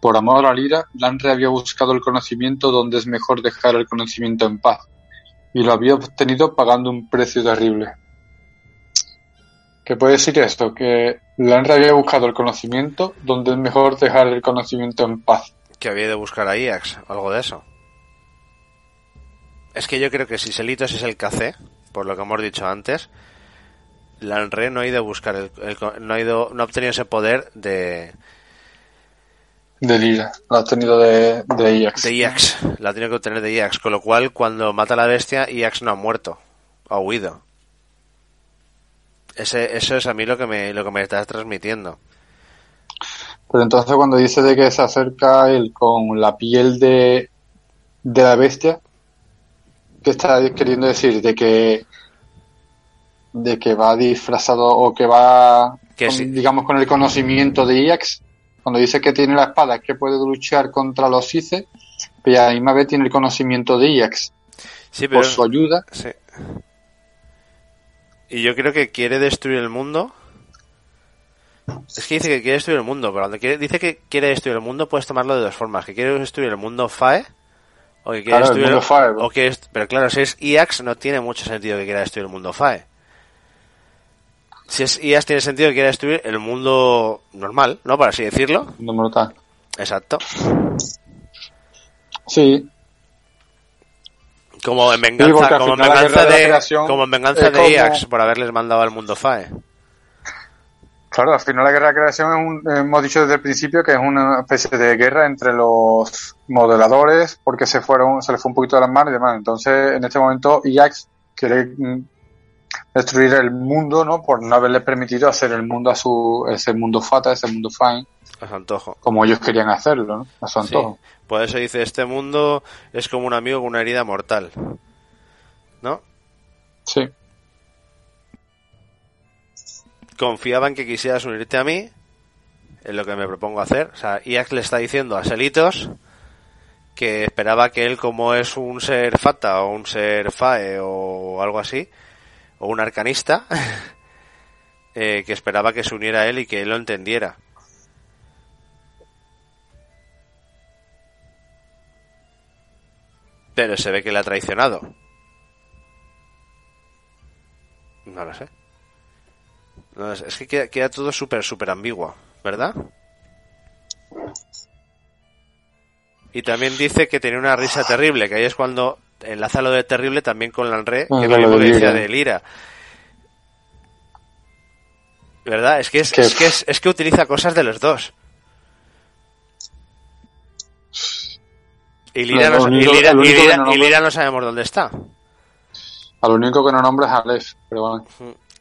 Por amor a la lira, Lanre había buscado el conocimiento donde es mejor dejar el conocimiento en paz, y lo había obtenido pagando un precio terrible. ¿Qué puede decir esto? Que Lanre había buscado el conocimiento donde es mejor dejar el conocimiento en paz. Que había de buscar a Iax, algo de eso. Es que yo creo que si Selitos es el KC, por lo que hemos dicho antes, Lanre no ha ido a buscar el, el- no ha ido, no ha obtenido ese poder de, De lira. Lo ha tenido de, de Iax. de Iax, la ha tenido que obtener de Iax, con lo cual cuando mata a la bestia, Iax no ha muerto, ha huido. Ese, eso es a mí lo que me, lo que me está transmitiendo. Pero entonces cuando dice de que se acerca él con la piel de, de la bestia, ¿qué está queriendo decir? De que de que va disfrazado o que va Que con- sí. digamos con el conocimiento de Iax cuando dice que tiene la espada que puede luchar contra los Ice pero a la misma vez tiene el conocimiento de Iax Sí, pero, por su ayuda sí. Y yo creo que quiere destruir el mundo. Es que dice que quiere destruir el mundo, pero cuando quiere, dice que quiere destruir el mundo puedes tomarlo de dos formas. Que quiere destruir el mundo FAE o que quiere Claro, el destruir mundo FAE, o que es- pero claro, si es IAX no tiene mucho sentido que quiera destruir el mundo FAE. Si es IAX tiene sentido que quiera destruir el mundo normal, ¿no? Por así decirlo. no mortal. Exacto. sí Como en venganza, como en venganza de como en venganza de IAX por haberles mandado al mundo FAE. Claro, al final la guerra de creación es un- hemos dicho desde el principio que es una especie de guerra entre los modeladores porque se fueron, se les fue un poquito de las manos y demás. Entonces, en este momento, Iax quiere mm, destruir el mundo, ¿no? Por no haberle permitido hacer el mundo a su, ese mundo Fata, ese mundo Fine. A su antojo. Como ellos querían hacerlo, ¿no? A su antojo. Sí. Por eso dice, este mundo es como un amigo con una herida mortal. ¿No? Sí. Confiaba en que quisieras unirte a mí, en lo que me propongo hacer. O sea, Iax le está diciendo a Selitos que esperaba que él, como es un ser fata o un ser fae o algo así, o un arcanista, eh, que esperaba que se uniera a él y que él lo entendiera. Pero se ve que le ha traicionado. No lo sé. No lo sé. Es que queda, queda todo súper, súper ambiguo, ¿verdad? Y también dice que tenía una risa terrible, que ahí es cuando enlaza lo de terrible también con Lanre, Ah, que es lo mismo de que decía Lira. de Lira. ¿Verdad? Es que es, Que- es que es, es que utiliza cosas de los dos. Y Lira, no, y único- Lira- lo y único que Lira- no y nombra- Lira no sabemos dónde está. A lo único que no nombra es Aleph, pero bueno.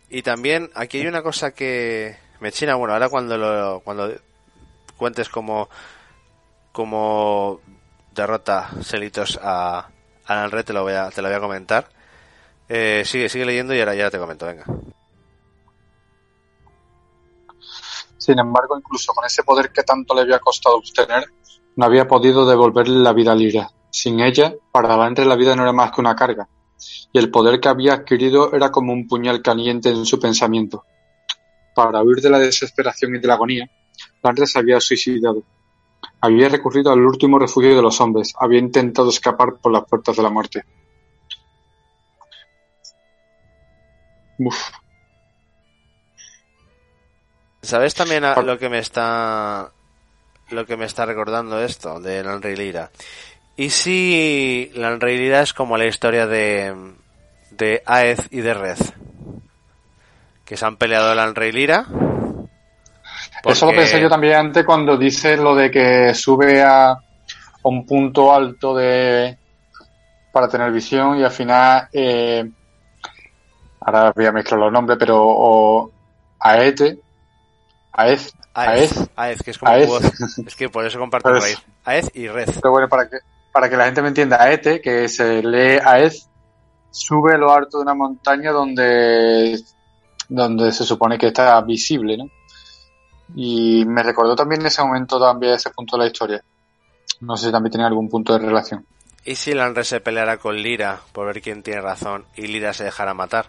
Y también aquí hay una cosa que me china, bueno, ahora cuando lo cuando cuentes como como derrota Selitos a a Lanre te lo voy a te lo voy a comentar. Eh, sigue sigue leyendo y ahora ya te comento, venga. Sin embargo, incluso con ese poder que tanto le había costado obtener, no había podido devolverle la vida a Lyra. Sin ella, para Lanre la vida no era más que una carga, y el poder que había adquirido era como un puñal caliente en su pensamiento. Para huir de la desesperación y de la agonía, Lanre se había suicidado. Había recurrido al último refugio de los hombres, había intentado escapar por las puertas de la muerte. Uf, ¿Sabes también a- lo que me está lo que me está recordando esto de y Lira? ¿Y si y Lira es como la historia de de Aez y de Red? Que se han peleado y Lira. Eso lo pensé yo también antes cuando dice lo de que sube a, a un punto alto de para tener visión y al final eh, ahora voy a mezclar los nombres pero o Aete Aez Aez, Aez Aez, que es como Aez. voz. Es que por eso comparto Pues- raíz. Aez y Red. pero bueno para que para que la gente me entienda Aete que se lee Aez sube a lo alto de una montaña donde donde se supone que está visible ¿no? y me recordó también ese momento también ese punto de la historia no sé si también tiene algún punto de relación ¿Y si Lanre se peleara con Lira por ver quién tiene razón y Lira se dejara matar?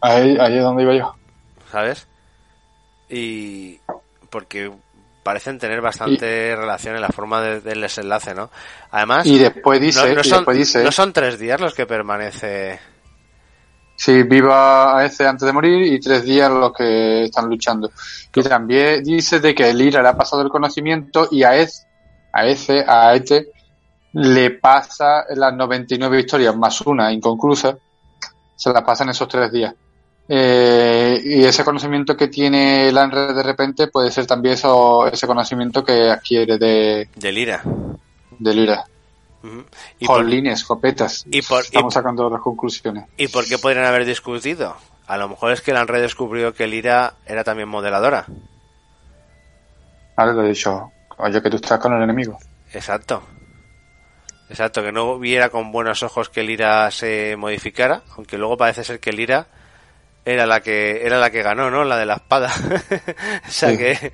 ahí, ahí es donde iba yo ¿Sabes? Y porque parecen tener bastante relación en la forma de- del desenlace, ¿no? Además, y después dice no y son, después dice no son tres días los que permanece. si viva a ese antes de morir y tres días los que están luchando y también dice de que el Ira le ha pasado el conocimiento y a ese a ese a este le pasa las 99 historias más una inconclusa se las pasan esos tres días Eh, y ese conocimiento que tiene el Anre de repente puede ser también eso, ese conocimiento que adquiere de, De Lira. de Lira. Ujú. ¿Y, por, Jolines, copetas. y por- Estamos y- sacando otras conclusiones. ¿Y por qué podrían haber discutido? A lo mejor es que Lanre descubrió que Lira era también modeladora. Vale, le he dicho, oye, que tú estás con el enemigo. Exacto. Exacto, que no viera con buenos ojos que Lira se modificara, aunque luego parece ser que Lira era la que era la que ganó, ¿no? La de la espada. o sea Sí. que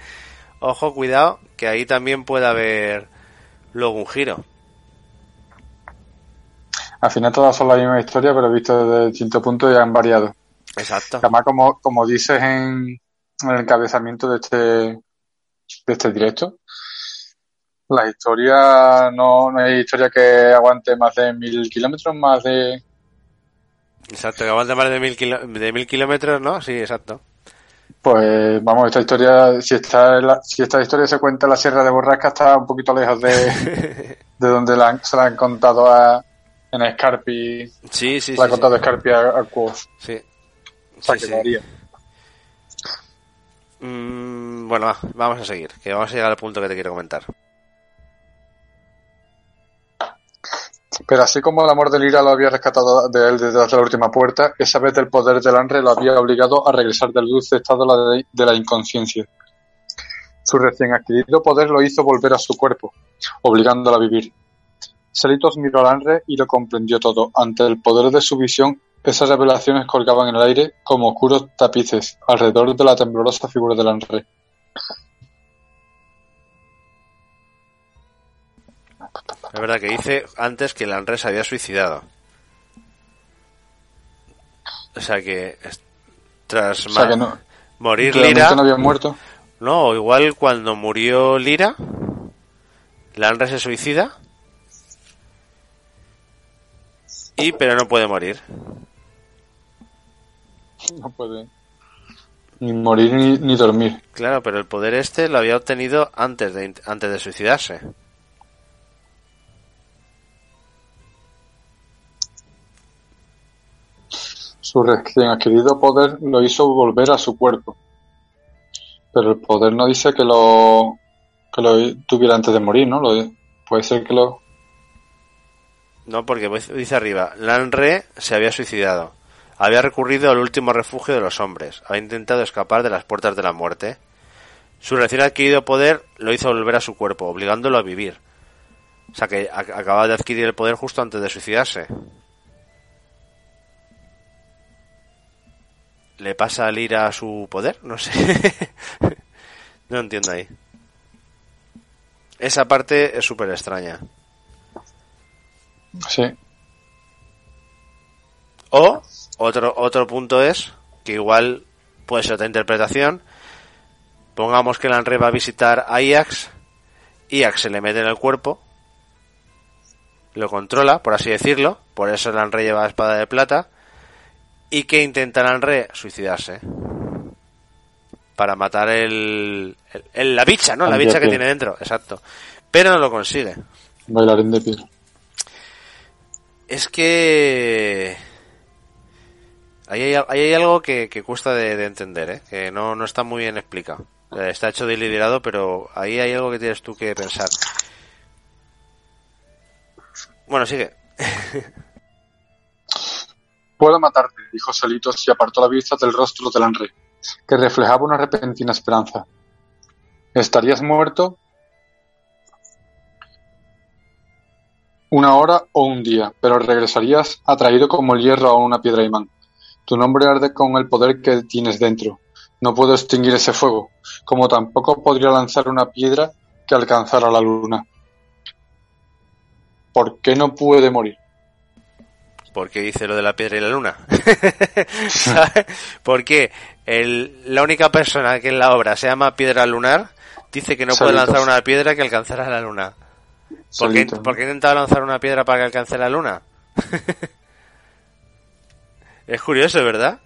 ojo, cuidado, que ahí también puede haber luego un giro. Al final todas son la misma historia, pero visto desde distintos puntos y han variado. Exacto. Además, como, como dices en, en el encabezamiento de este, de este directo, la historia no, no hay historia que aguante más de mil kilómetros, más de... Exacto, que aguanta más de mil, kilo- de mil kilómetros, ¿no? Sí, exacto. Pues vamos, esta historia, si esta, la- si esta historia se cuenta en la Sierra de Borrasca, está un poquito lejos de, de donde la han- se la han contado a, en Scarpi, Sí, sí, la ha sí. contado sí. Scarpi a, a. Sí. O sea, Sí, que. Mm, bueno, va, vamos a seguir, que vamos a llegar al punto que te quiero comentar. Pero así como el amor de Lira lo había rescatado de él desde la última puerta, esa vez el poder del Anre lo había obligado a regresar del dulce estado de la- de la inconsciencia. Su recién adquirido poder lo hizo volver a su cuerpo, obligándolo a vivir. Selitos miró al Anre y lo comprendió todo. Ante el poder de su visión, esas revelaciones colgaban en el aire como oscuros tapices alrededor de la temblorosa figura del Anre. Es verdad que dice antes que el Anre se había suicidado. O sea que tras O sea que no, morir Lira, no había muerto. no, igual cuando murió Lira, Lanre se suicida y pero no puede morir. No puede ni morir ni, ni dormir. Claro, pero el poder este lo había obtenido antes de antes de suicidarse. Su recién adquirido poder lo hizo volver a su cuerpo. Pero el poder no dice que lo que lo tuviera antes de morir, ¿no? Lo, puede ser que lo No, porque dice arriba, Lanre se había suicidado. Había recurrido al último refugio de los hombres. Había intentado escapar de las puertas de la muerte. Su recién adquirido poder lo hizo volver a su cuerpo, obligándolo a vivir. O sea que ac- acababa de adquirir el poder justo antes de suicidarse. ¿Le pasa al ir a su poder? No sé. no entiendo ahí. Esa parte es súper extraña. sí. O otro, otro punto es que igual puede ser otra interpretación. Pongamos que el Anre va a visitar a Iax. Iax se le mete en el cuerpo. Lo controla, por así decirlo. Por eso el Anre lleva la espada de plata. Y que intenta el Anre suicidarse. Para matar el, el- el- la bicha, ¿no? La bicha que tiene dentro, exacto. Pero no lo consigue. Bailarín de piel. Es que ahí hay, ahí hay algo que, que cuesta de, de entender, ¿eh? que no, no está muy bien explicado. Eh, Está hecho deliberado, pero ahí hay algo que tienes tú que pensar. Bueno, sigue. Puedo matarte, dijo Selitos y apartó la vista del rostro del Anre, que reflejaba una repentina esperanza. ¿Estarías muerto? Una hora o un día, pero regresarías atraído como el hierro a una piedra imán. Tu nombre arde con el poder que tienes dentro. No puedo extinguir ese fuego, como tampoco podría lanzar una piedra que alcanzara la luna. ¿Por qué no puede morir? Porque dice lo de la piedra y la luna. ¿Sabes? Porque el, la única persona que en la obra se llama piedra lunar dice que no puede lanzar una piedra que alcanzara la luna. ¿Por qué, por qué he intentado lanzar una piedra para que alcance la luna? es curioso, ¿verdad?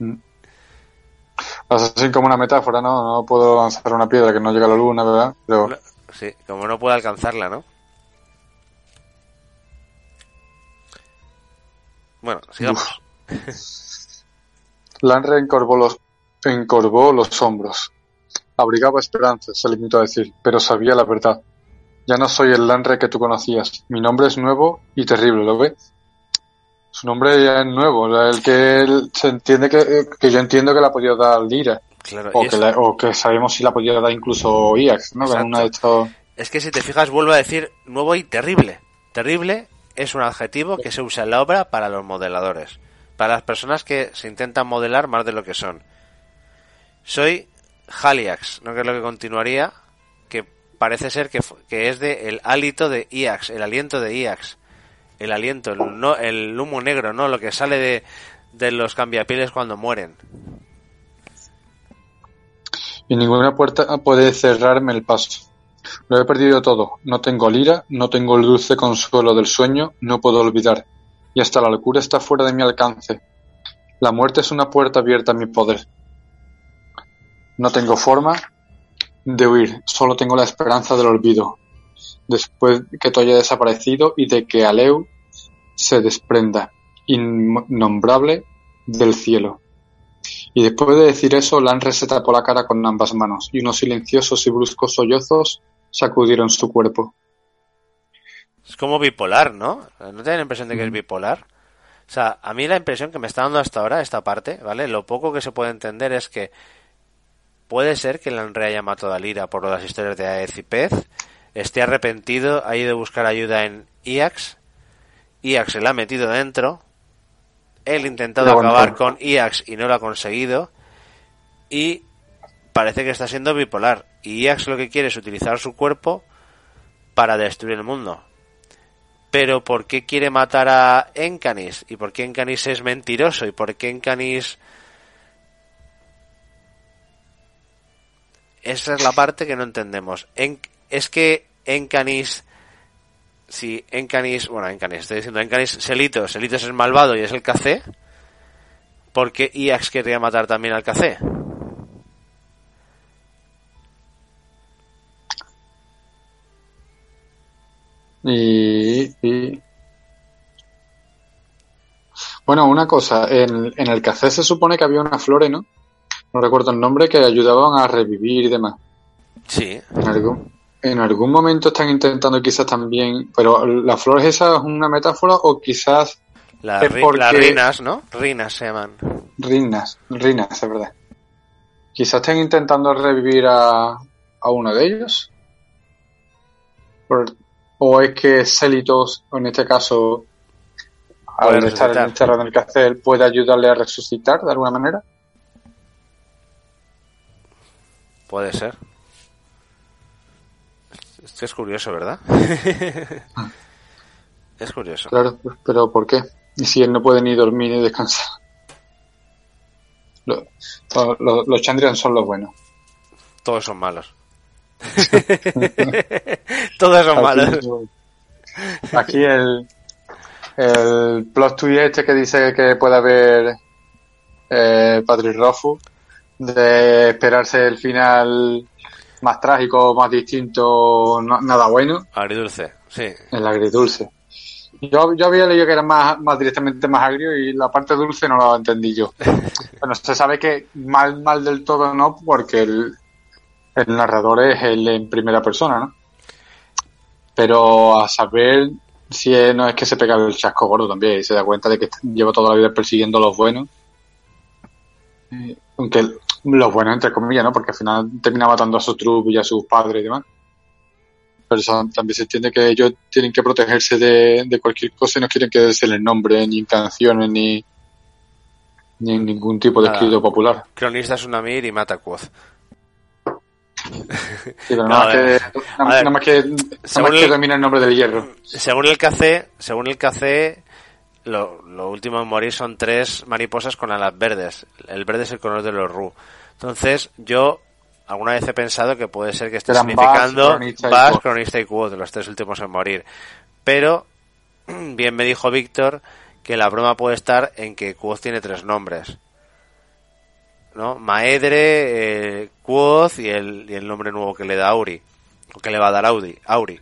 Es así como una metáfora, ¿no? No puedo lanzar una piedra que no llega a la luna, ¿verdad? Pero Sí, como no puede alcanzarla, ¿no? Bueno, sigamos. Lanre encorvó los, encorvó los hombros. Abrigaba esperanza, se limitó a decir, pero sabía la verdad. Ya no soy el Lanre que tú conocías. Mi nombre es nuevo y terrible, ¿lo ves? Su nombre ya es nuevo, el que él se entiende que, que yo entiendo que la ha podido dar Lira. Claro, O que, la- o que sabemos si la ha podido dar incluso Iax, ¿no? Una de estos... es que si te fijas, vuelvo a decir nuevo y terrible. Terrible es un adjetivo que se usa en la obra para los modeladores. Para las personas que se intentan modelar más de lo que son. Soy Haliax, ¿no? Que es lo que continuaría, que parece ser que, que es de el hálito de Iax, el aliento de Iax. El aliento, el, no, el humo negro, ¿no? Lo que sale de, de los cambiapieles cuando mueren. Y ninguna puerta puede cerrarme el paso. Lo he perdido todo. No tengo lira, no tengo el dulce consuelo del sueño, no puedo olvidar. Y hasta la locura está fuera de mi alcance. La muerte es una puerta abierta a mi poder. No tengo forma de huir, solo tengo la esperanza del olvido. Después que todo haya desaparecido y de que Aleu se desprenda, innombrable, del cielo. Y después de decir eso, Lanre se tapó la cara con ambas manos, y unos silenciosos y bruscos sollozos sacudieron su cuerpo. Es como bipolar, ¿no? ¿No te da la impresión de que es bipolar? O sea, a mí la impresión que me está dando hasta ahora esta parte, ¿vale? Lo poco que se puede entender es que puede ser que el Anre haya matado a Lira por las historias de Aez y Pez, esté arrepentido, ha ido a buscar ayuda en Iax, Iax se la ha metido dentro, él ha intentado acabar con Iax y no lo ha conseguido, y parece que está siendo bipolar, y Iax lo que quiere es utilizar su cuerpo para destruir el mundo. Pero ¿por qué quiere matar a Encanis? ¿Y por qué Encanis es mentiroso? ¿Y por qué Encanis... Esa es la parte que no entendemos. es que Encanis... Si Encanis... Bueno, Encanis, estoy diciendo Encanis... Selitos. Selitos es malvado y es el café. ¿Por qué Iax querría matar también al café? Y, Bueno, una cosa, en, en, el café se supone que había unas flores, ¿no? No recuerdo el nombre, que ayudaban a revivir y demás. Sí. En algún, en algún momento están intentando quizás también... Pero ¿las flores esas es una metáfora o quizás... Las rinas, ¿no? Rinas se llaman. Rinas, rinas, es verdad. Quizás estén intentando revivir a, a uno de ellos. Por, o es que Celitos, en este caso, al estar en el cárcel, puede ayudarle a resucitar de alguna manera. Puede ser. Esto es curioso, ¿verdad? es curioso. Claro, pero ¿por qué? Y si él no puede ni dormir ni descansar. Los, los, los Chandrian son los buenos. Todos son malos. Todos son malos. Aquí el, el plot twist este que dice que puede haber eh, Patrick Rofu de esperarse el final más trágico, más distinto, nada bueno. Agridulce, sí. El agridulce. Yo, yo había leído que era más, más directamente más agrio y la parte dulce no lo entendí yo. bueno, se sabe que mal, mal del todo no, porque el, el narrador es el en primera persona, ¿no? Pero a saber si no es que se pega el chasco gordo también y se da cuenta de que lleva toda la vida persiguiendo a los buenos. Eh, aunque los buenos, entre comillas, ¿no? Porque al final termina matando a su trupe y a sus padres y demás. Pero también se entiende que ellos tienen que protegerse de, cualquier cosa y no quieren que se les nombre ni en canciones ni, ni en ningún tipo de escrito popular. Cronista es un Amir y mata a Quoth nada más que, el nombre del hierro. Según el café, según el lo, último en morir son tres mariposas con alas verdes. El verde es el color de los Ru. Entonces, yo alguna vez he pensado que puede ser que esté significando Bass, Cronista y Quod, los tres últimos en morir. Pero, bien me dijo Víctor que la broma puede estar en que Quod tiene tres nombres. ¿No? Maedre, eh, Quoth y el, y el nombre nuevo que le da Auri. O que le va a dar Audi, Auri.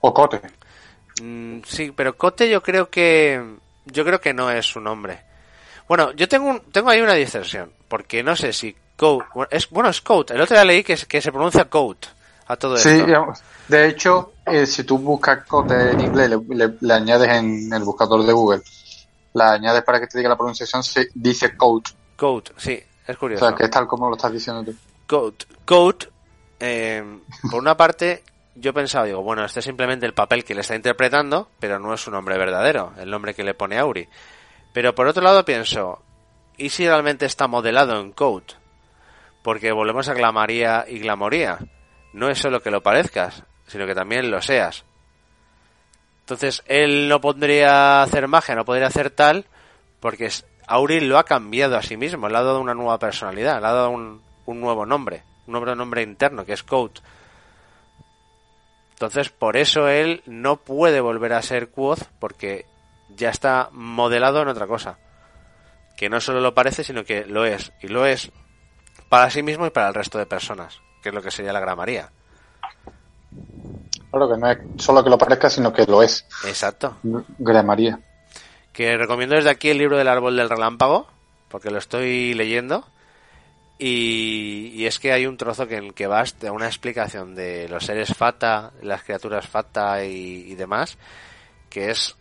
O Cote. Mm, sí, pero Cote yo creo que. Yo creo que no es su nombre. Bueno, yo tengo, un, tengo ahí una distorsión. Porque no sé si Coat. Es, bueno, es Coat. El otro día leí que, que se pronuncia Coat a todo sí, de hecho, eh, si tú buscas Cote en inglés, le, le, añades en el buscador de Google, la añades para que te diga la pronunciación, se dice Coat. Coat, sí. Es curioso. O sea, que es tal como lo estás diciendo tú. Coat, eh, por una parte, yo pensaba, digo, bueno, este es simplemente el papel que le está interpretando, pero no es su nombre verdadero, el nombre que le pone Auri. Pero por otro lado pienso, ¿y si realmente está modelado en Coat? Porque volvemos a Glamaría y Glamoría. No es solo que lo parezcas, sino que también lo seas. Entonces, él no podría hacer magia, no podría hacer tal, porque Auril lo ha cambiado a sí mismo, le ha dado una nueva personalidad, le ha dado un, nuevo nombre, un nuevo nombre interno que es Coat. Entonces, por eso él no puede volver a ser Quoth porque ya está modelado en otra cosa. Que no solo lo parece, sino que lo es. Y lo es para sí mismo y para el resto de personas, que es lo que sería la gramaría. Claro que no es solo que lo parezca, sino que lo es. Exacto. Gramaría que recomiendo desde aquí el libro del árbol del relámpago, porque lo estoy leyendo. Y, es que hay un trozo que, en que vas de una explicación de los seres Fata, las criaturas Fata y, demás, que es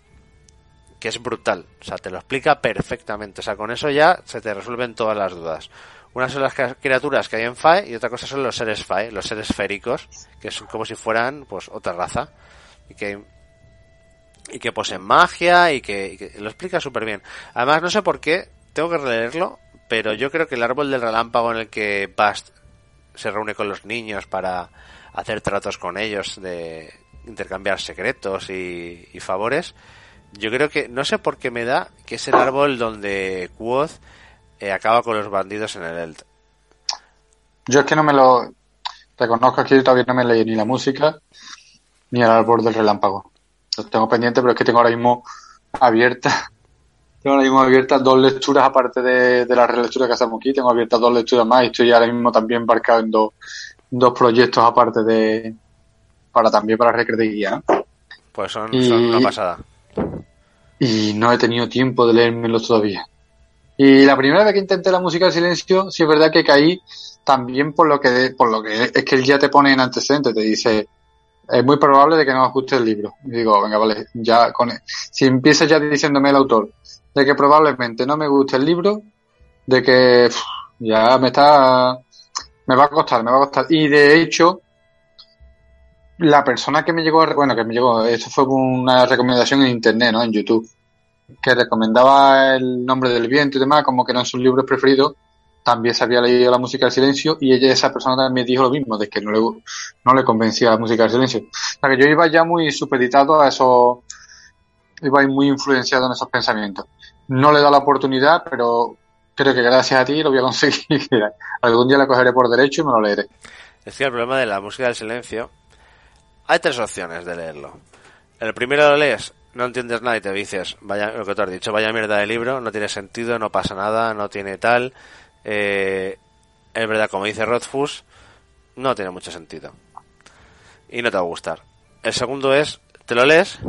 que es brutal. O sea, te lo explica perfectamente. O sea, con eso ya se te resuelven todas las dudas. Una son las criaturas que hay en Fae y otra cosa son los seres Fae, los seres esféricos, que son como si fueran pues otra raza. Y que y que poseen magia y que, lo explica súper bien. Además, no sé por qué, tengo que releerlo, pero yo creo que el árbol del relámpago en el que Bast se reúne con los niños para hacer tratos con ellos de intercambiar secretos y, favores, yo creo que, no sé por qué me da que es el árbol donde Quoth eh, acaba con los bandidos en el Eld. Yo es que no me lo reconozco aquí, todavía no me leí ni la música ni el árbol del relámpago. Lo tengo pendiente, pero es que tengo ahora mismo abierta tengo ahora mismo abiertas dos lecturas aparte de, de la relectura que hacemos aquí, tengo abiertas dos lecturas más y estoy ahora mismo también embarcado en dos, dos proyectos aparte de para también para Recre de Guía. Pues son, son una pasada. Y no he tenido tiempo de leérmelos todavía. Y la primera vez que intenté la música del silencio, sí es verdad que caí también por lo que por lo que es que él ya te pone en antecedentes, te dice es muy probable de que no ajuste el libro. Y digo, venga, vale, ya con si empieza ya diciéndome el autor de que probablemente no me guste el libro, de que ya me está me va a costar, me va a costar. Y de hecho, la persona que me llegó, bueno, que me llegó, esto fue una recomendación en internet, ¿no? En YouTube, que recomendaba el nombre del viento y demás, como que eran sus libros preferidos. También se había leído la música del silencio y ella, esa persona también dijo lo mismo, de que no le, no le convencía la música del silencio. O sea que yo iba ya muy supeditado a eso, iba muy influenciado en esos pensamientos. No le da la oportunidad, pero creo que gracias a ti lo voy a conseguir. Algún día la cogeré por derecho y me lo leeré. Es que el problema de la música del silencio hay tres opciones de leerlo. El primero lo lees, no entiendes nada y te dices, vaya, lo que te has dicho, vaya mierda de libro, no tiene sentido, no pasa nada, no tiene tal. Eh, es verdad, como dice Rothfuss, no tiene mucho sentido. Y no te va a gustar. El segundo es, te lo lees,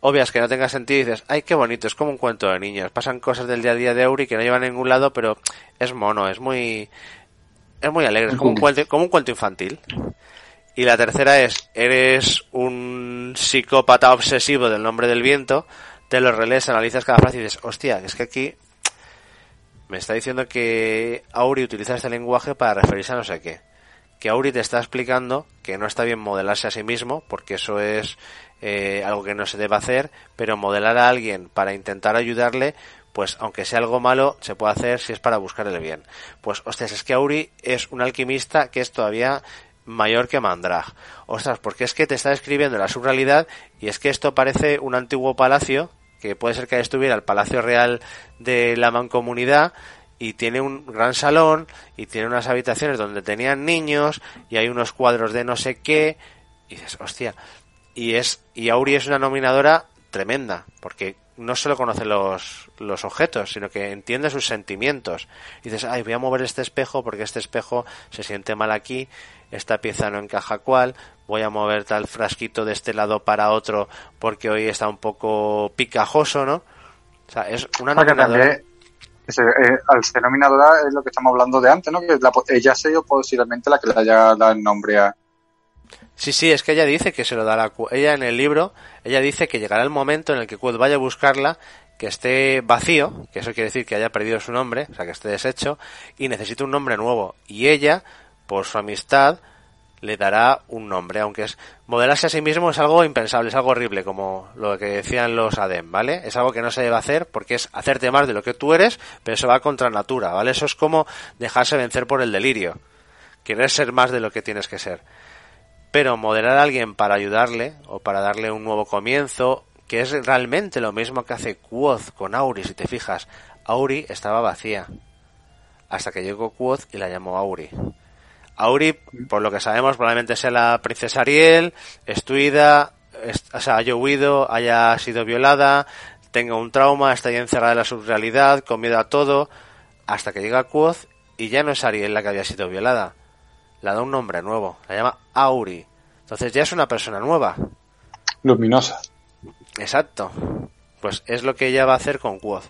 obvias que no tenga sentido y dices, ay, qué bonito, es como un cuento de niños. Pasan cosas del día a día de Auri que no llevan a ningún lado, pero es mono, es muy, es muy alegre, es como un cuento, como un cuento infantil. Y la tercera es, eres un psicópata obsesivo del nombre del viento, te lo relees, analizas cada frase y dices, hostia, es que aquí me está diciendo que Auri utiliza este lenguaje para referirse a no sé qué. Que Auri te está explicando que no está bien modelarse a sí mismo, porque eso es eh, algo que no se debe hacer, pero modelar a alguien para intentar ayudarle, pues aunque sea algo malo, se puede hacer si es para buscar el bien. Pues, hostias, es que Auri es un alquimista que es todavía mayor que Mandrag. Ostras, porque es que te está describiendo la subrealidad y es que esto parece un antiguo palacio, que puede ser que estuviera el Palacio Real de la Mancomunidad, y tiene un gran salón y tiene unas habitaciones donde tenían niños y hay unos cuadros de no sé qué y dices, hostia, y es y Auri es una nominadora tremenda, porque no solo conoce los, los objetos, sino que entiende sus sentimientos. Y dices, ay, voy a mover este espejo porque este espejo se siente mal aquí esta pieza no encaja cual, voy a mover tal frasquito de este lado para otro porque hoy está un poco picajoso, ¿no? O sea, es una nominadora. Eh, al ser nominadora es lo que estamos hablando de antes, ¿no? Que ella ha sido posiblemente la que le haya dado el nombre a... Sí, sí, es que ella dice que se lo dará. Ella en el libro, ella dice que llegará el momento en el que Quod vaya a buscarla, que esté vacío, que eso quiere decir que haya perdido su nombre, o sea, que esté deshecho, y necesita un nombre nuevo. Y ella por su amistad, le dará un nombre, aunque es modelarse a sí mismo es algo impensable, es algo horrible, como lo que decían los ADEM, ¿vale? Es algo que no se debe hacer porque es hacerte más de lo que tú eres, pero eso va contra natura, ¿vale? Eso es como dejarse vencer por el delirio, querer ser más de lo que tienes que ser. Pero modelar a alguien para ayudarle o para darle un nuevo comienzo, que es realmente lo mismo que hace Quoth con Auri, si te fijas, Auri estaba vacía hasta que llegó Quoth y la llamó Auri. Auri, por lo que sabemos, probablemente sea la princesa Ariel, estuida, o sea, haya huido, haya sido violada, tenga un trauma, está ahí encerrada en la subrealidad, con miedo a todo, hasta que llega Quoth y ya no es Ariel la que había sido violada. La da un nombre nuevo, la llama Auri. Entonces ya es una persona nueva. Luminosa. Exacto. Pues es lo que ella va a hacer con Quoth.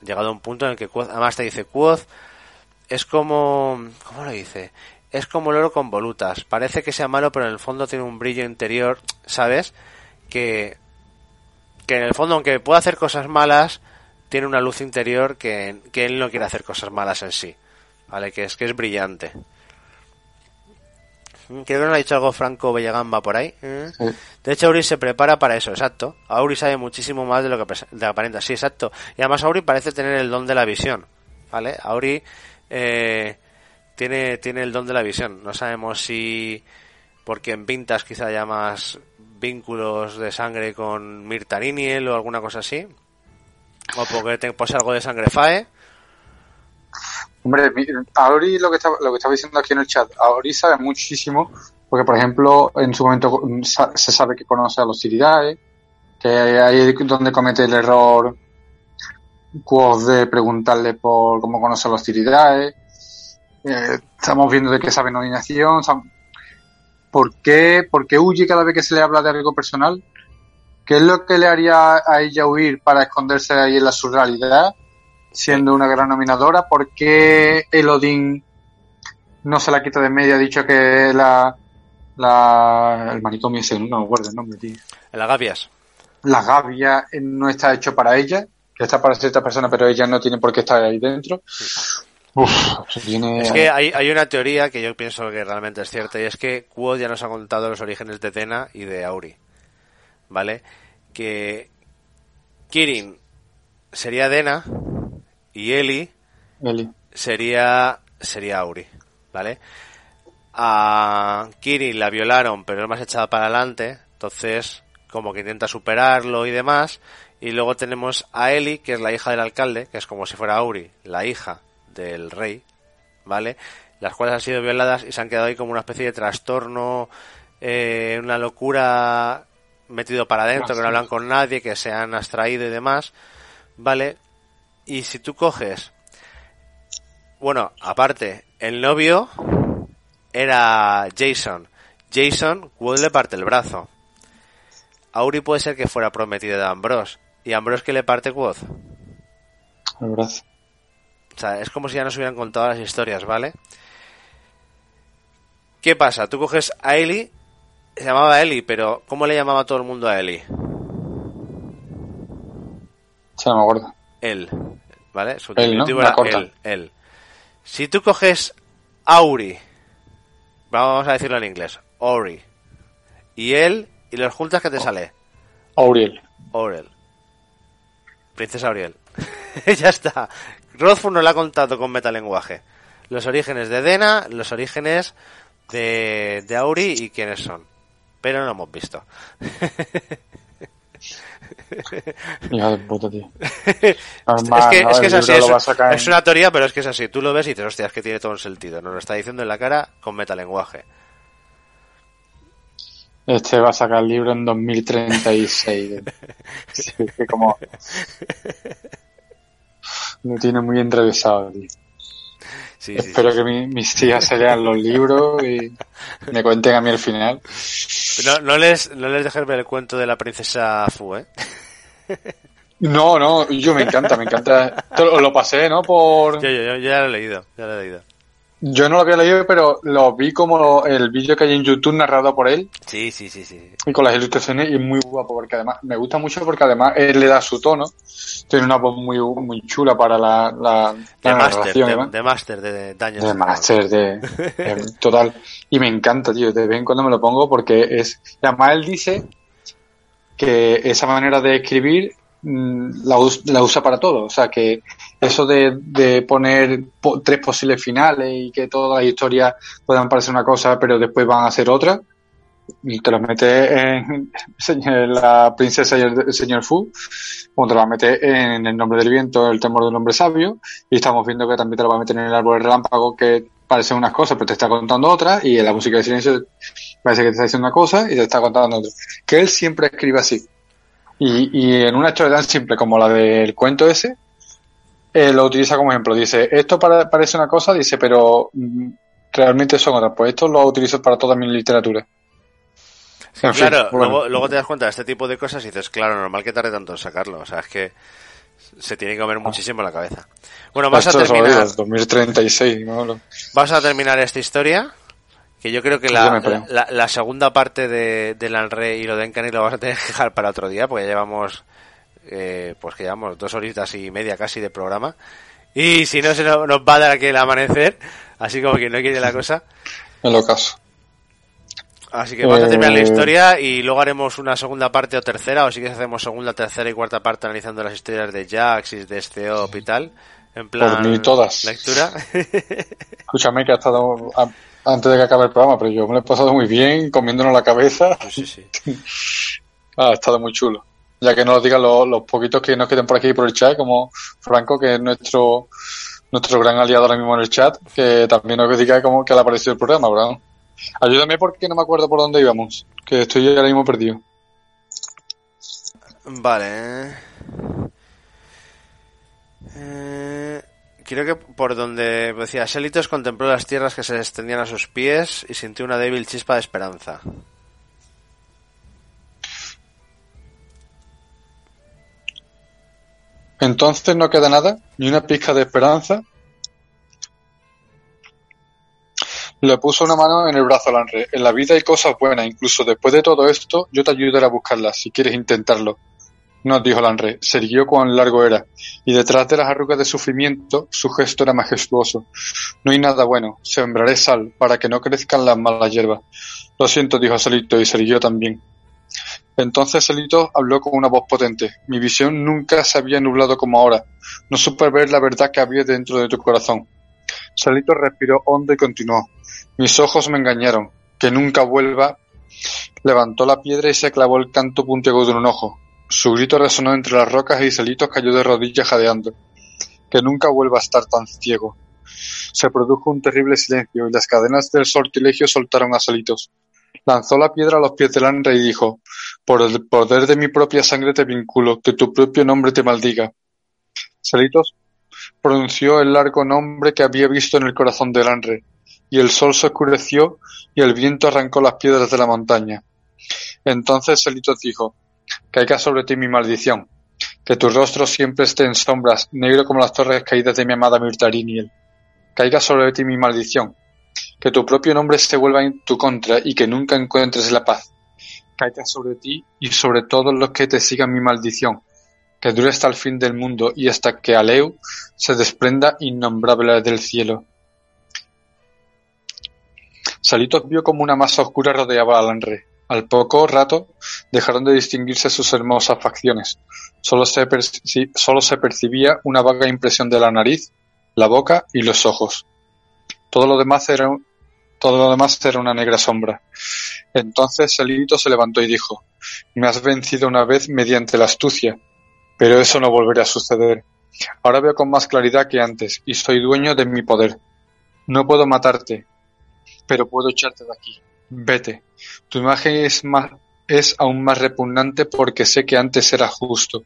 Llegado a un punto en el que Quoth, además te dice Quoth, es como, ¿cómo lo dice? Es como el oro con volutas. Parece que sea malo, pero en el fondo tiene un brillo interior, ¿sabes? Que, que en el fondo, aunque pueda hacer cosas malas, tiene una luz interior que, que él no quiere hacer cosas malas en sí. ¿vale? Que es que es brillante. Creo que nos ha dicho algo Franco Bellegamba por ahí. ¿eh? Sí. De hecho, Auri se prepara para eso, exacto. Auri sabe muchísimo más de lo que de aparenta, sí, exacto. Y además Auri parece tener el don de la visión, ¿vale? Auri eh, tiene, tiene el don de la visión. No sabemos si porque en Vintas quizá haya más vínculos de sangre con Mirta Niniel o alguna cosa así. O porque te algo de sangre FAE. Hombre, Auri lo que estaba, lo que estaba diciendo aquí en el chat, Auri sabe muchísimo, porque por ejemplo, en su momento se sabe que conoce a los Siridae, que ahí es donde comete el error Quoth de preguntarle por cómo conoce a los Siridae. Eh, estamos viendo de qué sabe nominación. sab- ¿Por qué, ¿Por qué huye cada vez que se le habla de algo personal? ¿Qué es lo que le haría a ella huir para esconderse ahí en la surrealidad? siendo una gran nominadora. ¿Por qué Elodin no se la quita de medio? Ha dicho que la, la el manicomio ese, no me acuerdo el nombre, tío. Las gavias. La gavia eh, no está hecho para ella, está para cierta persona, pero ella no tiene por qué estar ahí dentro. Uf, Es que hay, hay una teoría que yo pienso que realmente es cierta y es que Quod ya nos ha contado los orígenes de Tena y de Auri. ¿Vale? Que Kirin sería Dena y Eli Eli. sería sería Auri, ¿vale? A Kirin la violaron, pero es más echada para adelante, entonces como que intenta superarlo y demás. Y luego tenemos a Eli, que es la hija del alcalde, que es como si fuera Auri, la hija del rey, ¿vale? Las cuales han sido violadas y se han quedado ahí como una especie de trastorno, eh, una locura metido para adentro, que no hablan con nadie, que se han abstraído y demás, ¿vale? Y si tú coges bueno, aparte, el novio era Jason. Jason, Wood le parte el brazo. Auri puede ser que fuera prometida de Ambrose. ¿Y Ambrose que le parte Wood? El brazo. O sea, es como si ya nos hubieran contado las historias, ¿vale? ¿Qué pasa? Tú coges a Ellie, se llamaba Ellie, pero ¿cómo le llamaba todo el mundo a? Sí, no me acuerdo. Él, ¿vale? Su Él, ¿no? era él, él. Si tú coges Auri, vamos a decirlo en inglés, Ori, y él, y los juntas, ¿qué te sale? Auriel. Aurel. Princesa Auriel. ya está. Rothfuss nos lo ha contado con metalenguaje. Los orígenes de Dena, los orígenes de, de Auri y quiénes son. Pero no lo hemos visto. Hija de puta, tío. es Normal, que, ¿no? es, que así, una teoría, pero es que es así. Tú lo ves y dices, hostia, es que tiene todo un sentido. Nos lo está diciendo en la cara con metalenguaje. Este va a sacar el libro en 2036. Sí, que como... Lo tiene muy entrevesado, tío. Sí, sí, Espero sí. que mi- mis hijas se lean los libros y me cuenten a mí el final. No, no les, no les dejes ver el cuento de la princesa Fu, ¿eh? No, no, yo me encanta, me encanta. Lo pasé, ¿no? Por... Yo, yo, yo ya lo he leído, ya lo he leído. Yo no lo había leído, pero lo vi como el vídeo que hay en YouTube narrado por él Sí, sí, sí, sí. y con las ilustraciones y muy guapo porque además me gusta mucho porque además él le da su tono. Tiene una voz muy muy chula para la, la, De la Master, narración. de, de Master, de daños. De máster, de, de- total. Y me encanta, tío. De vez en cuando me lo pongo porque es. Además, él dice que esa manera de escribir mm, la, us- la usa para todo. O sea, que eso de, de poner po- tres posibles finales y que todas las historias puedan parecer una cosa, pero después van a ser otra. Y te lo mete en en la princesa y el, señor Fu, como te lo va a meter en el nombre del viento, el temor del hombre sabio, y estamos viendo que también te lo va a meter en el árbol del relámpago, que parecen unas cosas, pero te está contando otras, y en la música de silencio parece que te está diciendo una cosa y te está contando otra. Que él siempre escribe así. Y, y en una historia tan simple como la del cuento ese, eh, lo utiliza como ejemplo. Dice, esto para- parece una cosa, dice, pero mm, realmente son otras. Pues esto lo utilizo para toda mi literatura. En fin, Claro, bueno. luego, luego te das cuenta de este tipo de cosas y dices, claro, normal que tarde tanto en sacarlo. O sea, es que se tiene que comer muchísimo la cabeza. Bueno, vamos a Esto terminar, jodido, 2036, ¿no? Lo- vamos a terminar esta historia. Que yo creo que la, la, la segunda parte de, del Alre y lo de Encani lo vamos a tener que dejar para otro día, porque ya llevamos, eh, pues que llevamos dos horitas y media casi de programa. Y si no, se nos, nos va a dar aquí el amanecer, así como que no quiere la cosa. En lo caso. Así que vamos a terminar la Eh, historia y luego haremos una segunda parte o tercera, o sí que hacemos segunda, tercera y cuarta parte analizando las historias de Jax y de Steop y tal. En plan. Por mí todas. Lectura. Escúchame que ha estado antes de que acabe el programa, pero yo me lo he pasado muy bien comiéndonos la cabeza. sí, sí. Ah, ha estado muy chulo. Ya que no lo digan los, poquitos que nos queden por aquí por el chat, como Franco, que es nuestro nuestro gran aliado ahora mismo en el chat, que también nos diga cómo que le ha parecido el programa, ¿verdad? Ayúdame porque no me acuerdo por dónde íbamos, que estoy ahora mismo perdido. Vale. Eh, creo que por donde decía Selitos contempló las tierras que se extendían a sus pies y sintió una débil chispa de esperanza. Entonces no queda nada, ni una pizca de esperanza. Le puso una mano en el brazo a Lanre. En la vida hay cosas buenas, incluso después de todo esto, yo te ayudaré a buscarlas, si quieres intentarlo. No, dijo Lanre, se irguió cuán largo era, y detrás de las arrugas de sufrimiento, su gesto era majestuoso. No hay nada bueno, sembraré sal, para que no crezcan las malas hierbas. Lo siento, dijo Salito, y se irguió también. Entonces Celito habló con una voz potente. Mi visión nunca se había nublado como ahora. No supe ver la verdad que había dentro de tu corazón. Celito respiró hondo y continuó. Mis ojos me engañaron. Que nunca vuelva. Levantó la piedra y se clavó el canto puntiagudo en un ojo. Su grito resonó entre las rocas y Celito cayó de rodillas jadeando. Que nunca vuelva a estar tan ciego. Se produjo un terrible silencio y las cadenas del sortilegio soltaron a Celitos. Lanzó la piedra a los pies del Anre y dijo, por el poder de mi propia sangre te vinculo, que tu propio nombre te maldiga. Selitos pronunció el largo nombre que había visto en el corazón del Anre, y el sol se oscureció y el viento arrancó las piedras de la montaña. Entonces Selitos dijo, caiga sobre ti mi maldición, que tu rostro siempre esté en sombras, negro como las torres caídas de mi amada Mirtariniel. Caiga sobre ti mi maldición, que tu propio nombre se vuelva en tu contra y que nunca encuentres la paz caiga sobre ti y sobre todos los que te sigan mi maldición, que dure hasta el fin del mundo y hasta que Aleu se desprenda innombrable del cielo. Salitos vio como una masa oscura rodeaba al Anre. Al poco rato dejaron de distinguirse sus hermosas facciones. Solo se, solo se percibía una vaga impresión de la nariz, la boca y los ojos. Todo lo demás era, todo lo demás era una negra sombra. Entonces Celito se levantó y dijo, me has vencido una vez mediante la astucia, pero eso no volverá a suceder. Ahora veo con más claridad que antes y soy dueño de mi poder. No puedo matarte, pero puedo echarte de aquí. Vete. Tu imagen es más, es aún más repugnante porque sé que antes era justo.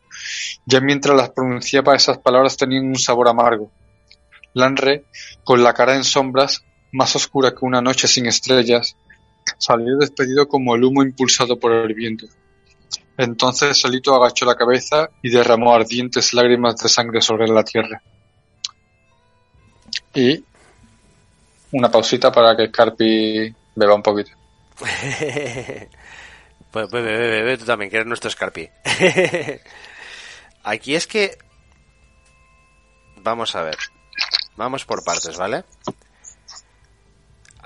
Ya mientras las pronunciaba esas palabras tenían un sabor amargo. Lanre, con la cara en sombras, más oscura que una noche sin estrellas, salió despedido como el humo impulsado por el viento. Entonces Salito agachó la cabeza y derramó ardientes lágrimas de sangre sobre la tierra. Y una pausita para que Scarpi beba un poquito. Pues bebe, bebe, bebe, tú también, que eres nuestro Scarpi. Aquí es que... Vamos a ver. Vamos por partes, ¿vale?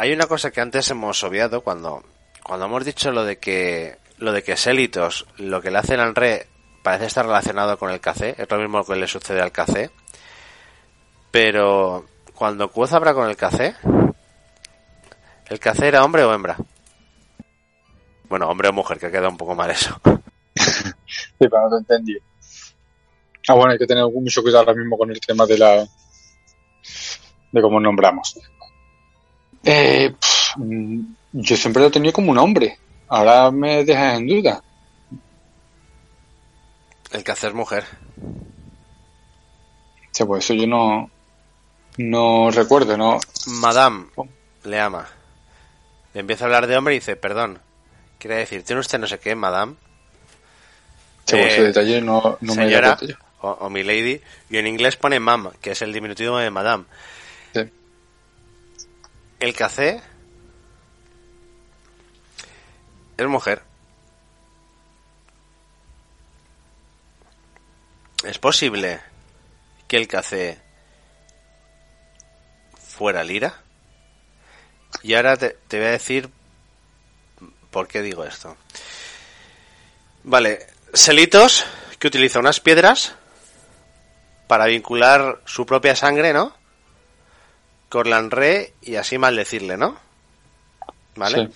Hay una cosa que antes hemos obviado cuando, cuando hemos dicho lo de que lo de que Selitos, lo que le hace el Anre parece estar relacionado con el café, es lo mismo que le sucede al café. Pero cuando Quoz habla con el café, ¿el café era hombre o hembra? Bueno, hombre o mujer, que queda un poco mal eso. Sí, pero no te entendí. Ah, bueno, hay que tener mucho cuidado ahora mismo con el tema de la de cómo nombramos. Eh, pff, mm, yo siempre lo he tenido como un hombre. Ahora me dejas en duda. El café es mujer. Sí, pues eso yo no no recuerdo, ¿no? Madame le ama. Le empieza a hablar de hombre y dice, perdón, quiere decir, ¿tiene usted no sé qué, Madame? Sí, pues Eh, ese detalle no, no me señora yo. o, o mi lady, y en inglés pone mam, que es el diminutivo de madame. El café es mujer. Es posible que el café fuera Lira. Y ahora te, te voy a decir por qué digo esto. Vale, Selitos, que utiliza unas piedras para vincular su propia sangre, ¿no? Con Lanre y así maldecirle, ¿no? ¿Vale? Sí.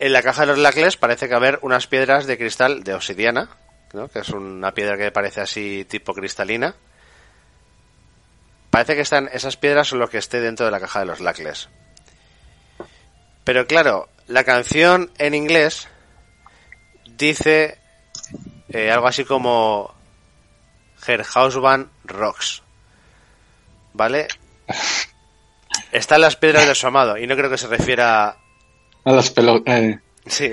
En la caja de los lacles parece que haber unas piedras de cristal de obsidiana, ¿no? Que es una piedra que parece así tipo cristalina. Parece que están esas piedras son lo que esté dentro de la caja de los lacles. Pero claro, la canción en inglés dice eh, algo así como Her Husband Rocks. ¿Vale? Están las piedras de su amado y no creo que se refiera A las pelotas. Eh, Sí.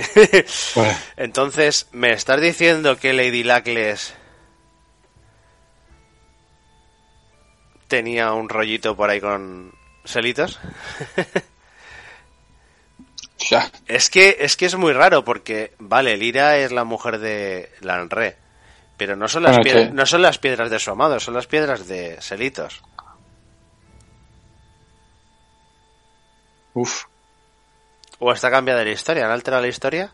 bueno, Entonces, ¿me estás diciendo que Lady Lacles tenía un rollito por ahí con Selitos? ya. Es que, es que es muy raro porque, vale, Lira es la mujer de Lanre, pero no son las, Bueno, piedras, que- no son las piedras de su amado, son las piedras de Selitos. Uf. ¿O está cambiada la historia? ¿Han alterado la historia?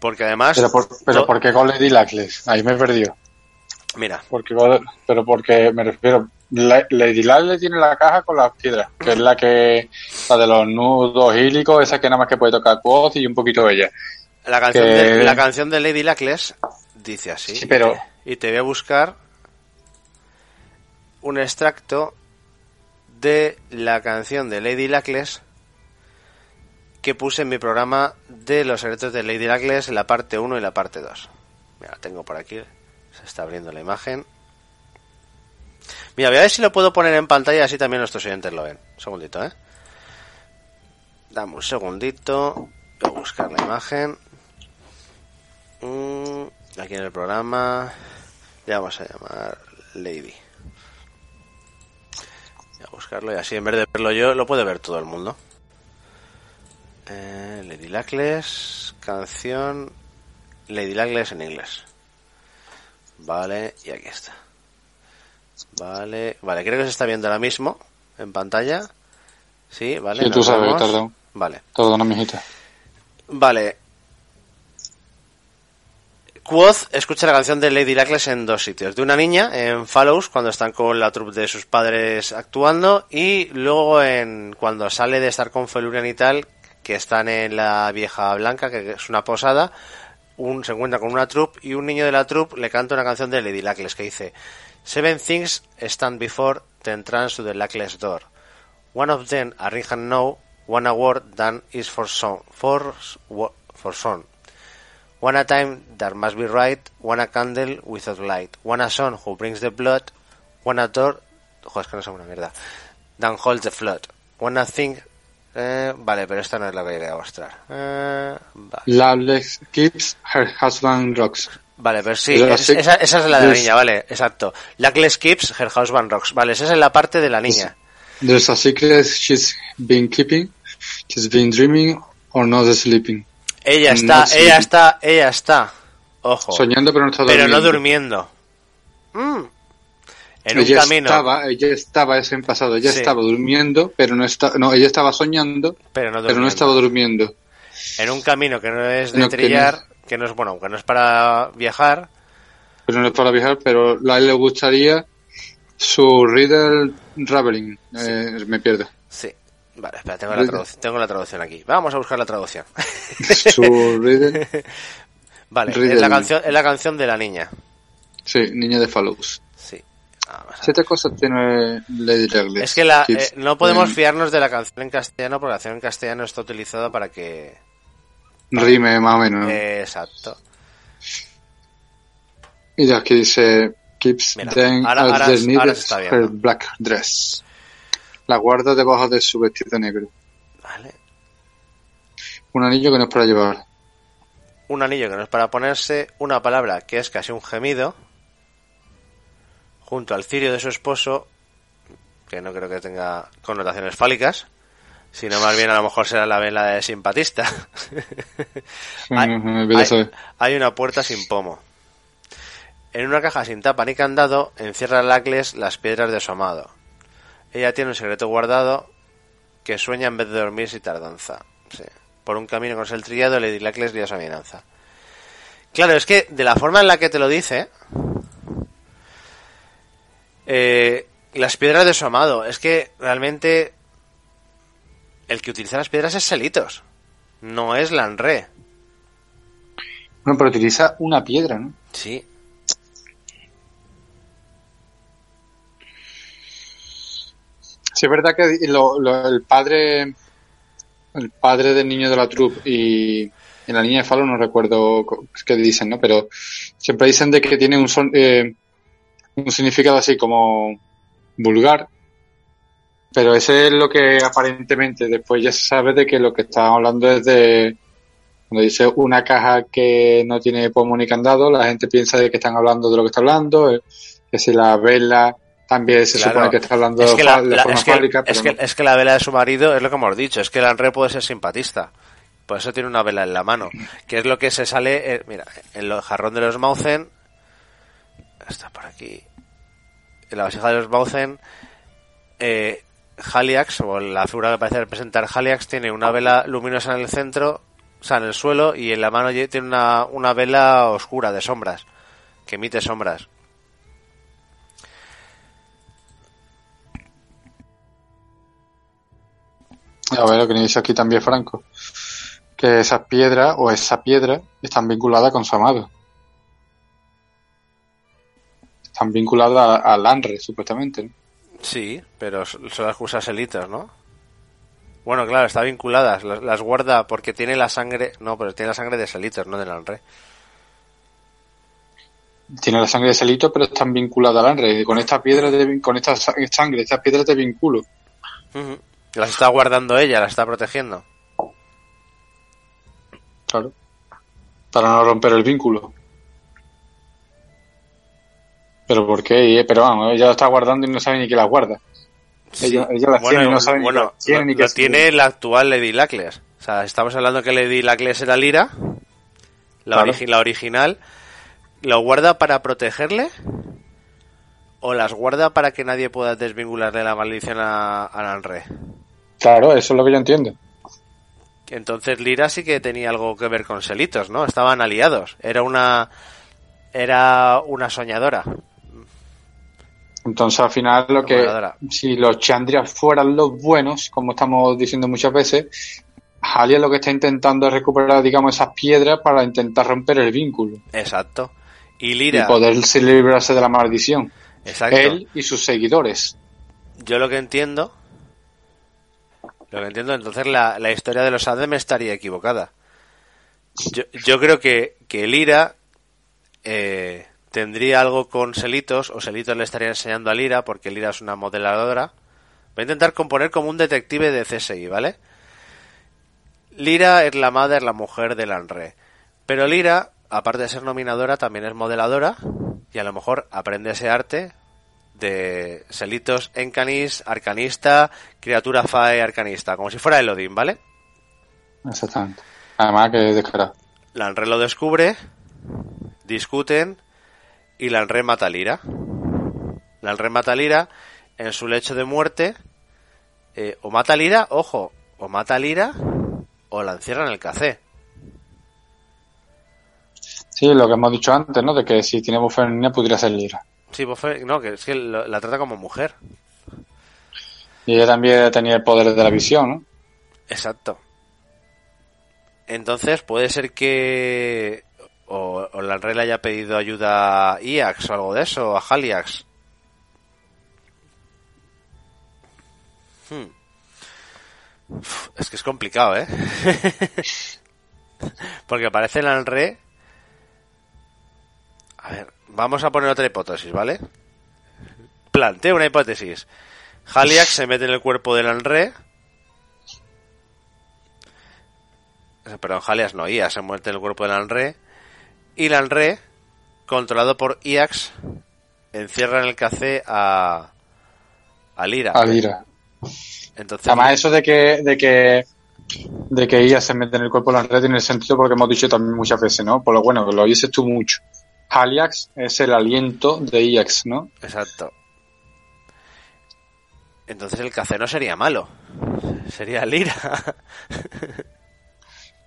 Porque además... Pero, por, pero ¿por qué con Lady Lacles? Ahí me he perdido. Mira, Porque, pero porque me refiero. La- Lady Lacles tiene la caja con las piedras, que es la que. La de los nudos hílicos, esa que nada más que puede tocar Quoth y un poquito ella. la canción, que- de, la canción de Lady Lacles dice así. Sí, pero- Y te voy a buscar un extracto de la canción de Lady Lacles que puse en mi programa de los secretos de Lady Lacles la parte 1 y la parte 2. Mira, tengo por aquí. Se está abriendo la imagen. Mira, voy a ver si lo puedo poner en pantalla así también nuestros oyentes lo ven. Un segundito, ¿eh? Dame un segundito. Voy a buscar la imagen. Mm, aquí en el programa. Le vamos a llamar Lady. A buscarlo y así en vez de verlo yo, lo puede ver todo el mundo. Eh, Lady Lacles, canción Lady Lacles en inglés. Vale, y aquí está. Vale, vale, creo que se está viendo ahora mismo en pantalla. Sí, vale. Sí, tú sabes, tardón. Vale. Perdona, mijita. Vale. Quoth escucha la canción de Lady Lacles en dos sitios. De una niña, en Fallows, cuando están con la troupe de sus padres actuando, y luego en cuando sale de estar con Felurian y tal, que están en la vieja blanca, que es una posada, un, se encuentra con una troupe y un niño de la troupe le canta una canción de Lady Lacles que dice Seven things stand before the entrance to the Lacles door. One of them a ring and no, one a word done is for son, for, for son. One a time that must be right, one a candle without light, one a son who brings the blood, one a door, joder, es que no sé una mierda, then holds the flood, one a thing, eh, vale, pero esta no es la que quería mostrar. Eh, va- Lacles keeps her husband rocks. Vale, pero sí, es- esa, esa es la de la es- niña, vale, exacto. Lackless Keeps, Her House Van Rocks. Vale, esa es la parte de la niña. There's a secret she's been keeping. She's been dreaming or not sleeping. Ella No, está, sí. ella está, ella está. Ojo. Soñando pero no está pero durmiendo. no durmiendo. Mm. En un ella camino. Estaba, ella estaba, es en pasado, ella Sí. estaba durmiendo, pero no está, no, ella estaba soñando, pero no pero no estaba durmiendo. En un camino que no es de No, trillar, que no es, bueno, que no es para viajar. Pero no es para viajar, pero a él le gustaría su Riddle Traveling. Eh, me pierdo. Sí. Vale, espera, tengo la, traduc- tengo la traducción aquí. Vamos a buscar la traducción. Vale, es la, canción, es la canción de la niña. sí, niña de Fallows. Sí. Vamos a Siete cosas tiene Lady Douglas. Es que la, eh, no podemos fiarnos de la canción en castellano porque la canción en castellano está utilizada para que... Rime más o menos. Eh, exacto. Y de aquí dice, keeps Mira, them ahora- as ahora- ahora needed se está her viendo. black dress. La guarda debajo de su vestido negro. Vale. Un anillo que no es para llevar. Un anillo que no es para ponerse, una palabra que es casi un gemido, junto al cirio de su esposo, que no creo que tenga connotaciones fálicas, sino más bien a lo mejor será la vela de simpatista. hay, hay una puerta sin pomo. En una caja sin tapa ni candado encierra Lacles las piedras de su amado. Ella tiene un secreto guardado que sueña en vez de dormir si tardanza. Sí. Por un camino con el trillado, Lady Lacles dio su amenaza. Claro, es que de la forma en la que te lo dice, eh, las piedras de su amado, es que realmente el que utiliza las piedras es Selitos, no es Lanre. Bueno, pero utiliza una piedra, ¿no? Sí. Sí, es verdad que lo- lo- el padre el padre del niño de la troupe y, la niña de Falo no recuerdo qué dicen, ¿no? Pero siempre dicen de que tiene un, son- eh, un significado así como vulgar. Pero ese es lo que aparentemente después ya se sabe de que lo que están hablando es de cuando dice una caja que no tiene pomo ni candado, la gente piensa de que están hablando de lo que está hablando, eh, que si la vela también se Claro. supone que está hablando Es que, la, de la- forma es, que, es, que, no. es que la vela de su marido es lo que hemos dicho, es que Lanre puede ser simpatista. Por eso tiene una vela en la mano. Que es lo que se sale, eh, mira, en el jarrón de los Mauzen, está por aquí, en la vasija de los Mauzen, eh, Haliax, o la figura que parece representar Haliax, tiene una vela luminosa en el centro, o sea, en el suelo, y en la mano tiene una, una vela oscura de sombras, que emite sombras. A ver, lo que dice aquí también Franco. Que esas piedras o esa piedra están vinculadas con su amado. Están vinculadas a- al Anre, supuestamente. ¿no? Sí, pero son las que usa Selitos, ¿no? Bueno, claro, está vinculadas, las, las guarda porque tiene la sangre, no, pero tiene la sangre de Selitos, no del Anre. Tiene la sangre de Selito, pero están vinculadas al Anre. Y con esta piedra, de, con esta sa- sangre, estas piedras te vinculo. Las está guardando ella, las está protegiendo. Claro. Para no romper el vínculo. Pero ¿por qué? Eh, Pero vamos, ella lo está guardando y no sabe ni que las guarda. Ella, ella las tiene y no sabe ni que las tiene lo, ni que lo tiene la actual Lady Lacles. O sea, estamos hablando que Lady Lacles era Lira, la, Claro. origi- la original. ¿Lo guarda para protegerle? ¿O las guarda para que nadie pueda desvincularle la maldición a, a Lanre? Claro, eso es lo que yo entiendo. Entonces Lira sí que tenía algo que ver con Selitos, ¿no? Estaban aliados. Era una era una soñadora. Entonces, al final, lo que si los Chandrias fueran los buenos, como estamos diciendo muchas veces, Halia lo que está intentando es recuperar, digamos, esas piedras para intentar romper el vínculo Exacto. Y y Lira, poder librarse de la maldición. exacto. Él y sus seguidores. Yo lo que entiendo lo que entiendo, entonces la, la historia de los Adem estaría equivocada. Yo, yo creo que, que Lira eh, tendría algo con Selitos, o Selitos le estaría enseñando a Lira, porque Lira es una modeladora. Voy a intentar componer como un detective de CSI, ¿vale? Lira es la madre, la mujer de Lanre. Pero Lira, aparte de ser nominadora, también es modeladora y a lo mejor aprende ese arte de Selitos Encanis, arcanista, criatura Fae arcanista, como si fuera Elodin, ¿vale? Exactamente. Además que es descarado. Lanre lo descubre, discuten y Lanre mata a Lira. Lanre mata a Lira en su lecho de muerte. eh, o mata a Lira, ojo, o mata a Lira o la encierra en el café. Sí, lo que hemos dicho antes, ¿no? De que si tiene voz femenina pudiera ser Lira. Sí, pues fue- no, que es que lo- la trata como mujer. Y ella también tenía el poder de la visión, ¿no? Exacto. Entonces puede ser que o, o la le haya pedido ayuda a Iax o algo de eso, a Haliax. Hmm. Uf, Es que es complicado, ¿eh? Porque aparece el Anre. A ver, vamos a poner otra hipótesis, ¿vale? Planteo una hipótesis. Haliax se mete en el cuerpo del Anre. Perdón, Haliax no, Iax se mete en el cuerpo del Anre. Y el Anre, controlado por Iax, encierra en el café a. a Lira. A Lira. Entonces, Además, eso de que, de que, de que ella se mete en el cuerpo de la red tiene sentido porque hemos dicho también muchas veces, ¿no? Por lo bueno, que lo dices tú mucho. Haliax es el aliento de Iax, ¿no? Exacto. Entonces el café no sería malo. Sería Lira.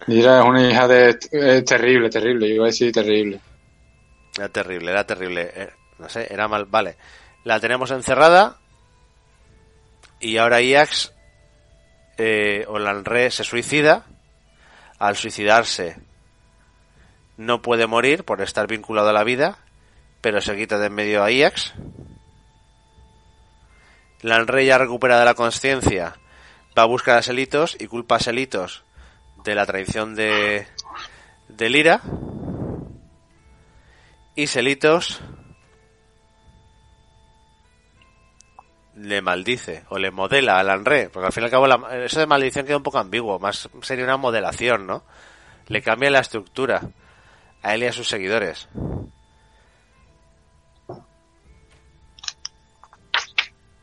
Lira es una hija de... eh, terrible, terrible. Yo iba a decir terrible. Era terrible, era terrible. Eh, No sé, era mal. Vale. La tenemos encerrada. Y ahora Iax eh, o Lanre se suicida. Al suicidarse no puede morir por estar vinculado a la vida, pero se quita de en medio a Iax. Lanre ya recuperada la conciencia, va a buscar a Selitos y culpa a Selitos de la traición de, de Lira. Y Selitos le maldice o le modela a Lanre, porque al fin y al cabo la- eso de maldición queda un poco ambiguo, más sería una modelación, ¿no? Le cambia la estructura a él y a sus seguidores.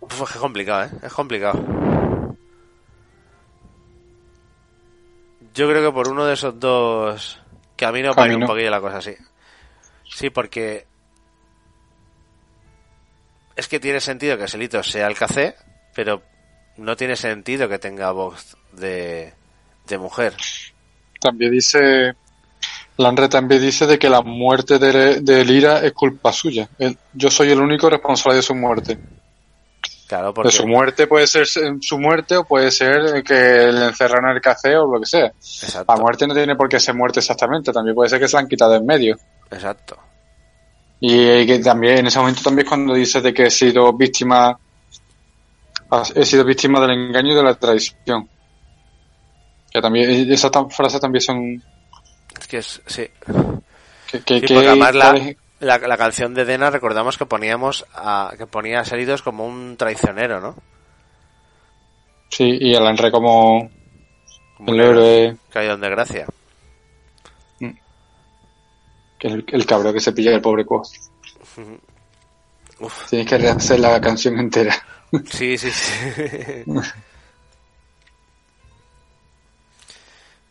Uf, es complicado, ¿eh? Es complicado. Yo creo que por uno de esos dos caminos va a ir un poquillo la cosa así. Sí, porque es que tiene sentido que Selitos sea el café, pero no tiene sentido que tenga voz de, de mujer. También dice... Lanre también dice de que la muerte de, de Lira es culpa suya. Él- yo soy el único responsable de su muerte. Claro, De porque su muerte puede ser su muerte o puede ser que le encerran en el café o lo que sea. exacto, La muerte no tiene por qué ser muerte exactamente, también puede ser que se la han quitado en medio. exacto. Y que también en ese momento también cuando dice de que he sido víctima he sido víctima del engaño y de la traición. Que también esas frases también son Es que es, sí. que, que, Sí, que- porque además la, la, la canción de Dena recordamos que poníamos a, que ponía a Selitos como un traicionero, ¿no? sí, y el Enre como Como el un héroe, caído en desgracia. que el, el cabrón que se pilla el pobre Quo. Uf, Tienes que rehacer la canción entera. sí, sí, sí.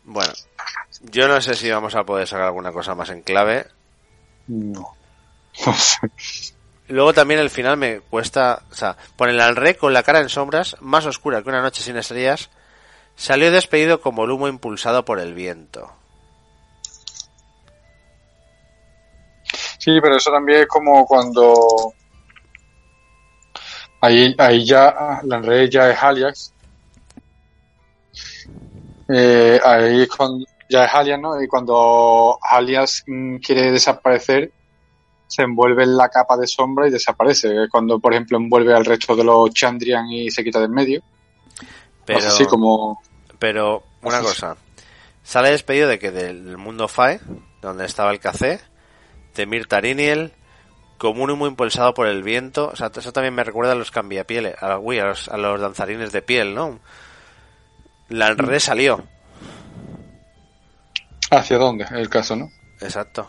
bueno, yo no sé si vamos a poder sacar alguna cosa más en clave. No. No sé. Luego también el final me cuesta, o sea, pone el Alre con la cara en sombras, más oscura que una noche sin estrellas, salió despedido como el humo impulsado por el viento. Sí, pero eso también es como cuando ahí, ahí ya la red ya es alias. Eh, ahí es cuando ya es alias, ¿no? Y cuando alias mm, quiere desaparecer, se envuelve en la capa de sombra y desaparece. Es Cuando, por ejemplo, envuelve al resto de los Chandrian y se quita de en medio. Pero, Así como pero una Así cosa, sale despedido de que del mundo Fae, donde estaba el café, de Mir Tariniel, como un humo impulsado por el viento, o sea, eso también me recuerda a los cambiapieles, a, uy, a, los, a los danzarines de piel, ¿no? La re salió, hacia dónde el caso, ¿no? exacto.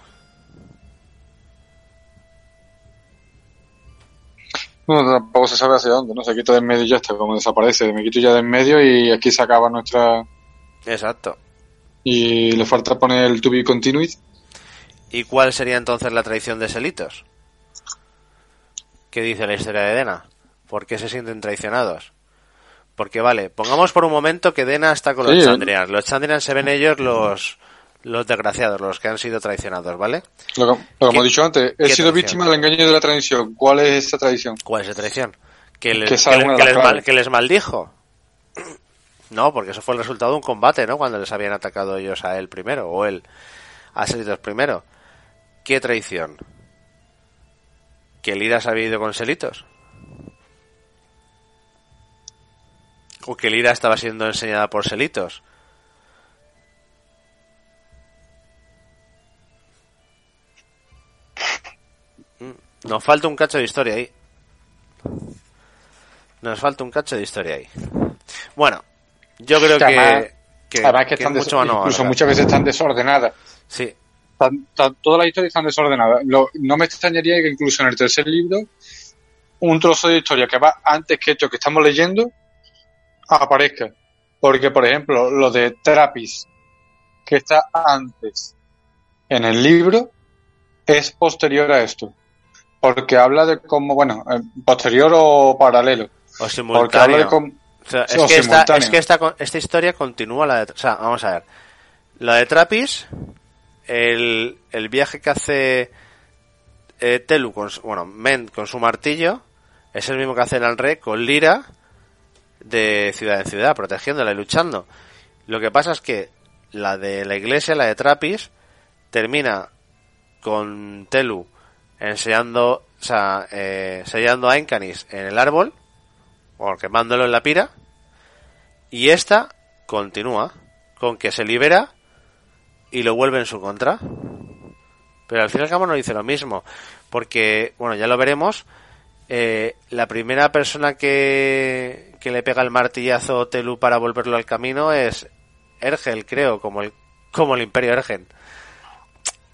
No, tampoco se sabe hacia dónde, ¿no? Se quita de en medio y ya está, como desaparece. Me quito ya de en medio y aquí se acaba nuestra... Exacto. Y le falta poner el to be continued. ¿Y cuál sería entonces la traición de Selitos? ¿Qué dice la historia de Dena? ¿Por qué se sienten traicionados? Porque vale, pongamos por un momento que Dena está con los. Chandrian. Los Chandrian se ven ellos los, los desgraciados, los que han sido traicionados, ¿vale? Lo que, lo que hemos dicho antes, he sido traición? víctima del engaño y de la traición. ¿Cuál es esa traición? ¿Cuál es esa traición? ¿Que, les, Que que mal- maldijo? No, porque eso fue el resultado de un combate, ¿no? Cuando les habían atacado ellos a él primero, o él a Selitos primero. ¿Qué traición? ¿Que Lira se había ido con Selitos? ¿O que Lira estaba siendo enseñada por Selitos? Nos falta un cacho de historia ahí. Nos falta un cacho de historia ahí. Bueno, yo creo Que además- que, que, Además que que están mucho más incluso muchas veces están desordenadas. Sí, todas las historias están desordenadas. Lo- no me extrañaría que incluso en el tercer libro un trozo de historia que va antes que esto que estamos leyendo aparezca. Porque, por ejemplo, lo de Trapis, que está antes en el libro, es posterior a esto. Porque habla de cómo, bueno, eh, posterior o paralelo. O Porque habla de simultáneo. cómo... O sea, es o que, esta, simultáneo. es que esta, esta historia continúa la de... O sea, vamos a ver. La de Trapis, el, el viaje que hace eh, Telu, con, bueno, Men con su martillo, es el mismo que hace el Anre con Lira de ciudad en ciudad, protegiéndola y luchando. Lo que pasa es que la de la iglesia, la de Trapis, termina con Telu enseñando, o sea, eh, sellando a Encanis en el árbol, o quemándolo en la pira, y esta continúa con que se libera y lo vuelve en su contra. Pero al fin y al cabo no dice lo mismo, porque, bueno, ya lo veremos, eh, la primera persona que, que le pega el martillazo Telu para volverlo al camino es Ergel, creo, como el, como el Imperio Ergen.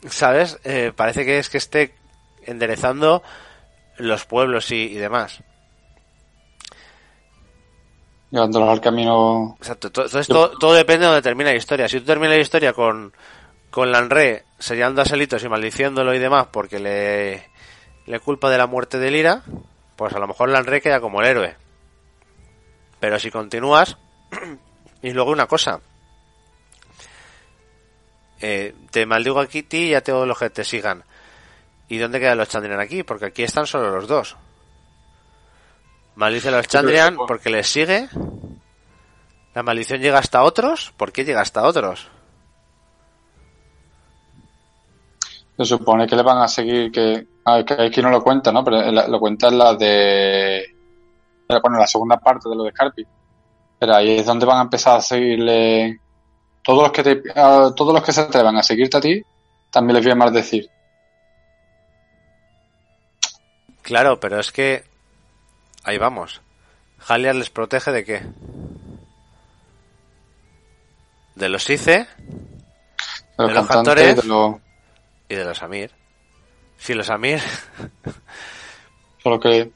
¿Sabes? Eh, parece que es que esté enderezando los pueblos y, y demás. Llevándolos al camino... Exacto. to- Entonces todo, todo depende de donde termina la historia. Si tú terminas la historia con, con Lanre sellando a Selitos y maldiciéndolo y demás porque le, le culpa de la muerte de Lira, pues a lo mejor Lanre queda como el héroe. Pero si continúas, y luego una cosa, eh, te maldigo aquí a ti y a todos los que te sigan. ¿Y dónde quedan los Chandrian aquí? Porque aquí están solo los dos. Maldice a los Chandrian porque les sigue. La maldición llega hasta otros. ¿Por qué llega hasta otros? Se supone que le van a seguir que... ah, que aquí no lo cuenta, ¿no? Pero la- lo cuenta en la de... Bueno, la segunda parte de lo de Scarpi. Pero ahí es donde van a empezar a seguirle... Todos los que te, todos los que se atrevan a seguirte a ti, también les voy a maldecir. Claro, pero es que... Ahí vamos. Haliar les protege de qué? De los Ice De los cantores. de los... y de los Amir. Si los Amir... Solo que...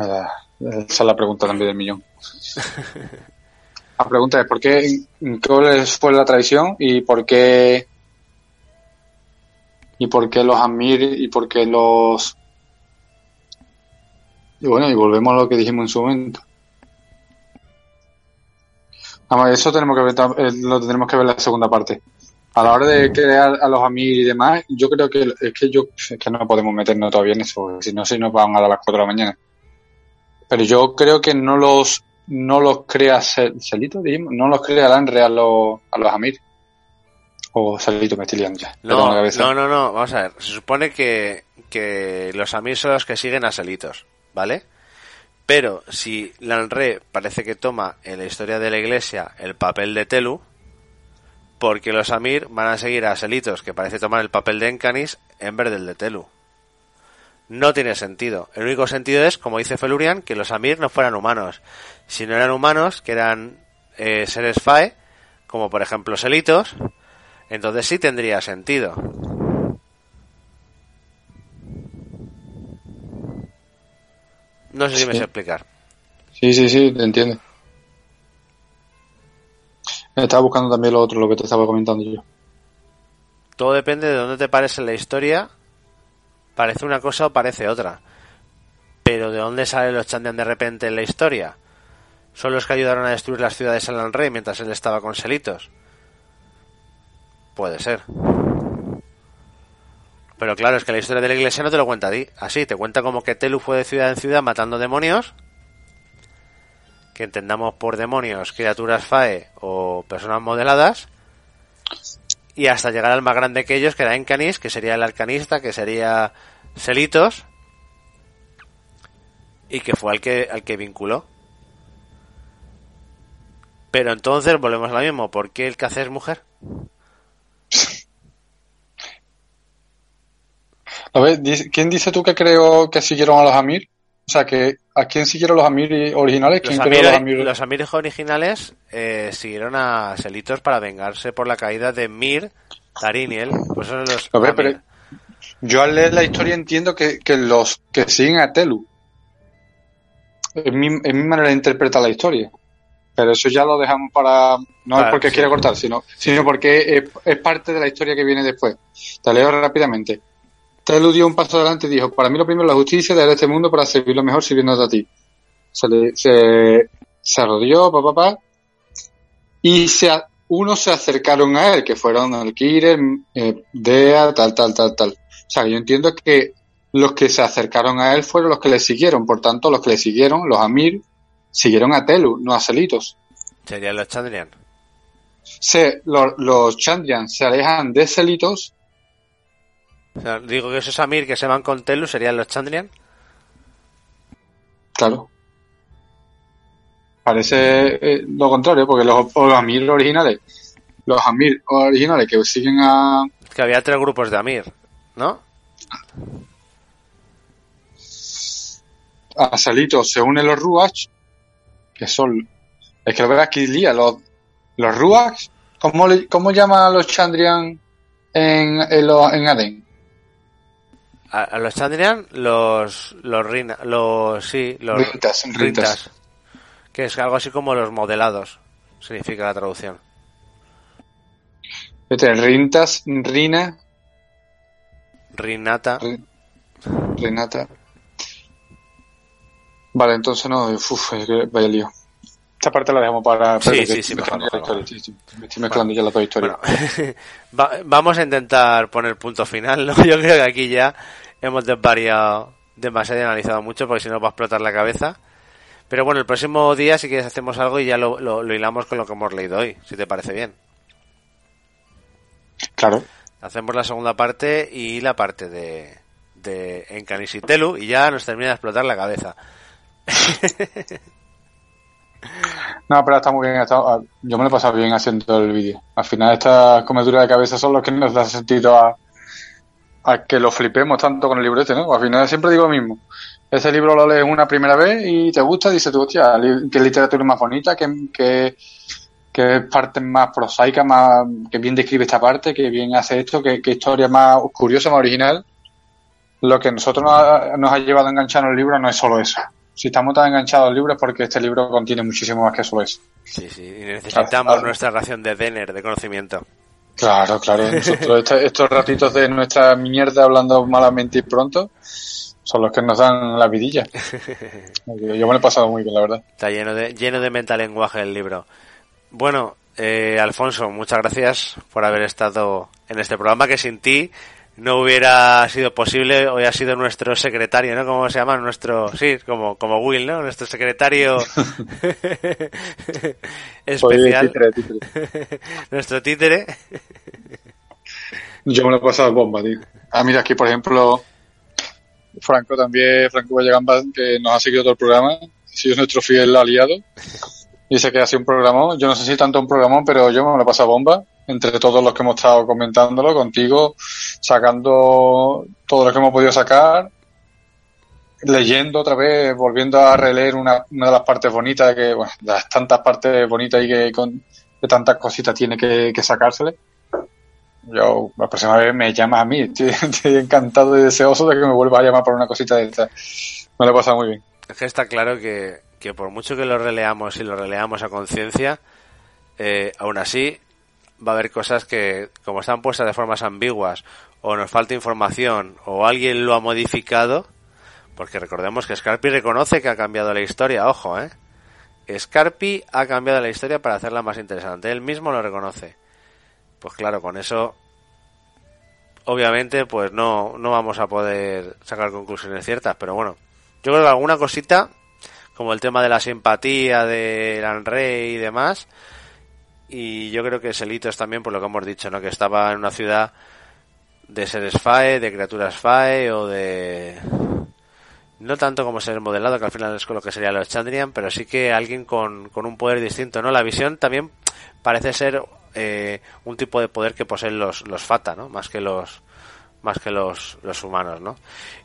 Ah, Esa es la pregunta también del millón. La pregunta es, ¿por qué, cuál fue la traición y por qué, y por qué los Amir y por qué los... Y bueno, y volvemos a lo que dijimos en su momento. Vamos, eso tenemos que ver, eh, lo tendremos que ver en la segunda parte. A la hora de crear a los Amir y demás, yo creo que es que yo es que no podemos meternos todavía en eso, porque si no, si nos van a dar las 4 de la mañana. Pero yo creo que no los no los crea Cel- Celito, dijimos, no los crea Lanre a los, a los Amir. O Celito, me estoy liando ya. La No, cabeza. no, no, no, vamos a ver. Se supone que, que los Amir son los que siguen a Selitos, ¿vale? Pero si Lanre parece que toma en la historia de la iglesia el papel de Telu, porque los Amir van a seguir a Selitos, que parece tomar el papel de Encanis, en vez del de Telu. No tiene sentido. El único sentido es, como dice Felurian, que los Amir no fueran humanos. Si no eran humanos, que eran eh, seres Fae, como por ejemplo Selitos, entonces sí tendría sentido. No sé si me sé explicar. Sí, sí, sí, te entiendo. Estaba buscando también lo otro, lo que te estaba comentando yo. Todo depende de dónde te parece la historia. Parece una cosa o parece otra. Pero ¿de dónde salen los Chandian de repente en la historia? ¿Son los que ayudaron a destruir las ciudades al rey mientras él estaba con Selitos? Puede ser. Pero claro, es que la historia de la iglesia no te lo cuenta a ti. Así, te cuenta como que Telu fue de ciudad en ciudad matando demonios. Que entendamos por demonios criaturas fae o personas modeladas. Y hasta llegar al más grande que ellos, que era Encanis, que sería el arcanista, que sería Selitos. Y que fue al que, al que vinculó. Pero entonces volvemos a lo mismo. ¿Por qué el que es mujer? A ver, ¿quién dice tú que creo que siguieron a los Amir? O sea, que ¿a quién siguieron los Amir originales? ¿Quién Los, creó Amir, los Amir? los originales eh, siguieron a Selitos para vengarse por la caída de Mir, Tariniel. Pues son los A ver, Amir. pero yo al leer la historia entiendo que, que los que siguen a Telu. Es mi, es mi manera de interpretar la historia. Pero eso ya lo dejamos para. No es porque sí. quiera cortar, sino, sino porque es, es parte de la historia que viene después. Te leo rápidamente. Telu dio un paso adelante y dijo: Para mí, lo primero es la justicia de este mundo para servirlo mejor sirviéndote a ti. Se, le, se, se arrodilló, papá, papá. Y se, unos se acercaron a él, que fueron Alquiler, eh, Dea, tal, tal, tal, tal. O sea, yo entiendo que los que se acercaron a él fueron los que le siguieron. Por tanto, los que le siguieron, los Amir, siguieron a Telu, no a Celitos. Serían los Chandrian. Se, los, los Chandrian se alejan de Celitos, O sea, digo que esos Amir que se van con Telu serían los Chandrian. claro. Parece eh, lo contrario, porque los, los Amir originales, los Amir originales que siguen a, Que había tres grupos de Amir, ¿no? a Celitos se unen los Ruach, que son, es que lo veo aquí lía, los, los Ruach, ¿cómo, le- ¿cómo llaman a los Chandrian en, en, en Aden? A, a los Chandrian, los, los Rina, los, sí, los Rintas, rintas. Rintas. Que es algo así como los modelados, significa la traducción. Este, Rintas, Rina, Rinata. Rin- Renata. Vale, entonces no, uf, vaya lío. Esta parte la dejamos para... Sí, sí, sí, mezclando mejor, ya la mejor, historia, sí, sí, me estoy mezclando ya las dos historias. Bueno, va- vamos a intentar poner punto final, ¿no? Yo creo que aquí ya hemos desvariado demasiado y analizado mucho porque si no va a explotar la cabeza. Pero bueno, el próximo día si quieres hacemos algo y ya lo, lo- lo hilamos con lo que hemos leído hoy, si te parece bien. Claro. Hacemos la segunda parte y la parte de, de Encanis y Telu y ya nos termina de explotar la cabeza. No, pero está muy bien. está- yo me lo he pasado bien haciendo el vídeo. Al final estas comeduras de cabeza son los que nos dan sentido a, a que lo flipemos tanto con el libro este, ¿no? Al final siempre digo lo mismo. Ese libro lo lees una primera vez y te gusta dices tú, hostia, qué literatura más bonita, qué, qué, qué parte más prosaica, más, que bien describe esta parte, que bien hace esto, qué, qué historia más curiosa, más original. Lo que nosotros nos ha, nos ha llevado a enganchar en el libro no es solo eso. Si estamos tan enganchados al libro es porque este libro contiene muchísimo más que solo eso. Sí, sí, y necesitamos nuestra ración de Denner, de conocimiento. Claro, claro. Nosotros este- estos ratitos de nuestra mierda hablando malamente y pronto son los que nos dan la vidilla. Yo yo me lo he pasado muy bien, la verdad. Está lleno de, lleno de metalenguaje el libro. Bueno, eh, Alfonso, muchas gracias por haber estado en este programa que sin ti no hubiera sido posible. Hoy ha sido nuestro secretario, ¿no? ¿Cómo se llama? Nuestro, sí, como, como Will, ¿no? Nuestro secretario especial. Títere, títere. nuestro títere. Yo me lo he pasado bomba, tío. Ah, mira, aquí por ejemplo, Franco también, Franco Vallegamba, que nos ha seguido todo el programa, ha sido nuestro fiel aliado. Dice que ha sido un programón, yo no sé si tanto un programón, pero yo me lo he pasado bomba, entre todos los que hemos estado comentándolo, contigo, sacando todo lo que hemos podido sacar, leyendo otra vez, volviendo a releer una, una de las partes bonitas, que, bueno, las tantas partes bonitas y que, con, que tantas cositas tiene que, que sacársele. Yo, la próxima vez me llamas a mí. Estoy, estoy encantado y deseoso de que me vuelvas a llamar por una cosita de esta. Me lo he pasado muy bien. Es que está claro que, que por mucho que lo releamos y lo releamos a conciencia, eh, aún así va a haber cosas que, como están puestas de formas ambiguas, o nos falta información, o alguien lo ha modificado, porque recordemos que Scarpi reconoce que ha cambiado la historia, ojo, eh. Scarpi ha cambiado la historia para hacerla más interesante. Él mismo lo reconoce. Pues claro, con eso, obviamente, pues no, no vamos a poder sacar conclusiones ciertas, pero bueno, yo creo que alguna cosita, como el tema de la simpatía del Rey y demás, y yo creo que Selitos también, por lo que hemos dicho, ¿no? Que estaba en una ciudad de seres FAE, de criaturas FAE o de... No tanto como ser modelado, que al final es con lo que serían los Chandrian, pero sí que alguien con, con un poder distinto, ¿no? La visión también parece ser eh, un tipo de poder que poseen los, los Fata, ¿no? Más que los más que los, los humanos, ¿no?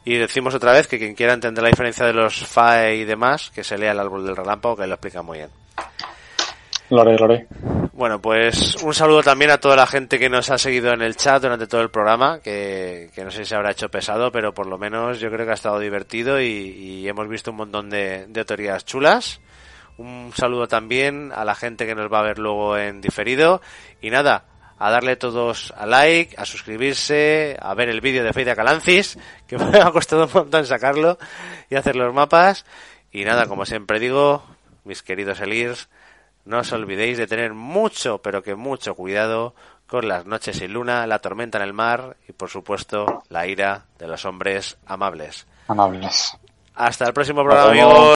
Y decimos otra vez que quien quiera entender la diferencia de los FAE y demás, que se lea el árbol del relámpago, que lo explica muy bien. Lo haré. Bueno, pues un saludo también a toda la gente que nos ha seguido en el chat durante todo el programa, que, que no sé si se habrá hecho pesado, pero por lo menos yo creo que ha estado divertido y, y hemos visto un montón de, de teorías chulas. Un saludo también a la gente que nos va a ver luego en diferido. Y nada, a darle todos a like, a suscribirse, a ver el vídeo de Feida Calancis, que me ha costado un montón sacarlo, y hacer los mapas. Y nada, como siempre digo, mis queridos Elirs, no os olvidéis de tener mucho, pero que mucho cuidado con las noches sin luna, la tormenta en el mar y por supuesto la ira de los hombres amables. Amables. Hasta el próximo programa, amigos.